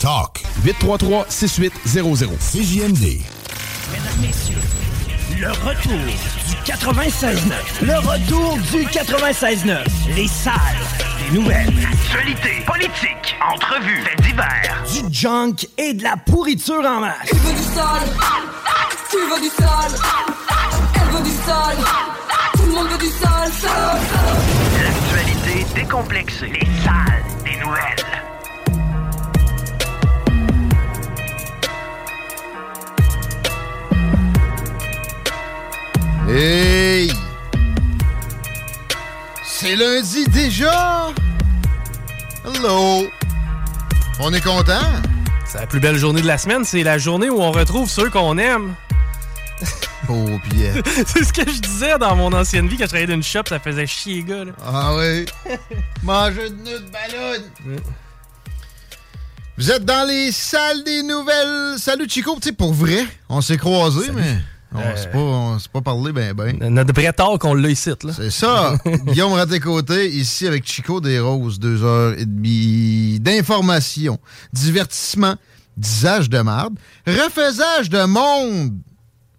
Talk 833-6800. CJMD. Mesdames, Messieurs, le retour du 96.9. Le retour du 96.9. Les salles des nouvelles. Actualité, politique, entrevues, faits divers. Du junk et de la pourriture en masse. Tu veux du sale Tu veux du sale Elle veut du sale Tout le monde veut du sale. L'actualité décomplexée. Les salles des nouvelles. Hey! C'est lundi déjà! Hello! On est content? C'est la plus belle journée de la semaine, c'est la journée où on retrouve ceux qu'on aime. Oh, bien. c'est ce que je disais dans mon ancienne vie quand je travaillais dans une shop, ça faisait chier les gars. là. Ah oui. Manger de nœuds de ballon. Vous êtes dans les salles des nouvelles. Salut Chico, tu sais, pour vrai, on s'est croisés, mais on Euh, s'est pas, pas parlé ben ben. Notre vrai tard qu'on l'a ici. Là. C'est ça. Guillaume Raté-Côté, ici avec Chico des Roses, deux heures et demie d'information, divertissement, disage de marde, refaisage de monde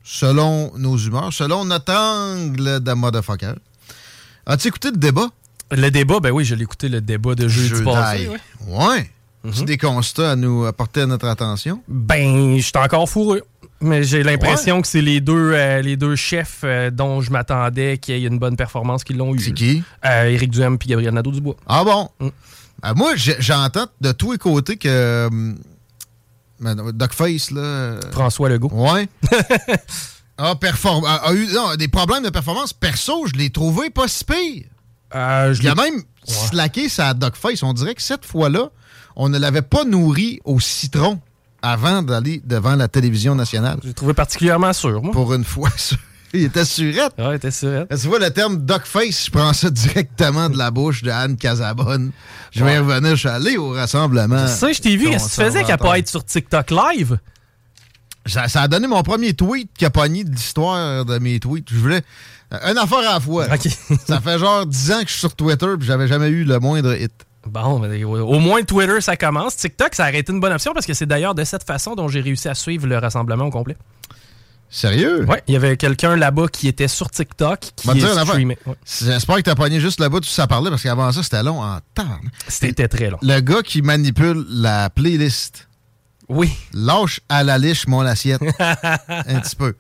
selon nos humeurs, selon notre angle de motherfucker. As-tu écouté le débat? Le débat, ben oui, je l'ai écouté, le débat de jeudi Jeudi. passé. ouais. Ouais. C'est des constats à nous apporter à notre attention? Ben, je suis encore fourreux. Mais j'ai l'impression que c'est les deux, euh, les deux chefs euh, dont je m'attendais qu'il y ait une bonne performance qui l'ont eu. C'est qui? Euh, Éric Duhem puis Gabriel Nadeau-Dubois. Ah bon? Mm. Ah, moi, j'entends de tous les côtés que. hum, Madame- Duckface, là. euh, François Legault. Ouais. a, perform- a, a eu non, des problèmes de performance. Perso, je l'ai trouvé pas si pire. Euh, je Il a même slacké sa Duckface. On dirait que cette fois-là, on ne l'avait pas nourri au citron avant d'aller devant la télévision nationale. J'ai trouvé particulièrement sûr, moi. Pour une fois, il était surette. Ouais, il était sûr. Tu vois, le terme Duckface, je prends ça directement de la bouche de Anne Casabonne. Je vais revenir, je suis allé au rassemblement. Ça, je t'ai vu, qu'est-ce que tu faisais qu'à pas être sur TikTok live? Ça, ça a donné mon premier tweet qui a pogné de l'histoire de mes tweets. Je voulais. euh, Une affaire à la fois. ça fait genre 10 ans que je suis sur Twitter puis j'avais jamais eu le moindre hit. Bon, au moins Twitter, ça commence. TikTok, ça a été une bonne option parce que c'est d'ailleurs de cette façon dont j'ai réussi à suivre le rassemblement au complet. Sérieux? Ouais, il y avait quelqu'un là-bas qui était sur TikTok qui Va te dire une affaire. streamait. Ouais. J'espère que t'as pogné juste là-bas tout ça parlait parce qu'avant ça, c'était long en temps. C'était très long. Le gars qui manipule la playlist. Oui. Lâche à la liche mon assiette. un petit peu.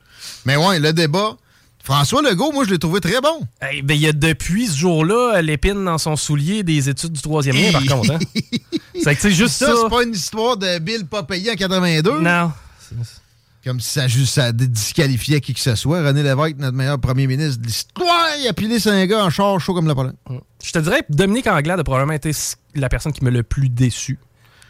Mais ouais, le débat. François Legault, moi, je l'ai trouvé très bon. Eh ben, il y a depuis ce jour-là l'épine dans son soulier des études du troisième lien, par contre. Hein? C'est que c'est juste ça. Ça, c'est pas une histoire de Bill pas payé en 82. Non. Comme si ça, juste, ça disqualifiait qui que ce soit. René Lévesque, notre meilleur premier ministre de l'histoire, il a pilé un gars en char chaud comme le pollen. Je te dirais, Dominique Anglade a probablement été la personne qui me le plus déçu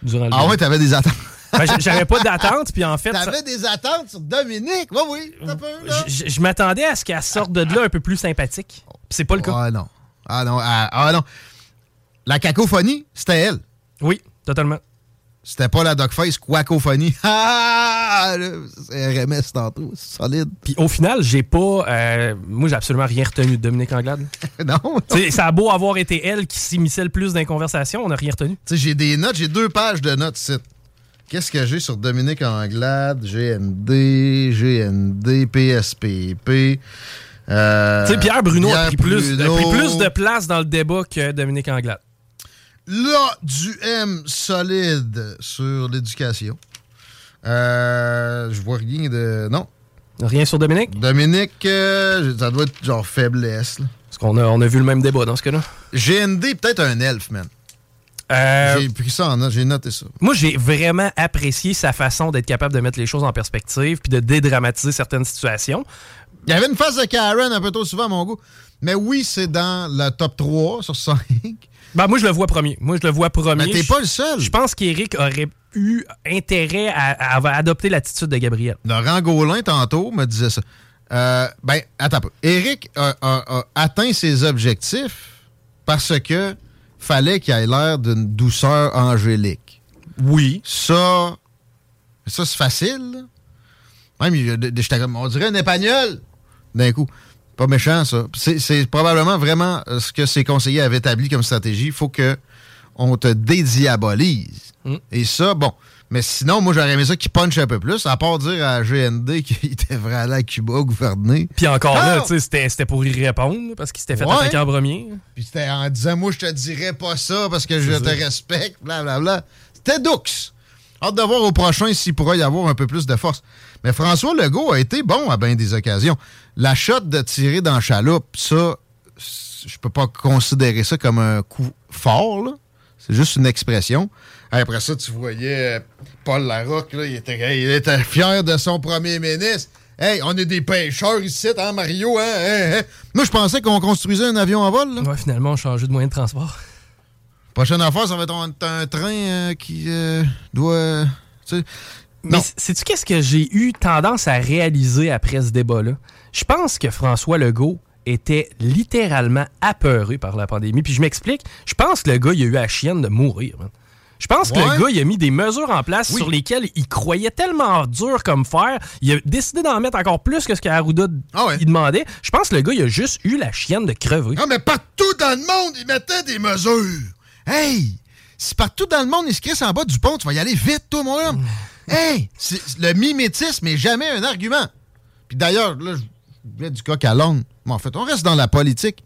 durant le Ah ouais, t'avais des attentes. Ben, J'avais pas d'attente, puis en fait, ça- T'avais des attentes sur Dominique. Oui, oui, t'as peu, là. je je m'attendais à ce qu'elle sorte de là un peu plus sympathique. C'est pas le cas. Ah non. Ah non. Ah, ah non. La cacophonie, c'était elle. Oui, totalement. C'était pas la Dogface Quacophonie. Ah! là, C'est RMS tantôt, c'est solide. Puis au final, j'ai pas. euh, moi, j'ai absolument rien retenu de Dominique Anglade. non. Sais, ça a beau avoir été elle qui s'immisçait le plus dans les conversations, on n'a rien retenu. Tu sais, j'ai des notes, j'ai deux pages de notes ici. Qu'est-ce que j'ai sur Dominique Anglade, GND, GND, PSPP? Euh, tu sais, Pierre Bruno a pris, plus, a pris plus de place dans le débat que Dominique Anglade. là, du M solide sur l'éducation. Euh, je vois rien de. Non. Rien sur Dominique? Dominique, euh, ça doit être genre faiblesse. là. Parce qu'on a, on a vu le même débat dans ce cas-là. GND, peut-être un elfe, man. Euh, J'ai pris ça en note, j'ai noté ça. Moi, j'ai vraiment apprécié sa façon d'être capable de mettre les choses en perspective puis de dédramatiser certaines situations. Il y avait une phase de Karen un peu trop souvent à mon goût. Mais oui, c'est dans le top 3 sur 5. Ben, moi, je le vois premier. Moi, je le vois premier. Mais t'es pas le seul. Je pense qu'Éric aurait eu intérêt à, à adopter l'attitude de Gabriel. Laurent Gaulin, tantôt, me disait ça. Euh, ben, attends un peu. A, a- a atteint ses objectifs parce que fallait qu'il ait l'air d'une douceur angélique. Oui. Ça, ça c'est facile. Même, il- j'étais comme, on dirait un épagnol d'un coup. Pas méchant, ça. C'est c'est probablement vraiment euh, ce que ses conseillers avaient établi comme stratégie. Il faut que on te dédiabolise. Mm. Et ça, bon. Mais sinon, moi, j'aurais aimé ça qu'il punch un peu plus, à part dire à GND qu'il devrait aller à Cuba gouverner. Puis encore là, tu sais, c'était pour y répondre parce qu'il s'était fait Ouais. attaquer en premier. Puis c'était en disant, moi, je te dirais pas ça parce que je te respecte, blablabla. C'était Doux. Hâte de voir au prochain s'il pourra y avoir un peu plus de force. Mais François Legault a été bon à bien des occasions. La shot de tirer dans chaloupe, ça, je peux pas considérer ça comme un coup fort, là. C'est juste une expression. Après ça, tu voyais euh, Paul Larocque, là, il était, il était fier de son premier ministre. Hey, on est des pêcheurs ici, hein, Mario, hein, hein, hein. Moi, je pensais qu'on construisait un avion en vol, là. Ouais, finalement, on changé de moyen de transport. Prochaine affaire, ça va être un, un train euh, qui euh, doit. tu sais. Mais sais-tu qu'est-ce que j'ai eu tendance à réaliser après ce débat-là? Je pense que François Legault était littéralement apeuré par la pandémie. Puis je m'explique, je pense que le gars, il a eu la chienne de mourir. man. Je pense que le gars, il a mis des mesures en place Oui. sur lesquelles il croyait tellement dur comme fer. Il a décidé d'en mettre encore plus que ce qu'Arruda Ah ouais. il demandait. Je pense que le gars, il a juste eu la chienne de crever. Non, mais partout dans le monde, ils mettaient des mesures. Hey! Si partout dans le monde, ils se crissent en bas du pont, tu vas y aller vite, toi, mon homme. Hey! c'est- le mimétisme n'est jamais un argument. Puis d'ailleurs, là, je voulais du coq à l'onde. Mais en fait, on reste dans la politique.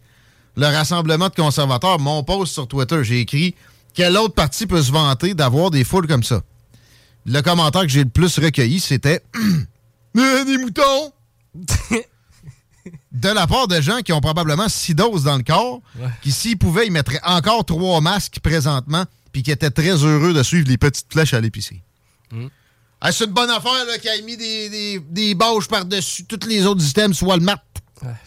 Le Rassemblement de conservateurs, mon post sur Twitter, j'ai écrit Quel autre parti peut se vanter d'avoir des foules comme ça? Le commentaire que j'ai le plus recueilli, c'était Euh, Des moutons! de la part de gens qui ont probablement six doses dans le corps, qui, s'ils pouvaient, ils mettraient encore trois masques présentement, puis qui étaient très heureux de suivre les petites flèches à l'épicerie. Ah, c'est une bonne affaire qui a mis des, des, des bâches par-dessus tous les autres items sur Walmart. Je-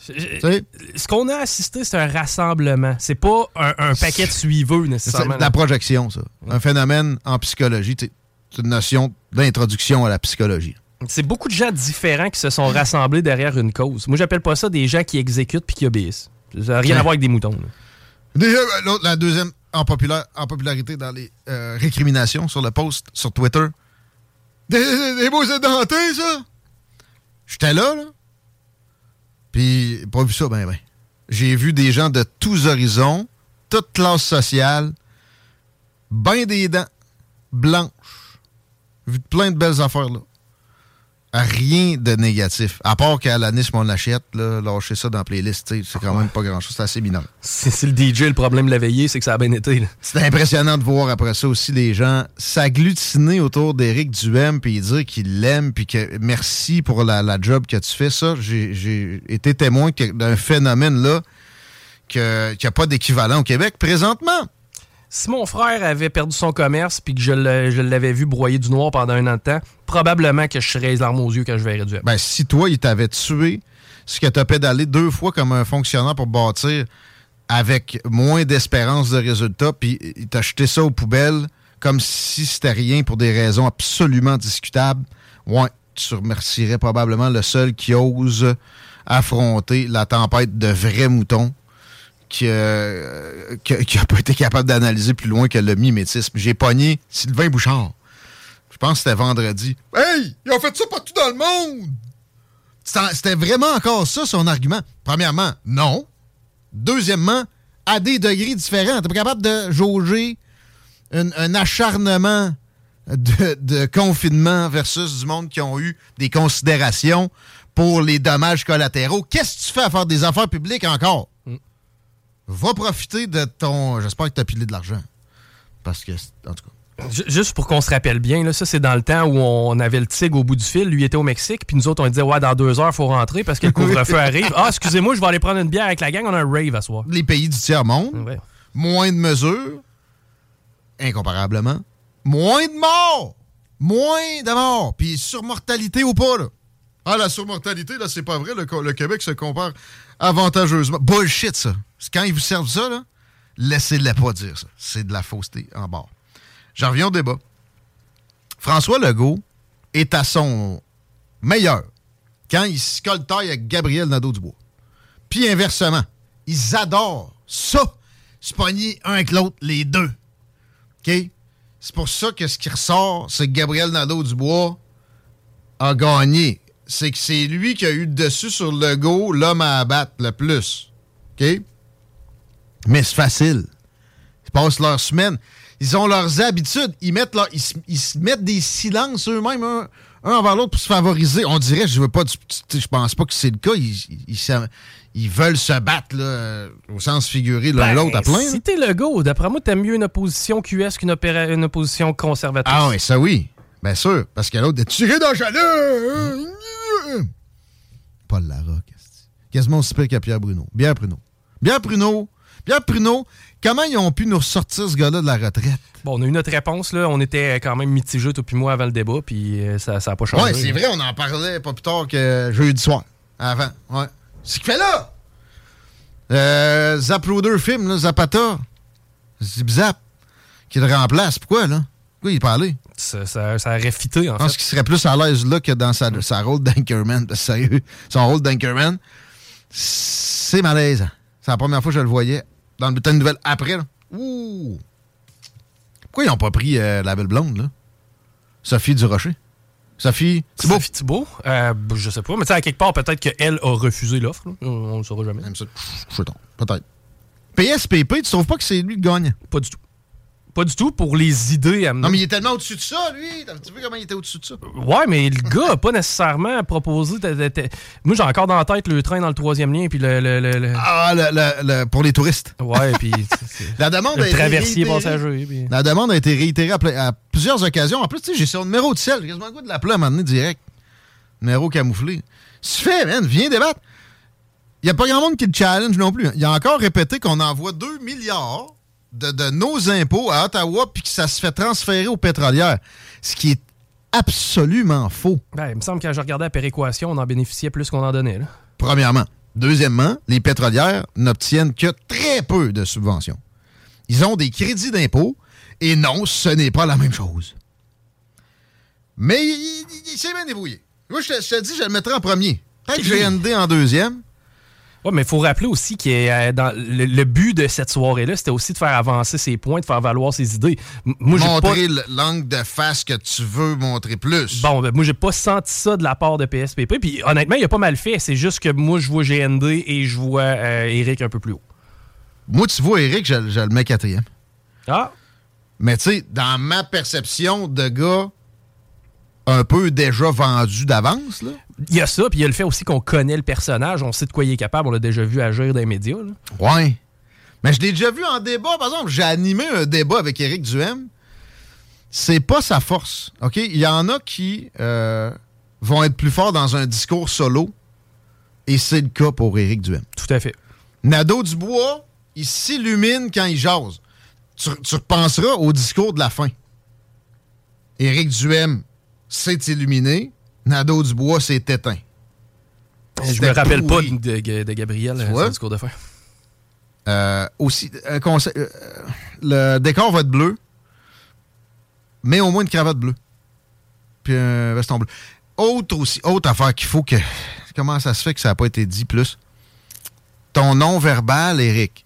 Ce qu'on a assisté, c'est un rassemblement. C'est pas un, un paquet de suiveux, C'est nécessairement. de la projection, ça. Un phénomène en psychologie. C'est une notion d'introduction à la psychologie. C'est beaucoup de gens différents qui se sont rassemblés derrière une cause. Moi, j'appelle pas ça des gens qui exécutent puis qui obéissent. Ça n'a rien à voir avec des moutons. là. Déjà, euh, la deuxième en, populaire, en popularité dans les euh, récriminations sur le post sur Twitter. Des, des, des beaux édentés, ça! J'étais là, là. Puis, pas vu ça, ben, ben. J'ai vu des gens de tous horizons, toute classe sociale, ben des dents, blanches. Vu plein de belles affaires, là. Rien de négatif. À part qu'à l'anis, on l'achète, là, lâcher ça dans la playlist, c'est quand même pas grand-chose. C'est assez mineur. C'est c'est le DJ, le problème de la veillée, c'est que ça a bien été. C'était impressionnant de voir après ça aussi les gens s'agglutiner autour d'Éric Duhem puis dire qu'il l'aime puis que merci pour la, la job que tu fais. Ça, j'ai été témoin d'un phénomène là qu'il n'y a pas d'équivalent au Québec présentement. Si mon frère avait perdu son commerce puis que je l'avais vu broyer du noir pendant un an temps, probablement que je serais les aux yeux quand je verrais du Ben, si toi, il t'avait tué, ce que tu as pédalé deux fois comme un fonctionnaire pour bâtir avec moins d'espérance de résultat, puis il t'a jeté ça aux poubelles comme si c'était rien pour des raisons absolument discutables, ouais, tu remercierais probablement le seul qui ose affronter la tempête de vrais moutons qui n'a pas été capable d'analyser plus loin que le mimétisme. J'ai pogné Sylvain Bouchard. Je pense que c'était vendredi. Hey, ils ont fait ça partout dans le monde! C'était vraiment encore ça, son argument. Premièrement, non. Deuxièmement, à des degrés différents. T'es pas capable de jauger un, un acharnement de, de confinement versus du monde qui ont eu des considérations pour les dommages collatéraux. Qu'est-ce que tu fais à faire des affaires publiques encore? Va profiter de ton... J'espère que tu as pilé de l'argent. parce que, en tout cas. Ju- Juste pour qu'on se rappelle bien, là, ça c'est dans le temps où on avait le tigre au bout du fil, lui était au Mexique, puis nous autres on disait ouais dans deux heures faut rentrer parce que le couvre-feu arrive. Ah excusez-moi, je vais aller prendre une bière avec la gang, on a un rave à soir. Les pays du tiers-monde, Ouais. moins de mesures, incomparablement, moins de morts, moins de morts, puis surmortalité ou pas, là. Ah, la surmortalité, là, c'est pas vrai, le Québec se compare avantageusement. Bullshit, ça. Quand ils vous servent ça, laissez-les pas dire ça. C'est de la fausseté en bord. J'en reviens au débat. François Legault est à son meilleur quand il se colle taille avec Gabriel Nadeau-Dubois. Puis inversement, ils adorent ça, se pogner un avec l'autre, les deux. OK? C'est pour ça que ce qui ressort, c'est que Gabriel Nadeau-Dubois a gagné. C'est que c'est lui qui a eu dessus sur le go, l'homme à abattre le plus. OK? Mais c'est facile. Ils passent leur semaine. Ils ont leurs habitudes. Ils, mettent leur- ils, se, ils se mettent des silences eux-mêmes, un, un envers l'autre, pour se favoriser. On dirait, je veux pas, du- je pense pas que c'est le cas. Ils, veulent se battre, là, euh, au sens figuré, l'un Ben, l'autre à plein. Si t'es le go, d'après moi t'aimes mieux une opposition QS qu'une une opposition conservatrice. Ah oui, ça oui. Bien sûr, parce que l'autre est tiré dans le chalet. Paul Larocque. Quasiment aussi pire qu'à Pierre Bruno. Pierre Pruneau. Pierre Pruneau. Pierre Pruneau, comment ils ont pu nous ressortir ce gars-là de la retraite? Bon, on a eu notre réponse là, on était quand même mitigés toi puis moi avant le débat puis euh, ça ça a pas changé. Ouais, c'est vrai, on en parlait pas plus tard que jeudi soir. Avant, ouais. C'est ce qu'il fait là! Euh, Zaploader film, là, Zapata. Zip Zap. Qui le remplace. Pourquoi, là? Pourquoi il parlait? Ça, ça, ça aurait fité en Je pense fait. qu'il serait plus à l'aise là que dans sa, sa rôle d'anchorman. Parce que Sérieux, son rôle d'anchorman, c'est malaisant. C'est la première fois que je le voyais dans le bulletin de nouvelles après. Là. Ouh! Pourquoi ils n'ont pas pris euh, la belle blonde, là? Sophie Durocher. Sophie Thibault. Sophie Thibault, euh, je sais pas, mais tu sais, à quelque part, peut-être qu'elle a refusé l'offre. On, on le saura jamais. Même ça, je sais pas, peut-être. PSPP, tu trouves pas que c'est lui le gagnant? Pas du tout. Pas du tout pour les idées à Non, mais il est tellement au-dessus de ça, lui. T'as- Tu vu comment il était au-dessus de ça? Ouais, mais le gars a pas nécessairement proposé. Moi, j'ai encore dans la tête le train dans le troisième lien, puis le. le- le- Ah, le- le- le- pour les touristes. Ouais, puis. La demande a traversier passager. puis- La demande a été réitérée à, plusieurs occasions. En plus, tu sais, j'ai son numéro de sel. J'ai quasiment le goût de l'appeler à un moment donné direct. Numéro camouflé. Si tu fais, man, viens débattre. Il n'y a pas grand monde qui le challenge non plus. Il a encore répété qu'on envoie 2 milliards de, de nos impôts à Ottawa puis que ça se fait transférer aux pétrolières. Ce qui est absolument faux. Ben, il me semble que quand je regardais la péréquation, on en bénéficiait plus qu'on en donnait. Là. Premièrement. Deuxièmement, les pétrolières n'obtiennent que très peu de subventions. Ils ont des crédits d'impôt et non, ce n'est pas la même chose. Mais il, il- il s'est bien débrouillé. Moi, je te, je te dis, je le mettrai en premier. Peut-être GND en deuxième. Ouais, mais il faut rappeler aussi que euh, dans le, le but de cette soirée-là, c'était aussi de faire avancer ses points, de faire valoir ses idées. M- Moi, pas. montrer le- l'angle de face que tu veux montrer plus. Bon, ben, moi, j'ai pas senti ça de la part de PSPP. Puis honnêtement, il a pas mal fait. C'est juste que moi, je vois GND et je vois euh, Eric un peu plus haut. Moi, tu vois, Eric, je, je le mets quatrième. Ah, Mais tu sais, dans ma perception de gars un peu déjà vendu d'avance, là. Il y a ça, puis il y a le fait aussi qu'on connaît le personnage, on sait de quoi il est capable, on l'a déjà vu agir dans les médias. là. Ouais. Mais je l'ai déjà vu en débat, par exemple. J'ai animé un débat avec Éric Duhem. C'est pas sa force. OK? Il y en a qui euh, vont être plus forts dans un discours solo. Et c'est le cas pour Éric Duhem. Tout à fait. Nadeau Dubois, il s'illumine quand il jase. Tu, tu repenseras au discours de la fin. Éric Duhem s'est illuminé. Nadeau Dubois s'est éteint. Je me rappelle pas pourri. de, de- de Gabriel, euh, son discours de fin. Euh, aussi, conseil, euh, le décor va être bleu, mais au moins une cravate bleue. Puis un veston bleu. Autre aussi, autre affaire qu'il faut que. Comment ça se fait que ça n'a pas été dit plus? Ton nom verbal, Eric,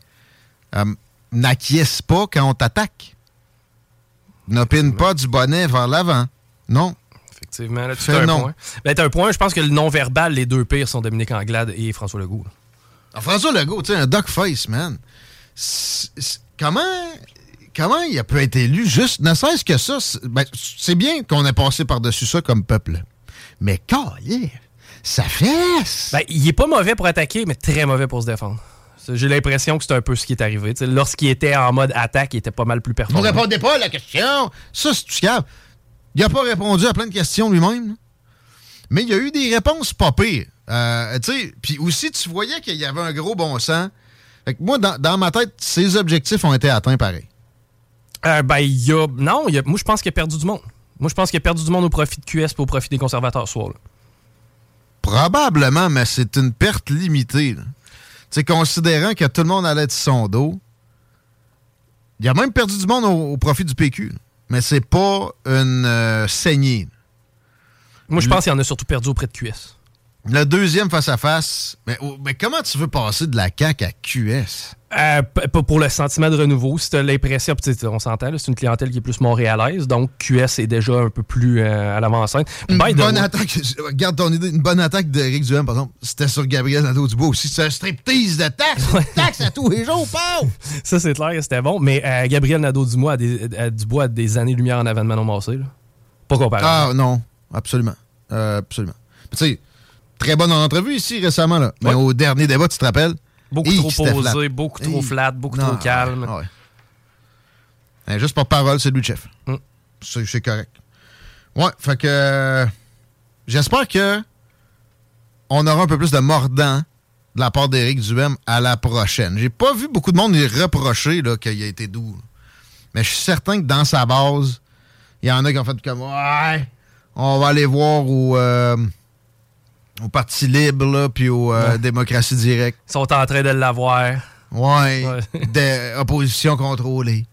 euh, n'acquiesce pas quand on t'attaque. N'opine pas du bonnet vers l'avant. Non. Effectivement, là, tu as un non. point. Ben, un point, je pense que le non-verbal, les deux pires sont Dominique Anglade et François Legault. Alors, François Legault, tu sais, un duck face, man. Comment, comment il a pu être élu? Juste, ne serait-ce que ça, c'est ben, c'est bien qu'on ait passé par-dessus ça comme peuple. Mais calé, ça fesse. Ben, il est pas mauvais pour attaquer, mais très mauvais pour se défendre. J'ai l'impression que c'est un peu ce qui est arrivé. Lorsqu'il était en mode attaque, il était pas mal plus Vous performant. ne répondez pas à la question? Ça, c'est tout câble. Il n'a pas répondu à plein de questions lui-même. Mais il y a eu des réponses pas pires. Euh, tu sais, puis aussi, tu voyais qu'il y avait un gros bon sens. Fait que moi, dans, dans ma tête, ses objectifs ont été atteints pareil. Euh, ben, il y a. Non, il y a- moi, je pense qu'il a perdu du monde. Moi, je pense qu'il a perdu du monde au profit de QS et au profit des conservateurs ce soir-là. Probablement, mais c'est une perte limitée. là. Tu sais, considérant que tout le monde allait de son dos, il a même perdu du monde au, au profit du PQ. là. Mais c'est pas une euh, saignée. Moi, je pense qu'il en a surtout perdu auprès de QS. Le deuxième face-à-face, mais, oh, mais comment tu veux passer de la CAQ à QS? Euh, pas pour le sentiment de renouveau. Si t'as l'impression, on s'entend, c'est une clientèle qui est plus montréalaise, donc QS est déjà un peu plus euh, à l'avant-scène. Une bonne way- attaque, regarde ton idée, une bonne attaque d'Éric Duhem, par exemple, c'était sur Gabriel Nadeau-Dubois aussi. C'est un striptease de taxes, une taxe à tous les jours, pau! Ça, c'est clair, c'était bon. Mais euh, Gabriel Nadeau-Dubois a, des, Dubois a des années-lumière en avant de Manon Massé. Là. Pas comparable. Ah non, absolument. Absolument. Tu sais, très bonne entrevue ici récemment, là. Mais Ouais. au dernier débat, tu te rappelles? beaucoup Hi, trop posé, flat. beaucoup trop Hi. flat, beaucoup Non, trop calme. ouais, ouais. Juste pour parole, c'est lui le chef. Mm. C'est correct. Ouais, fait que. euh, J'espère que. On aura un peu plus de mordant de la part d'Éric Duhem à la prochaine. J'ai pas vu beaucoup de monde lui reprocher qu'il a été doux. là. Mais je suis certain que dans sa base, il y en a qui ont fait comme Ouais, on va aller voir au, euh, au Parti libre, là, puis au euh, Ouais. Démocratie directe. Ils sont en train de l'avoir. Ouais, Ouais. opposition contrôlée.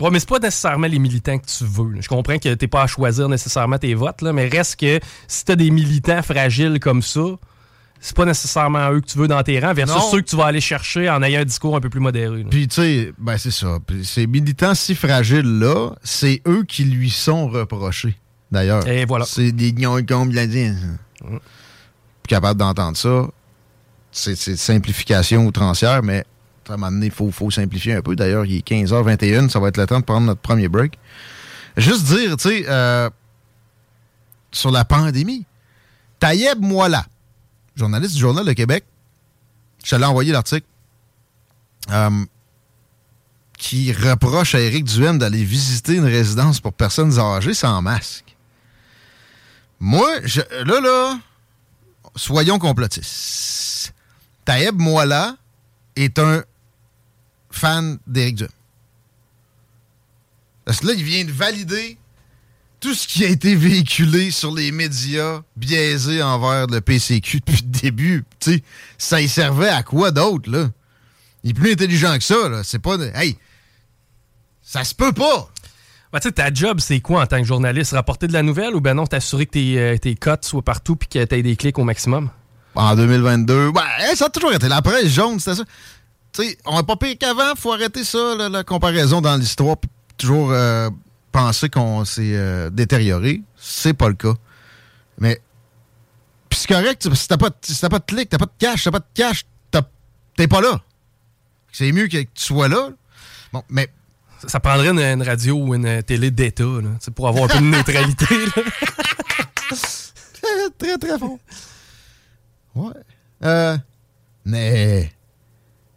Ouais, mais c'est pas nécessairement les militants que tu veux. là. Je comprends que t'es pas à choisir nécessairement tes votes, là, mais reste que si t'as des militants fragiles comme ça, c'est pas nécessairement eux que tu veux dans tes rangs, versus Non. ceux que tu vas aller chercher en ayant un discours un peu plus modéré. Puis, tu sais, ben c'est ça. Ces militants si fragiles-là, c'est eux qui lui sont reprochés, d'ailleurs. Et voilà. C'est des guignons comme capable d'entendre ça. C'est simplification outrancière, mais à un moment donné, il faut, simplifier un peu. D'ailleurs, il est 15h21, ça va être le temps de prendre notre premier break. Juste dire, tu sais, euh, sur la pandémie, Taïeb Moala, journaliste du Journal de Québec, je l'ai envoyé l'article, euh, qui reproche à Éric Duhem d'aller visiter une résidence pour personnes âgées sans masque. Moi, je- là, là, soyons complotistes. Taïeb Moala est un fan d'Éric Duhem. Parce que là, il vient de valider tout ce qui a été véhiculé sur les médias biaisés envers le PCQ depuis le début. Tu sais, ça y servait à quoi d'autre, là? Il est plus intelligent que ça, là. C'est pas... Hey! Ça se peut pas! Ouais, tu sais, ta job, c'est quoi en tant que journaliste? Rapporter de la nouvelle ou ben non, t'assurer que tes, euh, tes cotes soient partout puis que t'aies des clics au maximum? En 2022, ouais, hey, ça a toujours été. La presse jaune, c'était ça. Tu sais, on n'est pas pire qu'avant. faut arrêter ça, la comparaison dans l'histoire. puis toujours euh, penser qu'on s'est euh, détérioré. C'est pas le cas. Mais, puis c'est correct, si t'as pas, pas de clic, t'as pas de cash, t'as pas de cash, t'es pas là. C'est mieux que tu sois là. Bon, mais Ça, prendrait une, une radio ou une télé d'État pour avoir un peu de neutralité. là. très, très fort. Ouais. Euh, mais,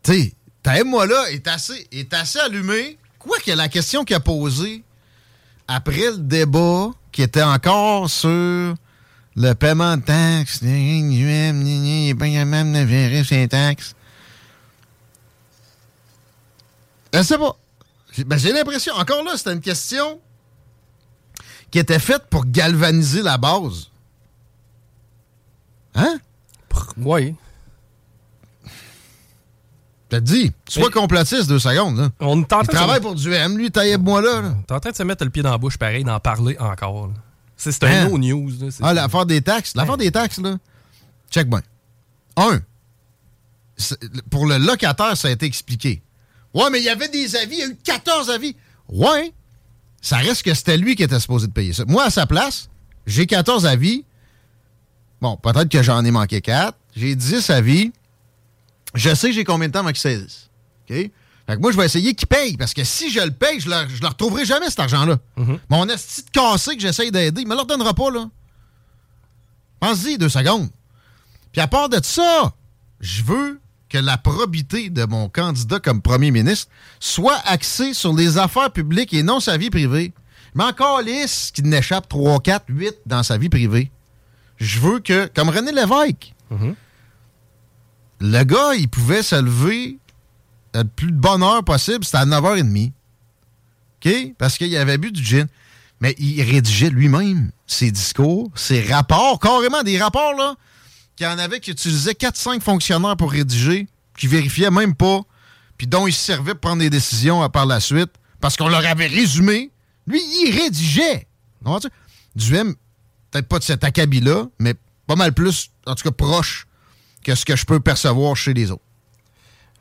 tu sais, ta moi là est assez, est assez allumé. Quoi que la question qu'il a posée après le débat, qui était encore sur le paiement de taxes, il même de gérer ses taxes. Je sais pas. J'ai ben, j'ai l'impression, encore là, c'était une question qui était faite pour galvaniser la base. Hein? oui. T'as dit, sois Mais- complotiste deux secondes. Là. On est en Il train de travaille se- pour du M, lui, taillez-moi là. là. T'es en train de se mettre le pied dans la bouche, pareil, d'en parler encore. C'est c'est Hein? un no news. là, Ah, l'affaire des taxes. L'affaire des taxes, là. Check bien. Un, pour le locataire, ça a été expliqué. Ouais, mais il y avait des avis, il y a eu 14 avis. Ouais, ça reste que c'était lui qui était supposé de payer ça. Moi, à sa place, j'ai 14 avis. Bon, peut-être que j'en ai manqué 4. J'ai 10 avis. Je sais que j'ai combien de temps avant qu'ils saisissent. OK? Fait que moi, je vais essayer qu'ils payent, parce que si je le paye, je ne le retrouverai jamais, cet argent-là. Mon esti de cassé que j'essaye d'aider, il me le redonnera pas, là. Pense-y deux secondes. Puis à part de ça, je veux que la probité de mon candidat comme premier ministre soit axée sur les affaires publiques et non sa vie privée. Mais encore lisse qu'il n'échappe 3, 4, 8 dans sa vie privée. Je veux que, comme René Lévesque, le gars, il pouvait se lever le plus de bonne heure possible, c'était à 9h30. OK? Parce qu'il avait bu du gin. Mais il rédigeait lui-même ses discours, ses rapports, carrément des rapports, là, qu'il y en avait qui utilisaient 4-5 fonctionnaires pour rédiger, qui vérifiaient même pas, puis dont il se servait pour prendre des décisions par la suite, parce qu'on leur avait résumé. Lui, il rédigeait. Comprends-tu? Duhem, peut-être pas de cet acabit-là, mais pas mal plus, en tout cas proche, que ce que je peux percevoir chez les autres.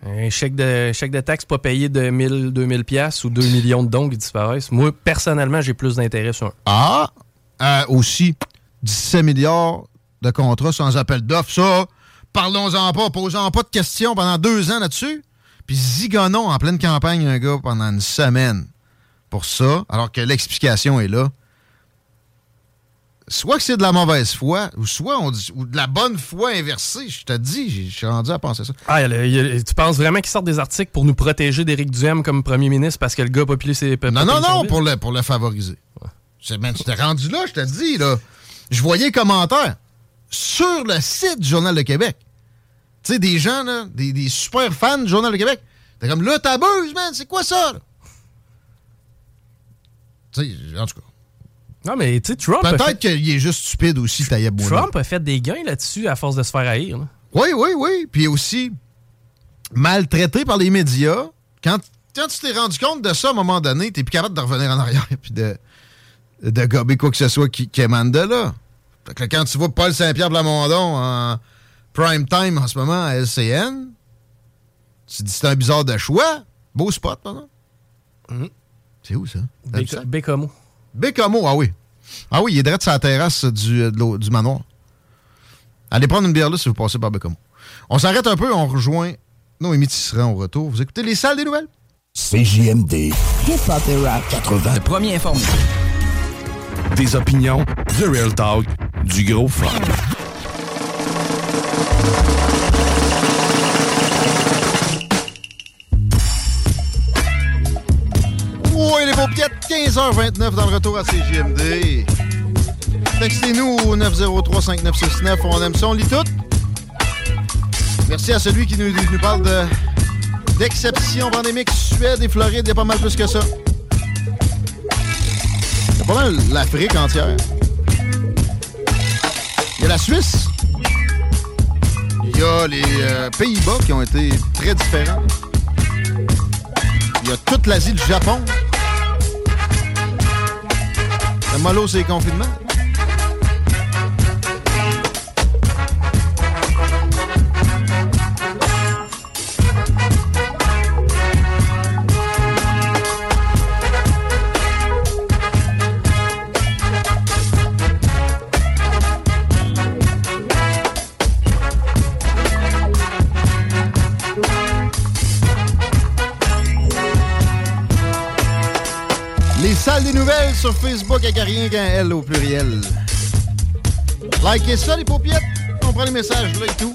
Un chèque de, chèque de taxe pas payé de 1000, 2000 pièces ou 2 millions de dons qui disparaissent. Moi, personnellement, j'ai plus d'intérêt sur un. Ah, euh, aussi, 17 milliards de contrats sans appel d'offres, ça, parlons-en pas, posons pas de questions pendant deux ans là-dessus. Puis zigonnons en pleine campagne un gars pendant une semaine pour ça, alors que l'explication est là. Soit que c'est de la mauvaise foi, ou soit on dit, ou de la bonne foi inversée. Je te dis, je suis rendu à penser ça. Ah, il il tu penses vraiment qu'ils sortent des articles pour nous protéger d'Éric Duhem comme premier ministre parce que le gars a populé ses. Non, non, non, pour le, pour le favoriser. C'est- Man, tu t'es rendu là, je te dis, là. Je voyais les commentaires sur le site du Journal de Québec. Tu sais, des gens, là, des, des super fans du Journal de Québec. T'es comme, là, t'abuses, man, c'est quoi ça? Tu sais, en tout cas. Non, mais tu sais, Trump. fait- Peut-être qu'il est juste stupide aussi, Taïeb. Trump a fait des gains là-dessus à force de se faire haïr. là. Oui, oui, oui. Puis aussi, maltraité par les médias. Quand, quand tu t'es rendu compte de ça à un moment donné, t'es plus capable de revenir en arrière et puis de, de gober quoi que ce soit qui, qui émane de là. Fait que quand tu vois Paul Saint-Pierre Plamondon en prime time en ce moment à LCN, tu te dis c'est un bizarre de choix. Beau spot, pardon. C'est où ça? Bécamo. Bécamo, ah oui. Ah oui, il est direct sur la terrasse du, de l'eau- du manoir. Allez prendre une bière là si vous passez par Bécamo. On s'arrête un peu, on rejoint Noémie Tisserand au retour. Vous écoutez les salles des nouvelles? CJMD Hip-hop et rap. 80. Le premier informé. Des opinions, du real talk, du gros fun. Oui, les paupiètes, 15h29 dans le retour à CJMD. Textez-nous au 903-5969, on aime ça, on lit tout. Merci à celui qui nous, nous parle de d'exception pandémique Suède et Floride, il y a pas mal plus que ça. A pas mal l'Afrique entière. Il y a la Suisse. Il y a les euh, Pays-Bas qui ont été très différents. Il y a toute l'Asie, le Japon. Le mollo, c'est les confinements. Les salles des nouvelles sur Facebook avec rien qu'un L au pluriel. Likez ça, les paupiètes. On prend les messages là et tout.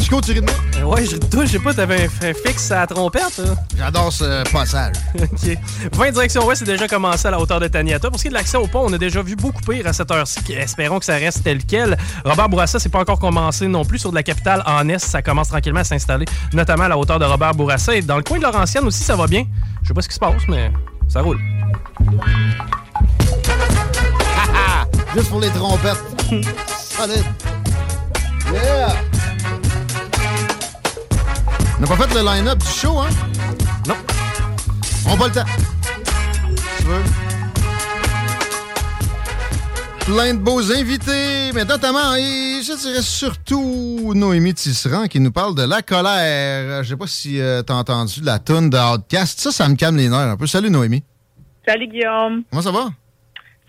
Chico, tu ris de moi? Euh, Ouais, je toi, je sais pas, t'avais un f- fixe à la trompette. hein? J'adore ce passage. OK. 20 direction ouest, c'est déjà commencé à la hauteur de Taniata. Pour ce qui est de l'accès au pont, on a déjà vu beaucoup pire à cette heure-ci. Espérons que ça reste tel quel. Robert Bourassa, c'est pas encore commencé non plus. Sur de la capitale en Est, ça commence tranquillement à s'installer, notamment à la hauteur de Robert Bourassa. Et dans le coin de Laurentienne aussi, ça va bien. Je sais pas ce qui se passe, mais ça roule. Juste pour les trompettes. Solide. Yeah! On n'a pas fait le line-up du show, hein? Non. On pas le temps. Tu veux? Plein de beaux invités, mais notamment, et je dirais surtout Noémie Tisserand qui nous parle de la colère. Je sais pas si tu t'as entendu la toune de Outcast. Ça, ça me calme les nerfs un peu. Salut Noémie. Salut Guillaume. Comment ça va?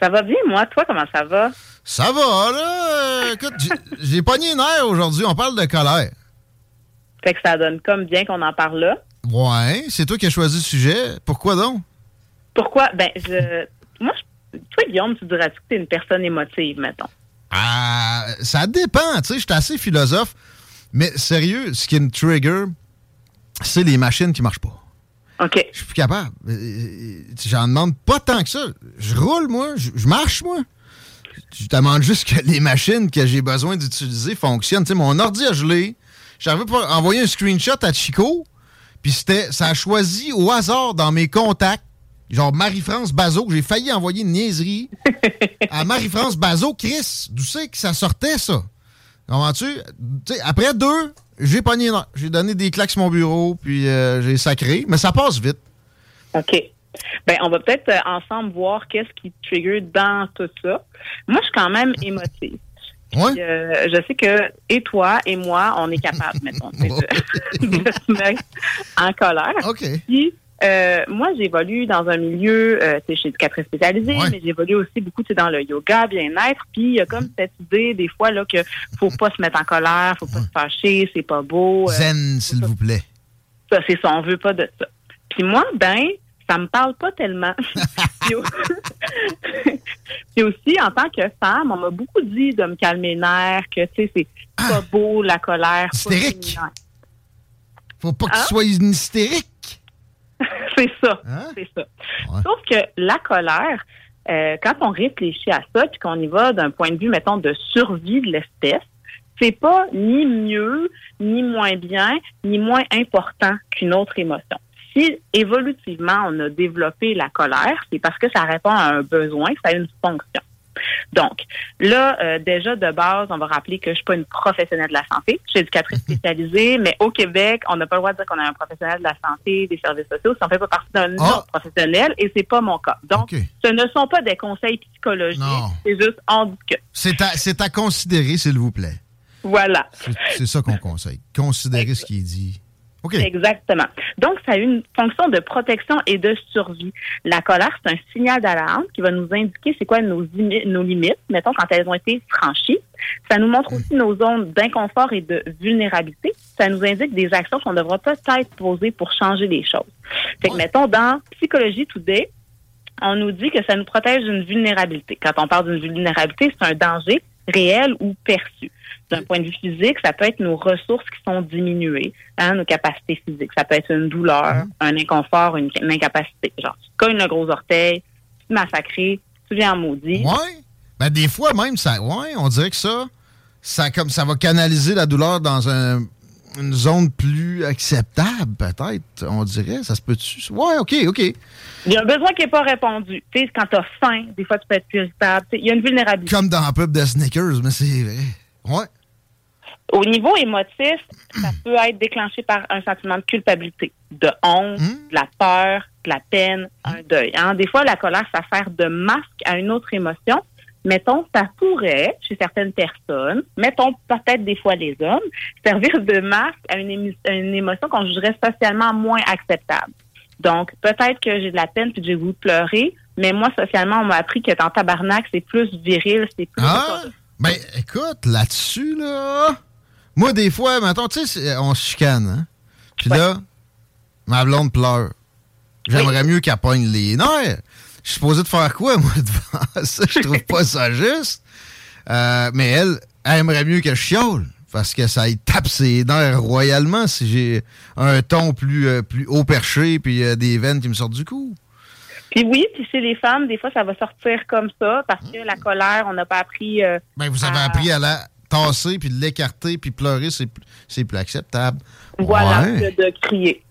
Ça va bien, moi? Toi, comment ça va? Ça va, là. Écoute, j'ai- pogné les nerfs aujourd'hui. On parle de colère. Fait que ça donne comme bien qu'on en parle là. Ouais, c'est toi qui as choisi le sujet. Pourquoi donc? Pourquoi? Ben, je. Moi, je- toi, Guillaume, tu dirais que tu es une personne émotive, mettons? Ah, ça dépend, tu sais, je suis assez philosophe. Mais sérieux, ce qui me trigger, c'est les machines qui marchent pas. OK. Je suis plus capable. Euh, J'en demande pas tant que ça. Je roule, moi. Je je marche, moi. Je demande juste que les machines que j'ai besoin d'utiliser fonctionnent. Tu sais, mon ordi a gelé. J'avais pas envoyé un screenshot à Chico, puis c'était, ça a choisi au hasard dans mes contacts, genre Marie-France Bazot, que j'ai failli envoyer une niaiserie à Marie-France Bazot. Chris, d'où c'est que ça sortait, ça? Comprends-tu? Tu sais, après deux, j'ai pogné, non, j'ai donné des claques sur mon bureau, puis euh, j'ai sacré, mais ça passe vite. OK. Ben, on va peut-être euh, ensemble voir qu'est-ce qui trigger dans tout ça. Moi, je suis quand même émotive. Puis, euh, je sais que et toi et moi, on est capable, mettons, de, de se mettre en colère. OK. Puis, euh, moi, j'évolue dans un milieu, euh, je suis éducatrice spécialisée, mais j'évolue aussi beaucoup, dans le yoga, bien-être. Puis, il y a comme cette idée, des fois, là, que faut pas se mettre en colère, faut pas se fâcher, c'est pas beau. euh, Zen, s'il vous plaît. ça, c'est ça, on veut pas de ça. Puis moi, ben, ça me parle pas tellement. Puis au- Puis aussi, en tant que femme, on m'a beaucoup dit de me calmer les nerfs, que, tu sais, c'est pas beau, la colère. pas Ah! Hystérique. féminin. Faut pas que tu Hein? sois une hystérique. c'est ça. Hein? C'est ça. Sauf que la colère, euh, quand on réfléchit à ça, puis qu'on y va d'un point de vue, mettons, de survie de l'espèce, c'est pas ni mieux, ni moins bien, ni moins important qu'une autre émotion. Si évolutivement on a développé la colère, c'est parce que ça répond à un besoin, ça a une fonction. Donc, là, euh, déjà de base, on va rappeler que je suis pas une professionnelle de la santé. Je suis éducatrice spécialisée, mais au Québec, on n'a pas le droit de dire qu'on est un professionnel de la santé, des services sociaux, si on fait pas partie d'un autre professionnel, et c'est pas mon cas. Donc, ce ne sont pas des conseils psychologiques, Non. c'est juste on dit que. C'est à, c'est à considérer, s'il vous plaît. Voilà. C'est- C'est ça qu'on conseille. Considérer ce qui est dit. OK. Exactement. Donc, ça a une fonction de protection et de survie. La colère, c'est un signal d'alarme qui va nous indiquer c'est quoi nos, nos limites, mettons, quand elles ont été franchies. Ça nous montre aussi nos zones d'inconfort et de vulnérabilité. Ça nous indique des actions qu'on devra peut-être poser pour changer les choses. Fait que, mettons, dans Psychologie Today, on nous dit que ça nous protège d'une vulnérabilité. Quand on parle d'une vulnérabilité, c'est un danger réel ou perçu. D'un point de vue physique, ça peut être nos ressources qui sont diminuées, hein, nos capacités physiques. Ça peut être une douleur, un inconfort, une, une incapacité. Genre, tu cognes le gros orteil, tu te massacres, tu viens en maudit. Ouais. Ben, des fois, même, ça, ouais, on dirait que ça, ça, comme, ça va canaliser la douleur dans un- une zone plus acceptable, peut-être. On dirait. Ça se peut-tu? Ouais, OK, OK. Il y a un besoin qui n'est pas répondu. Tu sais, quand tu as faim, des fois, tu peux être plus irritable. Il y a une vulnérabilité. Comme dans la pub de Snickers, mais c'est vrai. Ouais. Au niveau émotif, ça peut être déclenché par un sentiment de culpabilité, de honte, de la peur, de la peine, un deuil. hein. Des fois, la colère, ça sert de masque à une autre émotion. Mettons, ça pourrait, chez certaines personnes, mettons peut-être des fois les hommes, servir de masque à une, émi- à une émotion qu'on jugerait socialement moins acceptable. Donc, peut-être que j'ai de la peine puis que j'ai voulu pleurer, mais moi, socialement, on m'a appris que dans tabarnak, c'est plus viril, c'est plus... Ah! Ben, écoute, là-dessus, là. Moi, des fois, mettons, tu sais, on se chicane, hein. Puis là, ma blonde pleure. J'aimerais mieux qu'elle pogne les nerfs. Je suis supposé de faire quoi, moi, devant ça? Je trouve pas ça juste. Euh, mais elle, elle aimerait mieux que je chiole. Parce que ça y tape ses nerfs royalement si j'ai un ton plus, euh, plus haut perché puis euh, des veines qui me sortent du cou. Puis oui, puis chez les femmes, des fois, ça va sortir comme ça parce que la colère, on n'a pas appris. Ben, vous avez appris à la tasser puis l'écarter puis pleurer, c'est plus- plus acceptable. Voilà, Ouais. de, de crier.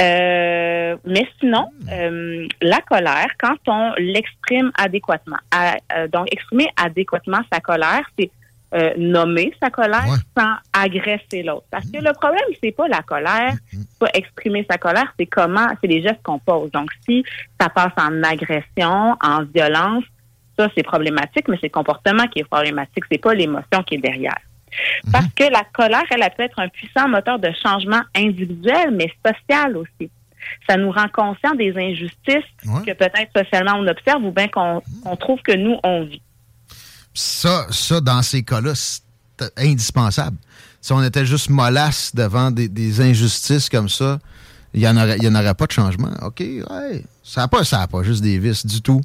Euh, mais sinon, euh, la colère, quand on l'exprime adéquatement, à- euh, donc exprimer adéquatement sa colère, c'est nommer sa colère sans agresser l'autre. Parce que le problème, c'est pas la colère, c'est pas exprimer sa colère, c'est comment, c'est les gestes qu'on pose. Donc, si ça passe en agression, en violence, ça c'est problématique, mais c'est le comportement qui est problématique, c'est pas l'émotion qui est derrière. Parce que la colère, elle, elle peut être un puissant moteur de changement individuel, mais social aussi. Ça nous rend conscients des injustices que peut-être socialement on observe ou bien qu'on trouve que nous, on vit. Ça, ça, dans ces cas-là, c'est indispensable. Si on était juste mollasse devant des, des injustices comme ça, il n'y en, aurait- il y en aurait pas de changement. OK, ouais. Ça n'a pas, ça a pas juste des vices du tout.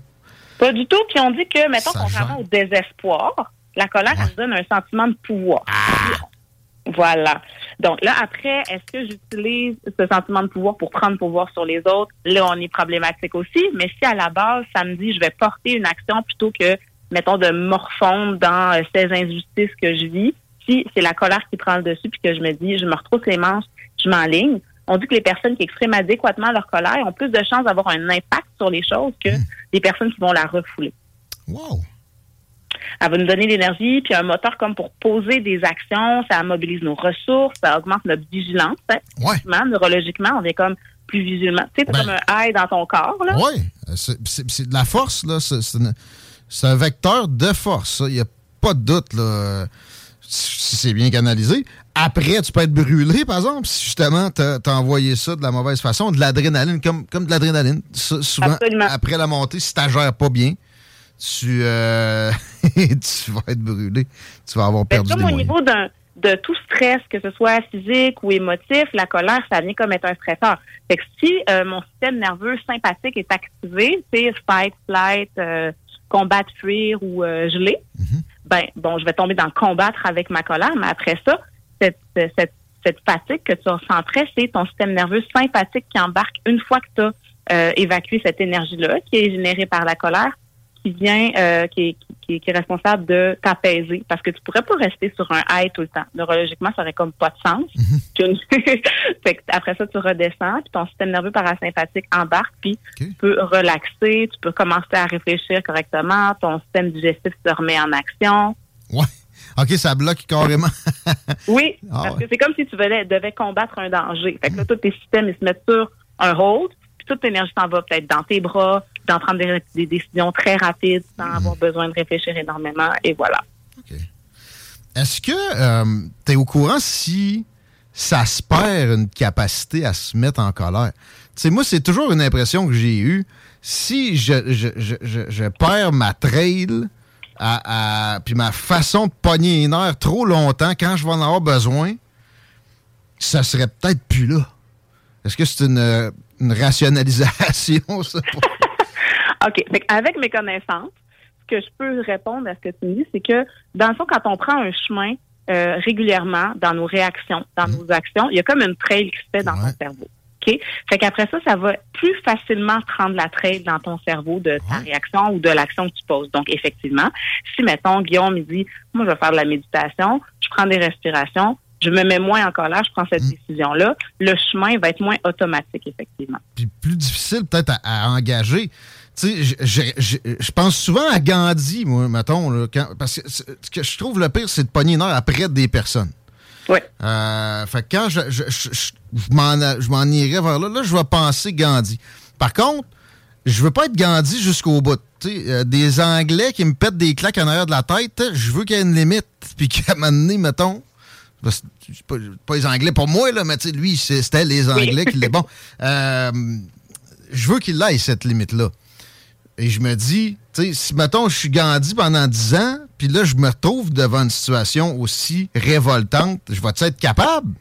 Pas du tout. Puis on dit que, mettons, Ça contrairement au désespoir, la colère, elle nous donne un sentiment de pouvoir. Voilà. Donc là, après, est-ce que j'utilise ce sentiment de pouvoir pour prendre pouvoir sur les autres? Là, on est problématique aussi. Mais si à la base, ça me dit je vais porter une action plutôt que, mettons, de morfondre dans euh, ces injustices que je vis, si c'est la colère qui prend le dessus puis que je me dis je me retrouve les manches, je m'enligne, on dit que les personnes qui expriment adéquatement leur colère ont plus de chances d'avoir un impact sur les choses que les personnes qui vont la refouler. Wow. Elle va nous donner l'énergie, puis un moteur comme pour poser des actions, ça mobilise nos ressources, ça augmente notre vigilance. hein. Ouais. Neurologiquement, on est comme plus vigilant. Tu sais, c'est Ben- comme un high dans ton corps. Oui, c'est de la force, là. C'est un vecteur de force. Il n'y a pas de doute, là, si c'est bien canalisé. Après, tu peux être brûlé, par exemple, si justement tu as, envoyé ça de la mauvaise façon, de l'adrénaline, comme, comme de l'adrénaline. Souvent, Absolument. après la montée, si tu gères pas bien, tu, euh, tu vas être brûlé. Tu vas avoir Ben, perdu comme des au moyens. niveau de tout stress, que ce soit physique ou émotif, la colère, ça vient comme être un stresseur. Fait que si euh, mon système nerveux sympathique est activé, c'est fight, flight, euh, combattre, fuir ou geler, ben bon, je vais tomber dans combattre avec ma colère, mais après ça, cette, cette, cette fatigue que tu ressentais, c'est ton système nerveux sympathique qui embarque une fois que tu as évacué cette énergie-là, qui est générée par la colère, qui vient, euh, qui, est, qui, est, qui est responsable de t'apaiser. Parce que tu pourrais pas rester sur un high tout le temps. Neurologiquement, ça aurait comme pas de sens. Fait que après ça, tu redescends, puis ton système nerveux parasympathique embarque, puis tu peux relaxer, tu peux commencer à réfléchir correctement, ton système digestif se remet en action. Ouais. OK, ça bloque carrément. Oui, Ah parce ouais. que c'est comme si tu devais, devais combattre un danger. Fait que là, tous tes systèmes, ils se mettent sur un hold, puis toute l'énergie s'en va peut-être dans tes bras, d'en prendre des, des décisions très rapides sans avoir besoin de réfléchir énormément, et voilà. Est-ce que tu es au courant si ça se perd une capacité à se mettre en colère? Tu sais, moi, c'est toujours une impression que j'ai eue. Si je, je, je, je perds ma trail, à, à- puis ma façon de pogner les nerfs trop longtemps, quand je vais en avoir besoin, ça serait peut-être plus là. Est-ce que c'est une, une rationalisation, ça? OK. Fait avec mes connaissances, ce que je peux répondre à ce que tu me dis, c'est que, dans le fond, quand on prend un chemin euh, régulièrement dans nos réactions, dans nos actions, il y a comme une trail qui se fait dans ton cerveau. OK? Fait qu'après ça, ça va plus facilement prendre la trail dans ton cerveau de ta réaction ou de l'action que tu poses. Donc, effectivement, si, mettons, Guillaume me dit, moi, je vais faire de la méditation, je prends des respirations, je me mets moins en colère, je prends cette décision-là, le chemin va être moins automatique, effectivement. puis plus difficile peut-être à, à engager. Tu sais, je- je- je je pense souvent à Gandhi, moi, mettons, là, quand- parce que ce que je trouve le pire, c'est de pogner une heure après des personnes. Oui. Euh, fait que quand je, je, je, je- m'en irais vers là, là, je vais penser Gandhi. Par contre, je veux pas être Gandhi jusqu'au bout. Euh, des Anglais qui me pètent des claques en arrière de la tête, je veux qu'il y ait une limite. Puis qu'à un moment donné, mettons, pas, pas les Anglais pour moi, là, mais lui, c'était les Anglais qui l'est bon. Euh, je veux qu'il aille cette limite-là. Et je me dis, tu sais, si, mettons, je suis Gandhi pendant 10 ans, puis là, je me retrouve devant une situation aussi révoltante, je vais être capable?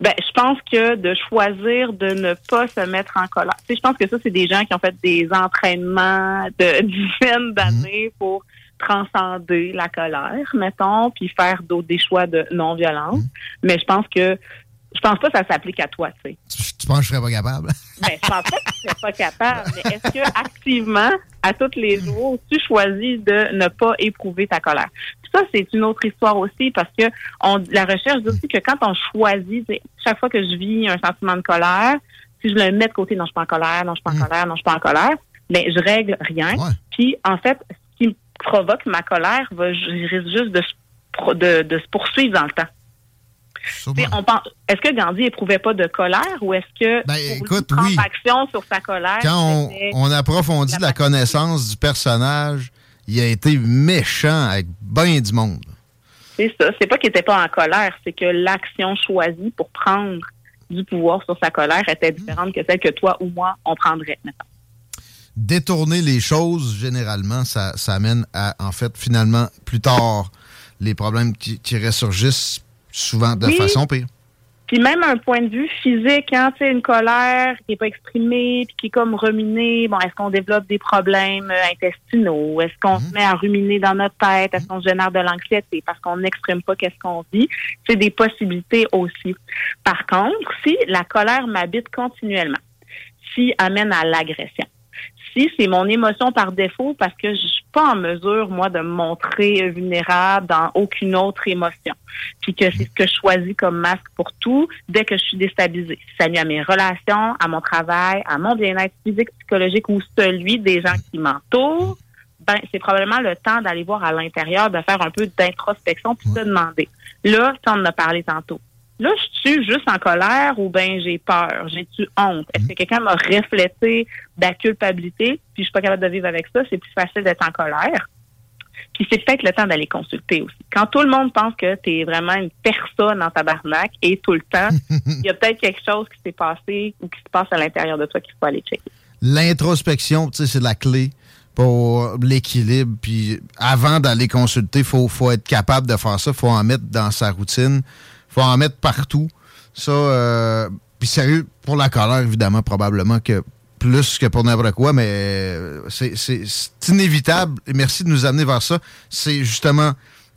Ben, je pense que de choisir de ne pas se mettre en colère. Tu sais, je pense que ça, c'est des gens qui ont fait des entraînements de dizaines d'années pour transcender la colère, mettons, puis faire d'autres des choix de non-violence. Mais je pense que je pense pas que ça s'applique à toi, tu sais. Tu, tu penses que je serais pas capable? Ben, je pense pas que tu serais pas capable, mais est-ce que activement, à tous les jours, tu choisis de ne pas éprouver ta colère? Puis ça, c'est une autre histoire aussi parce que on, la recherche dit aussi que quand on choisit, chaque fois que je vis un sentiment de colère, si je le mets de côté, non, je suis pas en colère, non, je suis pas en colère, non, je suis pas en colère, mais je règle rien. Puis, en fait, ce qui me provoque ma colère va, je risque juste de se poursuivre dans le temps. On pense, est-ce que Gandhi éprouvait pas de colère ou est-ce que Ben, écoute, oui. action sur sa colère Quand on, approfondit la connaissance du personnage, il a été méchant avec bien du monde. C'est ça. C'est pas qu'il était pas en colère, c'est que l'action choisie pour prendre du pouvoir sur sa colère était différente que celle que toi ou moi on prendrait. mettons. détourner les choses, généralement, ça, ça amène à, en fait, finalement, plus tard, les problèmes qui, qui ressurgissent souvent de Oui. façon pire. Puis même un point de vue physique, hein, tu sais, une colère qui est pas exprimée, puis qui est comme ruminée. Bon, est-ce qu'on développe des problèmes euh, intestinaux? Est-ce qu'on se met à ruminer dans notre tête? Est-ce qu'on se génère de l'anxiété? Parce qu'on n'exprime pas qu'est-ce qu'on vit? C'est des possibilités aussi. Par contre, si la colère m'habite continuellement, si amène à l'agression, c'est mon émotion par défaut parce que je suis pas en mesure, moi, de me montrer vulnérable dans aucune autre émotion. Puis que c'est ce que je choisis comme masque pour tout dès que je suis déstabilisée. Ça nuit à mes relations, à mon travail, à mon bien-être physique, psychologique ou celui des gens qui m'entourent. Ben, c'est probablement le temps d'aller voir à l'intérieur, de faire un peu d'introspection puis de se demander. Là, tu en as parlé tantôt. Là, je suis juste en colère ou ben j'ai peur, j'ai-tu honte? Est-ce que quelqu'un m'a reflété de la culpabilité, puis je suis pas capable de vivre avec ça, c'est plus facile d'être en colère. Puis c'est peut-être le temps d'aller consulter aussi. Quand tout le monde pense que tu es vraiment une personne en tabarnak et tout le temps, il y a peut-être quelque chose qui s'est passé ou qui se passe à l'intérieur de toi qu'il faut aller checker. L'introspection, tu sais, c'est la clé pour l'équilibre. Puis avant d'aller consulter, il faut, faut être capable de faire ça. Il faut en mettre dans sa routine faut en mettre partout. Ça, euh, puis sérieux, pour la colère, évidemment, probablement que plus que pour n'importe quoi, mais euh, c'est inévitable. Et merci de nous amener vers ça. C'est justement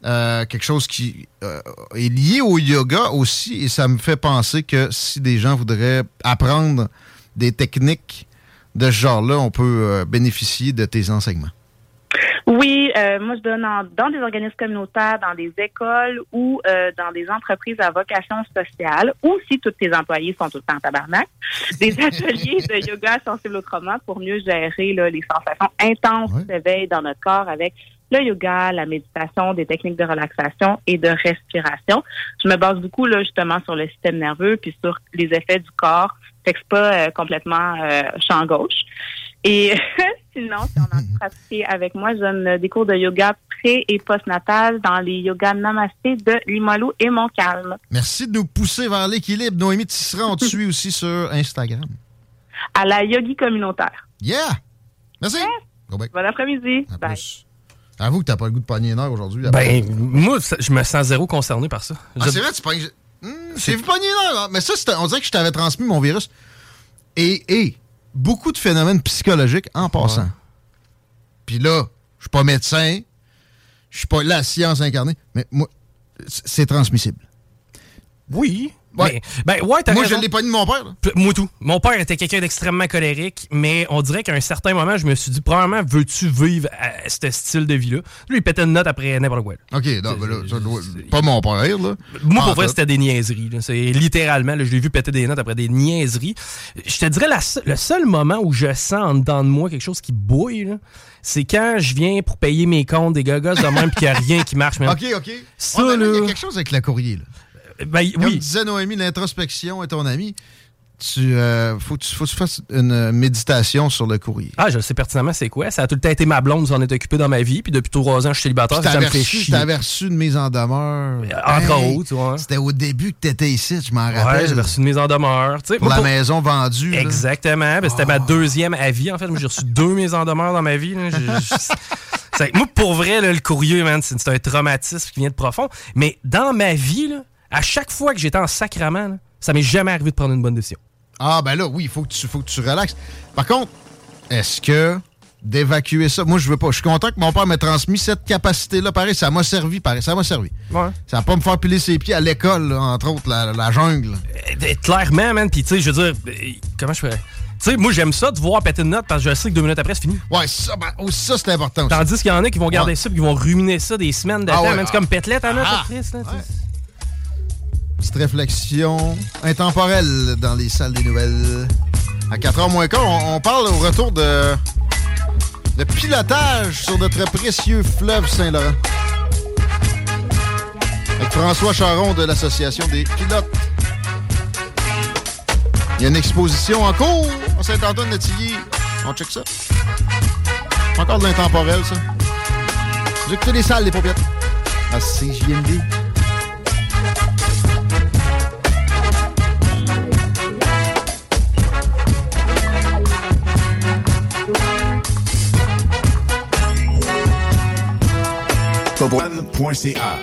euh, quelque chose qui est lié au yoga aussi, et ça me fait penser que si des gens voudraient apprendre des techniques de ce genre-là, on peut bénéficier de tes enseignements. Oui, euh, moi je donne dans des organismes communautaires, dans des écoles ou euh, dans des entreprises à vocation sociale, ou si tous tes employés sont tout le temps en tabarnak, des ateliers de yoga sensible autrement pour mieux gérer là, les sensations intenses ouais. d'éveil dans notre corps avec le yoga, la méditation, des techniques de relaxation et de respiration. Je me base beaucoup là justement sur le système nerveux puis sur les effets du corps. Fait que pas euh, complètement champ gauche. Et sinon, si on a pratiqué avec moi, je donne des cours de yoga pré- et post-natal dans les yogas namasté de Limoilou et Montcalm. Merci de nous pousser vers l'équilibre. Noémie Tissera, on te suit aussi sur Instagram. À la yogi communautaire. Yeah! Merci. Bon après-midi. Bye. Avoue que t'as pas le goût de pogner une heure aujourd'hui. Ben, moi, je me sens zéro concerné par ça. Ah, Je- c'est vrai, tu pognes... Hum, J'ai vu pogner une heure, hein. mais ça, on dirait que je t'avais transmis mon virus. Et, et beaucoup de phénomènes psychologiques en passant. Puis là, je suis pas médecin, je suis pas la science incarnée, mais moi, c'est transmissible. Oui. Ouais. Mais- ben, ouais, Moi, raison. je l'ai pas de mon père. là. Moi tout. Mon père était quelqu'un d'extrêmement colérique, mais on dirait qu'à un certain moment, je me suis dit, probablement, veux-tu vivre à ce style de vie-là? Lui, il pétait une note après n'importe quoi. là. OK, non, ben là, ça doit- pas mon père, là. Moi, En pour vrai, c'était des niaiseries. C'est littéralement, là, je l'ai vu péter des notes après des niaiseries. Je te dirais, la se- le seul moment où je sens en dedans de moi quelque chose qui bouille, là, c'est quand je viens pour payer mes comptes des gogos de même puis qu'il n'y a rien qui marche. man. OK, OK. Ça, là, Il y a quelque chose avec le courrier, là. Ben, Comme oui. disait Noémie, l'introspection est ton ami. Tu, euh, faut, que tu, faut que tu fasses une euh, méditation sur le courrier. Ah, je sais pertinemment c'est quoi. Ça a tout le temps été ma blonde, s'en est occupé dans ma vie. Puis depuis trois ans, je suis célibataire. Ça me fait chier. t'avais reçu une mise en demeure. Entre Hey, autres, ouais. C'était au début que t'étais ici, je m'en Ouais, rappelle. j'avais reçu une mise en demeure. tu pour Moi, la pour- maison vendue. Exactement. Ben, c'était ma deuxième avis. En fait, j'ai reçu deux mises en demeure dans ma vie. moi, pour vrai, là, le courrier, man, c'est un traumatisme qui vient de profond. Mais dans ma vie, là, à chaque fois que j'étais en sacrament, là, ça m'est jamais arrivé de prendre une bonne décision. Ah, ben là, oui, il faut, que tu- faut que tu relaxes. Par contre, est-ce que d'évacuer ça, moi, je veux pas. Je suis content que mon père m'ait transmis cette capacité-là. Pareil, ça m'a servi, pareil, ça m'a servi. Ouais. Ça va pas me faire piler ses pieds à l'école, entre autres, la, la jungle. Euh, Clairement, man. Puis, tu sais, je veux dire, euh, comment je fais? Tu sais, moi, j'aime ça de voir péter une note parce que je sais que deux minutes après, c'est fini. Ouais, ça, ben, aussi, ça c'est important aussi. Tandis qu'il y en a qui vont garder Ouais. ça puis qui vont ruminer ça des semaines de Ah temps. ouais, man. C'est ah. comme pételette en note, Ah. là, sais. Petite réflexion intemporelle dans les salles des nouvelles. À 4h moins quart, on, parle au retour de, de pilotage sur notre précieux fleuve Saint-Laurent. Avec François Charon de l'Association des pilotes. Il y a une exposition en cours à Saint-Antoine-de-Tilly. On check ça. Encore de l'intemporel, ça. Vous écoutez les salles, les paupiètes. À CJMD. Top1.ca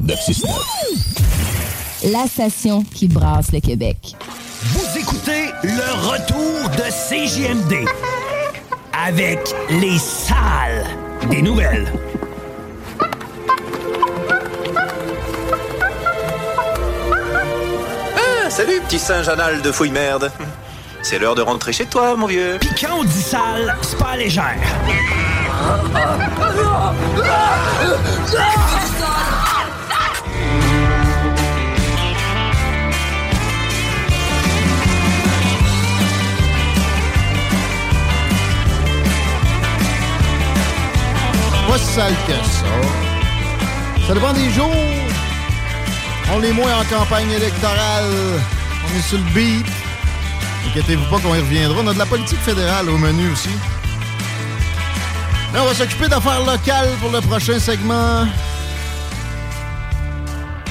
969 la station qui brasse le Québec. Vous écoutez le retour de CJMD avec les salles des nouvelles. Ah, salut, petit singe anal de fouille merde. C'est l'heure de rentrer chez toi, mon vieux. Puis quand on dit sale, c'est pas légère. Pas si sale que ça. Ça dépend des jours. On est moins en campagne électorale. On est sur le beat. Inquiétez-vous pas qu'on y reviendra. On a de la politique fédérale au menu aussi. Là, on va s'occuper d'affaires locales pour le prochain segment.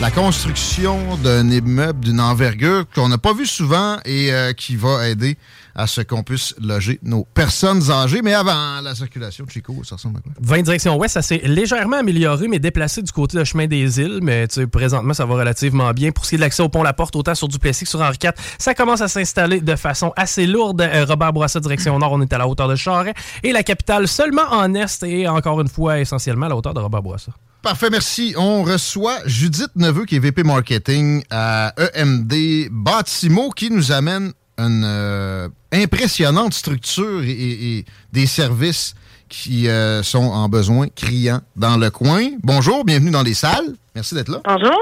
La construction d'un immeuble d'une envergure qu'on n'a pas vu souvent et euh, qui va aider à ce qu'on puisse loger nos personnes âgées. Mais avant la circulation, Chico, ça ressemble à quoi? 20 direction ouest, ça s'est légèrement amélioré, mais déplacé du côté de chemin des îles. Mais présentement, ça va relativement bien. Pour ce qui est de l'accès au pont La Porte, autant sur Duplessis que sur Henri IV, ça commence à s'installer de façon assez lourde. Euh, Robert Bourassa, direction nord, on est à la hauteur de Charest. Et la capitale seulement en est et encore une fois, essentiellement à la hauteur de Robert. Parfait, merci. On reçoit Judith Neveu, qui est VP Marketing à EMD Bâtimo, qui nous amène une euh, impressionnante structure et, et- et des services qui euh, sont en besoin criant dans le coin. Bonjour, bienvenue dans les salles. Merci d'être là. Bonjour,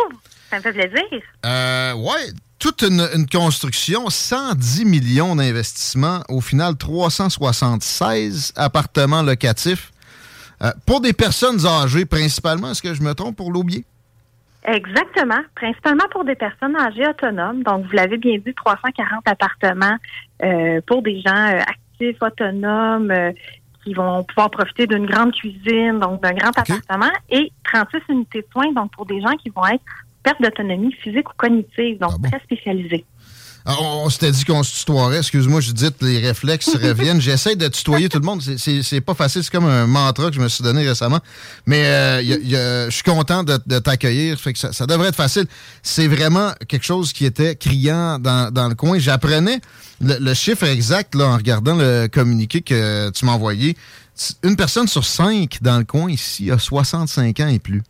ça me fait plaisir. Euh, ouais, toute une, une construction, 110 millions d'investissements, au final 376 appartements locatifs Euh, pour des personnes âgées principalement. Est-ce que je me trompe pour l'oublier? Exactement, principalement pour des personnes âgées autonomes. Donc, vous l'avez bien dit, 340 appartements euh, pour des gens euh, actifs, autonomes, euh, qui vont pouvoir profiter d'une grande cuisine, donc d'un grand appartement, et 36 unités de soins, donc pour des gens qui vont être perte d'autonomie physique ou cognitive, donc très spécialisés. Ah, On, on s'était dit qu'on se tutoierait. Excuse-moi, Judith, les réflexes reviennent. J'essaie de tutoyer tout le monde. C'est- pas facile. C'est comme un mantra que je me suis donné récemment. Mais euh, y a- y a- je suis content de, de t'accueillir. Fait que ça, ça devrait être facile. C'est vraiment quelque chose qui était criant dans, dans le coin. J'apprenais le, le chiffre exact là, en regardant le communiqué que tu m'as envoyé. Une personne sur cinq dans le coin ici a 65 ans et plus.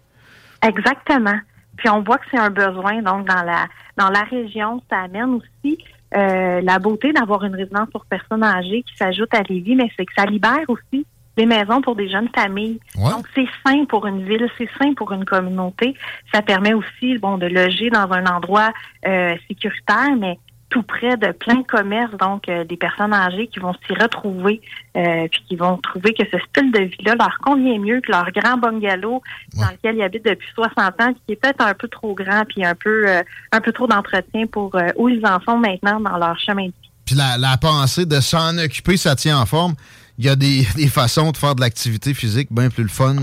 Exactement. Puis on voit que c'est un besoin, donc dans la dans la région, ça amène aussi euh, la beauté d'avoir une résidence pour personnes âgées qui s'ajoute à Lévis, mais c'est que ça libère aussi des maisons pour des jeunes familles. Donc c'est sain pour une ville, c'est sain pour une communauté. Ça permet aussi bon de loger dans un endroit euh, sécuritaire, mais tout près de plein de commerces, donc euh, des personnes âgées qui vont s'y retrouver, euh, puis qui vont trouver que ce style de vie-là leur convient mieux que leur grand bungalow dans lequel ils habitent depuis 60 ans, puis qui est peut-être un peu trop grand, puis un peu euh, un peu trop d'entretien pour où ils en sont maintenant dans leur chemin de vie. Puis la, la pensée de s'en occuper, ça tient en forme. Il y a des, des façons de faire de l'activité physique bien plus le fun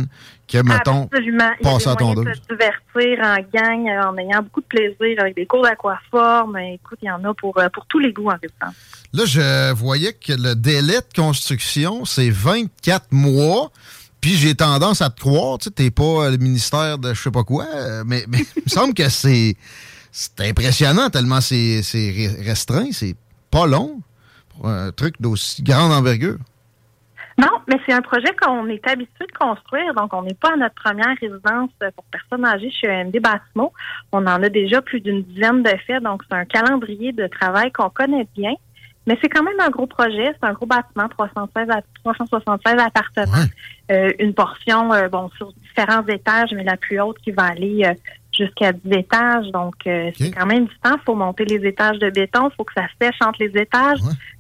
que, mettons, Absolument. Il y a passer des à tondeuse. de se divertir en gang, euh, en ayant beaucoup de plaisir avec des cours d'aquaforme. Écoute, il y en a pour, euh, pour tous les goûts en résidence. Là, je voyais que le délai de construction, c'est 24 mois. Puis j'ai tendance à te croire, tu sais, t'es pas le ministère de je sais pas quoi, euh, mais, mais il me semble que c'est c'est impressionnant tellement c'est c'est re- restreint, c'est pas long pour un truc d'aussi grande envergure. Non, mais c'est un projet qu'on est habitué de construire. Donc, on n'est pas à notre première résidence pour personnes âgées chez EMD Bâtimo. On en a déjà plus d'une dizaine de faits. Donc, c'est un calendrier de travail qu'on connaît bien. Mais c'est quand même un gros projet. C'est un gros bâtiment, 316 à 376 appartements. Euh, une portion, euh, bon, sur différents étages, mais la plus haute qui va aller euh, jusqu'à 10 étages. Donc, euh, c'est quand même du temps. Il faut monter les étages de béton. Il faut que ça sèche entre les étages.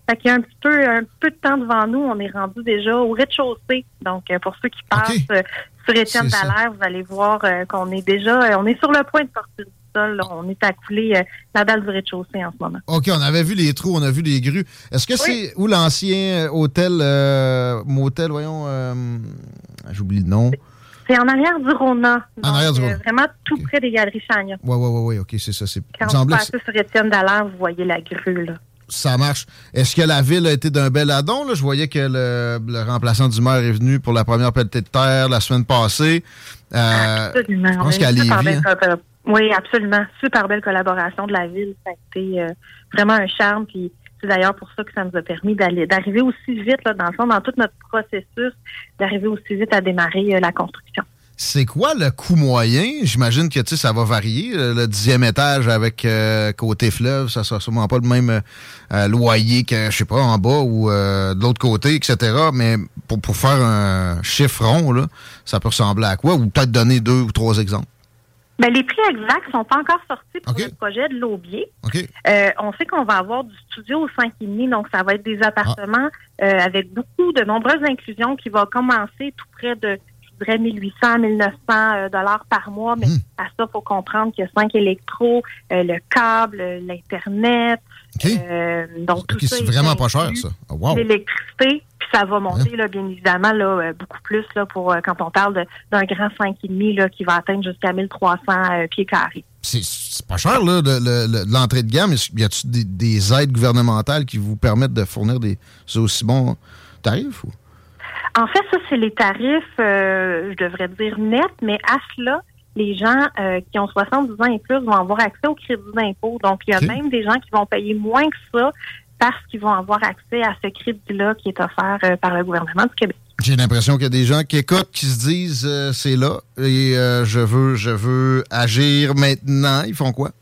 Fait qu'il y a un petit peu, un peu de temps devant nous. On est rendu déjà au rez-de-chaussée. Donc, euh, pour ceux qui passent euh, sur Étienne. Dallaire, vous allez voir qu'on est déjà, on est sur le point de sortir du sol. là. On est à couler la dalle du rez-de-chaussée en ce moment. OK, on avait vu les trous, on a vu les grues. Est-ce que c'est où l'ancien hôtel, motel, voyons, j'oublie le nom. C'est en arrière du Rona. En arrière du Donc, Rona. euh, vraiment tout près des Galeries Chagnon. Ouais, ouais, ouais, ouais, OK, c'est ça. C'est, Quand vous passez sur Étienne Dallaire, vous voyez la grue, là. ça marche. Est-ce que la ville a été d'un bel addon? Là? Je voyais que le, le remplaçant du maire est venu pour la première pelletée de terre la semaine passée. Euh, Absolument. je On pense a qu'à une Lévis, super belle hein. Oui, absolument. Super belle collaboration de la ville. Ça a été euh, vraiment un charme. Puis c'est d'ailleurs pour ça que ça nous a permis d'aller d'arriver aussi vite, là, dans le fond, dans tout notre processus, d'arriver aussi vite à démarrer euh, la construction. C'est quoi le coût moyen? J'imagine que tu sais, ça va varier. Le le dixième étage avec euh, côté fleuve, ça sera sûrement pas le même euh, euh, loyer que, je sais pas, en bas ou euh, de l'autre côté, etc. Mais pour, pour faire un chiffre rond, là, ça peut ressembler à quoi? Ou peut-être donner deux ou trois exemples. Ben, les prix exacts sont pas encore sortis pour le projet de l'Aubier. OK. Euh, on sait qu'on va avoir du studio au 5,5, donc ça va être des appartements euh, avec beaucoup de nombreuses inclusions qui vont commencer tout près de, je dirais, 1800, 1900 euh, dollars par mois. Mais à ça, faut comprendre qu'il y a 5 électros, euh, le câble, euh, euh, donc, c'est est vraiment pas cher, ça. Oh, wow. L'électricité, puis ça va monter, là, bien évidemment, là, euh, beaucoup plus là, pour euh, quand on parle d'un grand 5,5 là, qui va atteindre jusqu'à 1300 euh, pieds carrés. C'est- pas cher, là, le- le- l'entrée de gamme. Y a-t-il des, des aides gouvernementales qui vous permettent de fournir des aussi bons tarifs? Ou? En fait, ça, c'est les tarifs, euh, je devrais dire nets, mais à cela, les gens euh, qui ont 70 ans et plus vont avoir accès au crédit d'impôt. Donc, il y a même des gens qui vont payer moins que ça parce qu'ils vont avoir accès à ce crédit-là qui est offert euh, par le gouvernement du Québec. J'ai l'impression qu'il y a des gens qui écoutent, qui se disent euh, c'est là et euh, je veux je veux agir maintenant. Ils font quoi?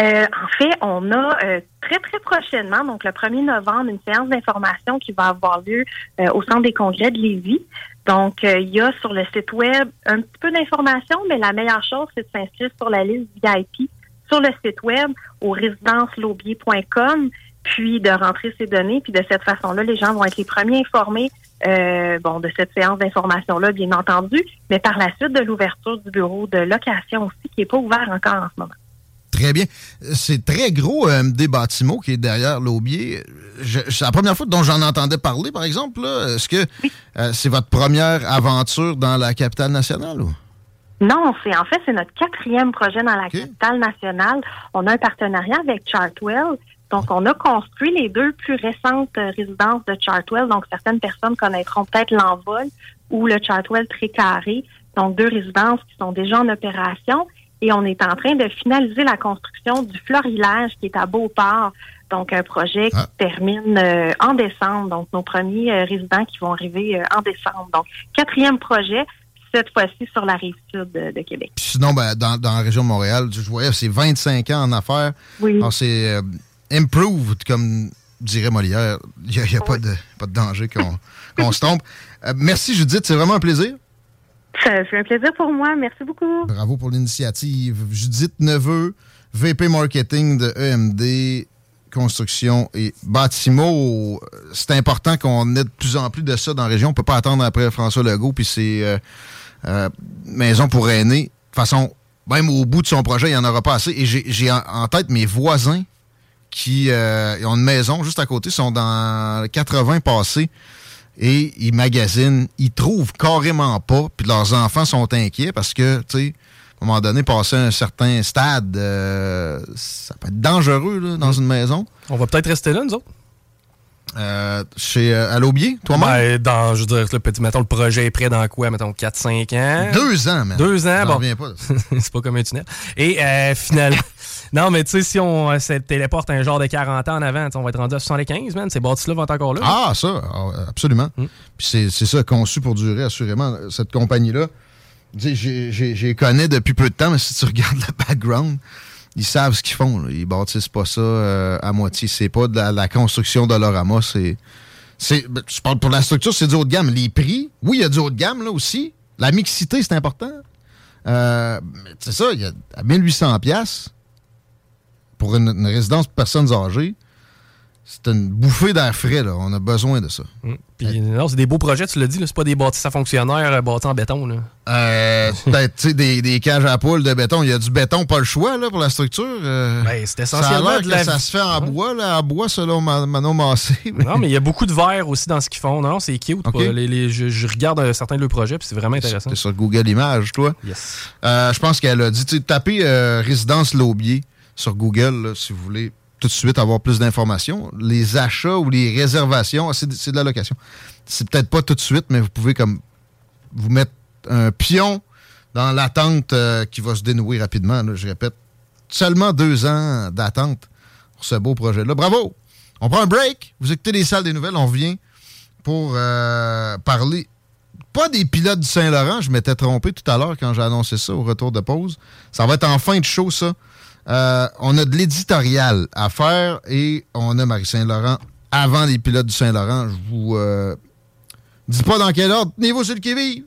Euh, en fait, on a euh, très, très prochainement, donc le 1er novembre, une séance d'information qui va avoir lieu euh, au Centre des congrès de Lévis. Donc, euh, il y a sur le site web un petit peu d'informations, mais la meilleure chose, c'est de s'inscrire sur la liste VIP sur le site web au résidencelaubier.com, puis de rentrer ses données. Puis de cette façon-là, les gens vont être les premiers informés euh, bon, de cette séance d'information-là, bien entendu, mais par la suite de l'ouverture du bureau de location aussi, qui n'est pas ouvert encore en ce moment. Très bien. C'est très gros euh, MD Bâtimo qui est derrière l'Aubier. C'est la première fois dont j'en entendais parler, par exemple. Est-ce que euh, c'est votre première aventure dans la capitale nationale? Ou? Non, c'est en fait c'est notre quatrième projet dans la capitale nationale. On a un partenariat avec Chartwell. Donc, on a construit les deux plus récentes euh, résidences de Chartwell. Donc, certaines personnes connaîtront peut-être l'envol ou le Chartwell très carré. Donc, deux résidences qui sont déjà en opération. Et on est en train de finaliser la construction du Florilège qui est à Beauport. Donc, un projet qui termine euh, en décembre. Donc, nos premiers euh, résidents qui vont arriver euh, en décembre. Donc, quatrième projet, cette fois-ci sur la rive sud de, de Québec. Puis sinon, ben, dans, dans la région de Montréal, je voyais, c'est 25 ans en affaires. Oui. Alors, c'est improved, comme dirait Molière. Il n'y a, y a pas, de, pas de danger qu'on se trompe. Merci, Judith. C'est vraiment un plaisir. Ça fait un plaisir pour moi. Merci beaucoup. Bravo pour l'initiative. Judith Neveu, VP Marketing de EMD Construction et Bâtimo. C'est important qu'on ait de plus en plus de ça dans la région. On peut pas attendre après François Legault puis ses euh, euh, maisons pour aînés. De toute façon, même au bout de son projet, il n'y en aura pas assez. Et j'ai en, tête mes voisins qui euh, ont une maison juste à côté, sont dans le 80 passés et ils magasinent, ils trouvent carrément pas, puis leurs enfants sont inquiets parce que, tu sais, à un moment donné, passer un certain stade, euh, ça peut être dangereux là, dans une maison. On va peut-être rester là, nous autres. Euh, chez euh, à l'Aubier, toi-même? Ben, dans, je veux dire, le petit, mettons, le projet est prêt dans quoi, mettons, 4-5 ans? Deux ans, man. Deux ans, bon. reviens pas. c'est pas comme un tunnel. Et euh, finalement, non, mais tu sais, si on euh, se téléporte un genre de 40 ans en avant, on va être rendu à 75, man. Ces bâtisses-là vont être encore là. Ah, ça, ah, absolument. Mm. Puis c'est ça, conçu pour durer, assurément. Cette compagnie-là, j'ai connais depuis peu de temps, mais si tu regardes le background, ils savent ce qu'ils font. là. Ils bâtissent pas ça euh, à moitié. C'est pas de la, construction d'Olorama, c'est... c'est- ben, Je parle pour la structure, c'est du haut de gamme. Les prix, oui, il y a du haut de gamme là aussi. La mixité, c'est important. Euh, c'est ça, il y a à 1800 pièces pour une, une résidence pour personnes âgées. C'est une bouffée d'air frais, là. On a besoin de ça. Puis, non, c'est des beaux projets, tu l'as dit, là, c'est pas des bâtisses à fonctionnaires euh, bâtis en béton. Là. Euh, Peut-être, tu sais, des, des cages à poules de béton. Il y a du béton, pas le choix, là, pour la structure. Euh, Ben, c'est ça a essentiellement l'air de que la- ça se fait en bois, là, en bois, selon Ma- Manon Massé. Non, mais il y a beaucoup de verre aussi dans ce qu'ils font. Non, c'est cute. Ok. pas- les- les- je, je regarde euh, certains de leurs projets, puis c'est vraiment intéressant. T'es sur Google Images, toi? Yes. Euh, je pense qu'elle a dit, tu sais, tapez Résidence Laubier sur Google, là, si vous voulez tout de suite avoir plus d'informations. Les achats ou les réservations, c'est de, c'est de la location. C'est peut-être pas tout de suite, mais vous pouvez comme vous mettre un pion dans l'attente euh, qui va se dénouer rapidement. je répète, seulement deux ans d'attente pour ce beau projet-là. Bravo! On prend un break. Vous écoutez les salles des nouvelles. On revient pour euh, parler, pas des pilotes du Saint-Laurent. Je m'étais trompé tout à l'heure quand j'ai annoncé ça au retour de pause. Ça va être en fin de show, ça. Euh, on a de l'éditorial à faire et on a Marie Saint-Laurent avant les pilotes du Saint-Laurent. Je vous euh, dis pas dans quel ordre. Tenez-vous sur le.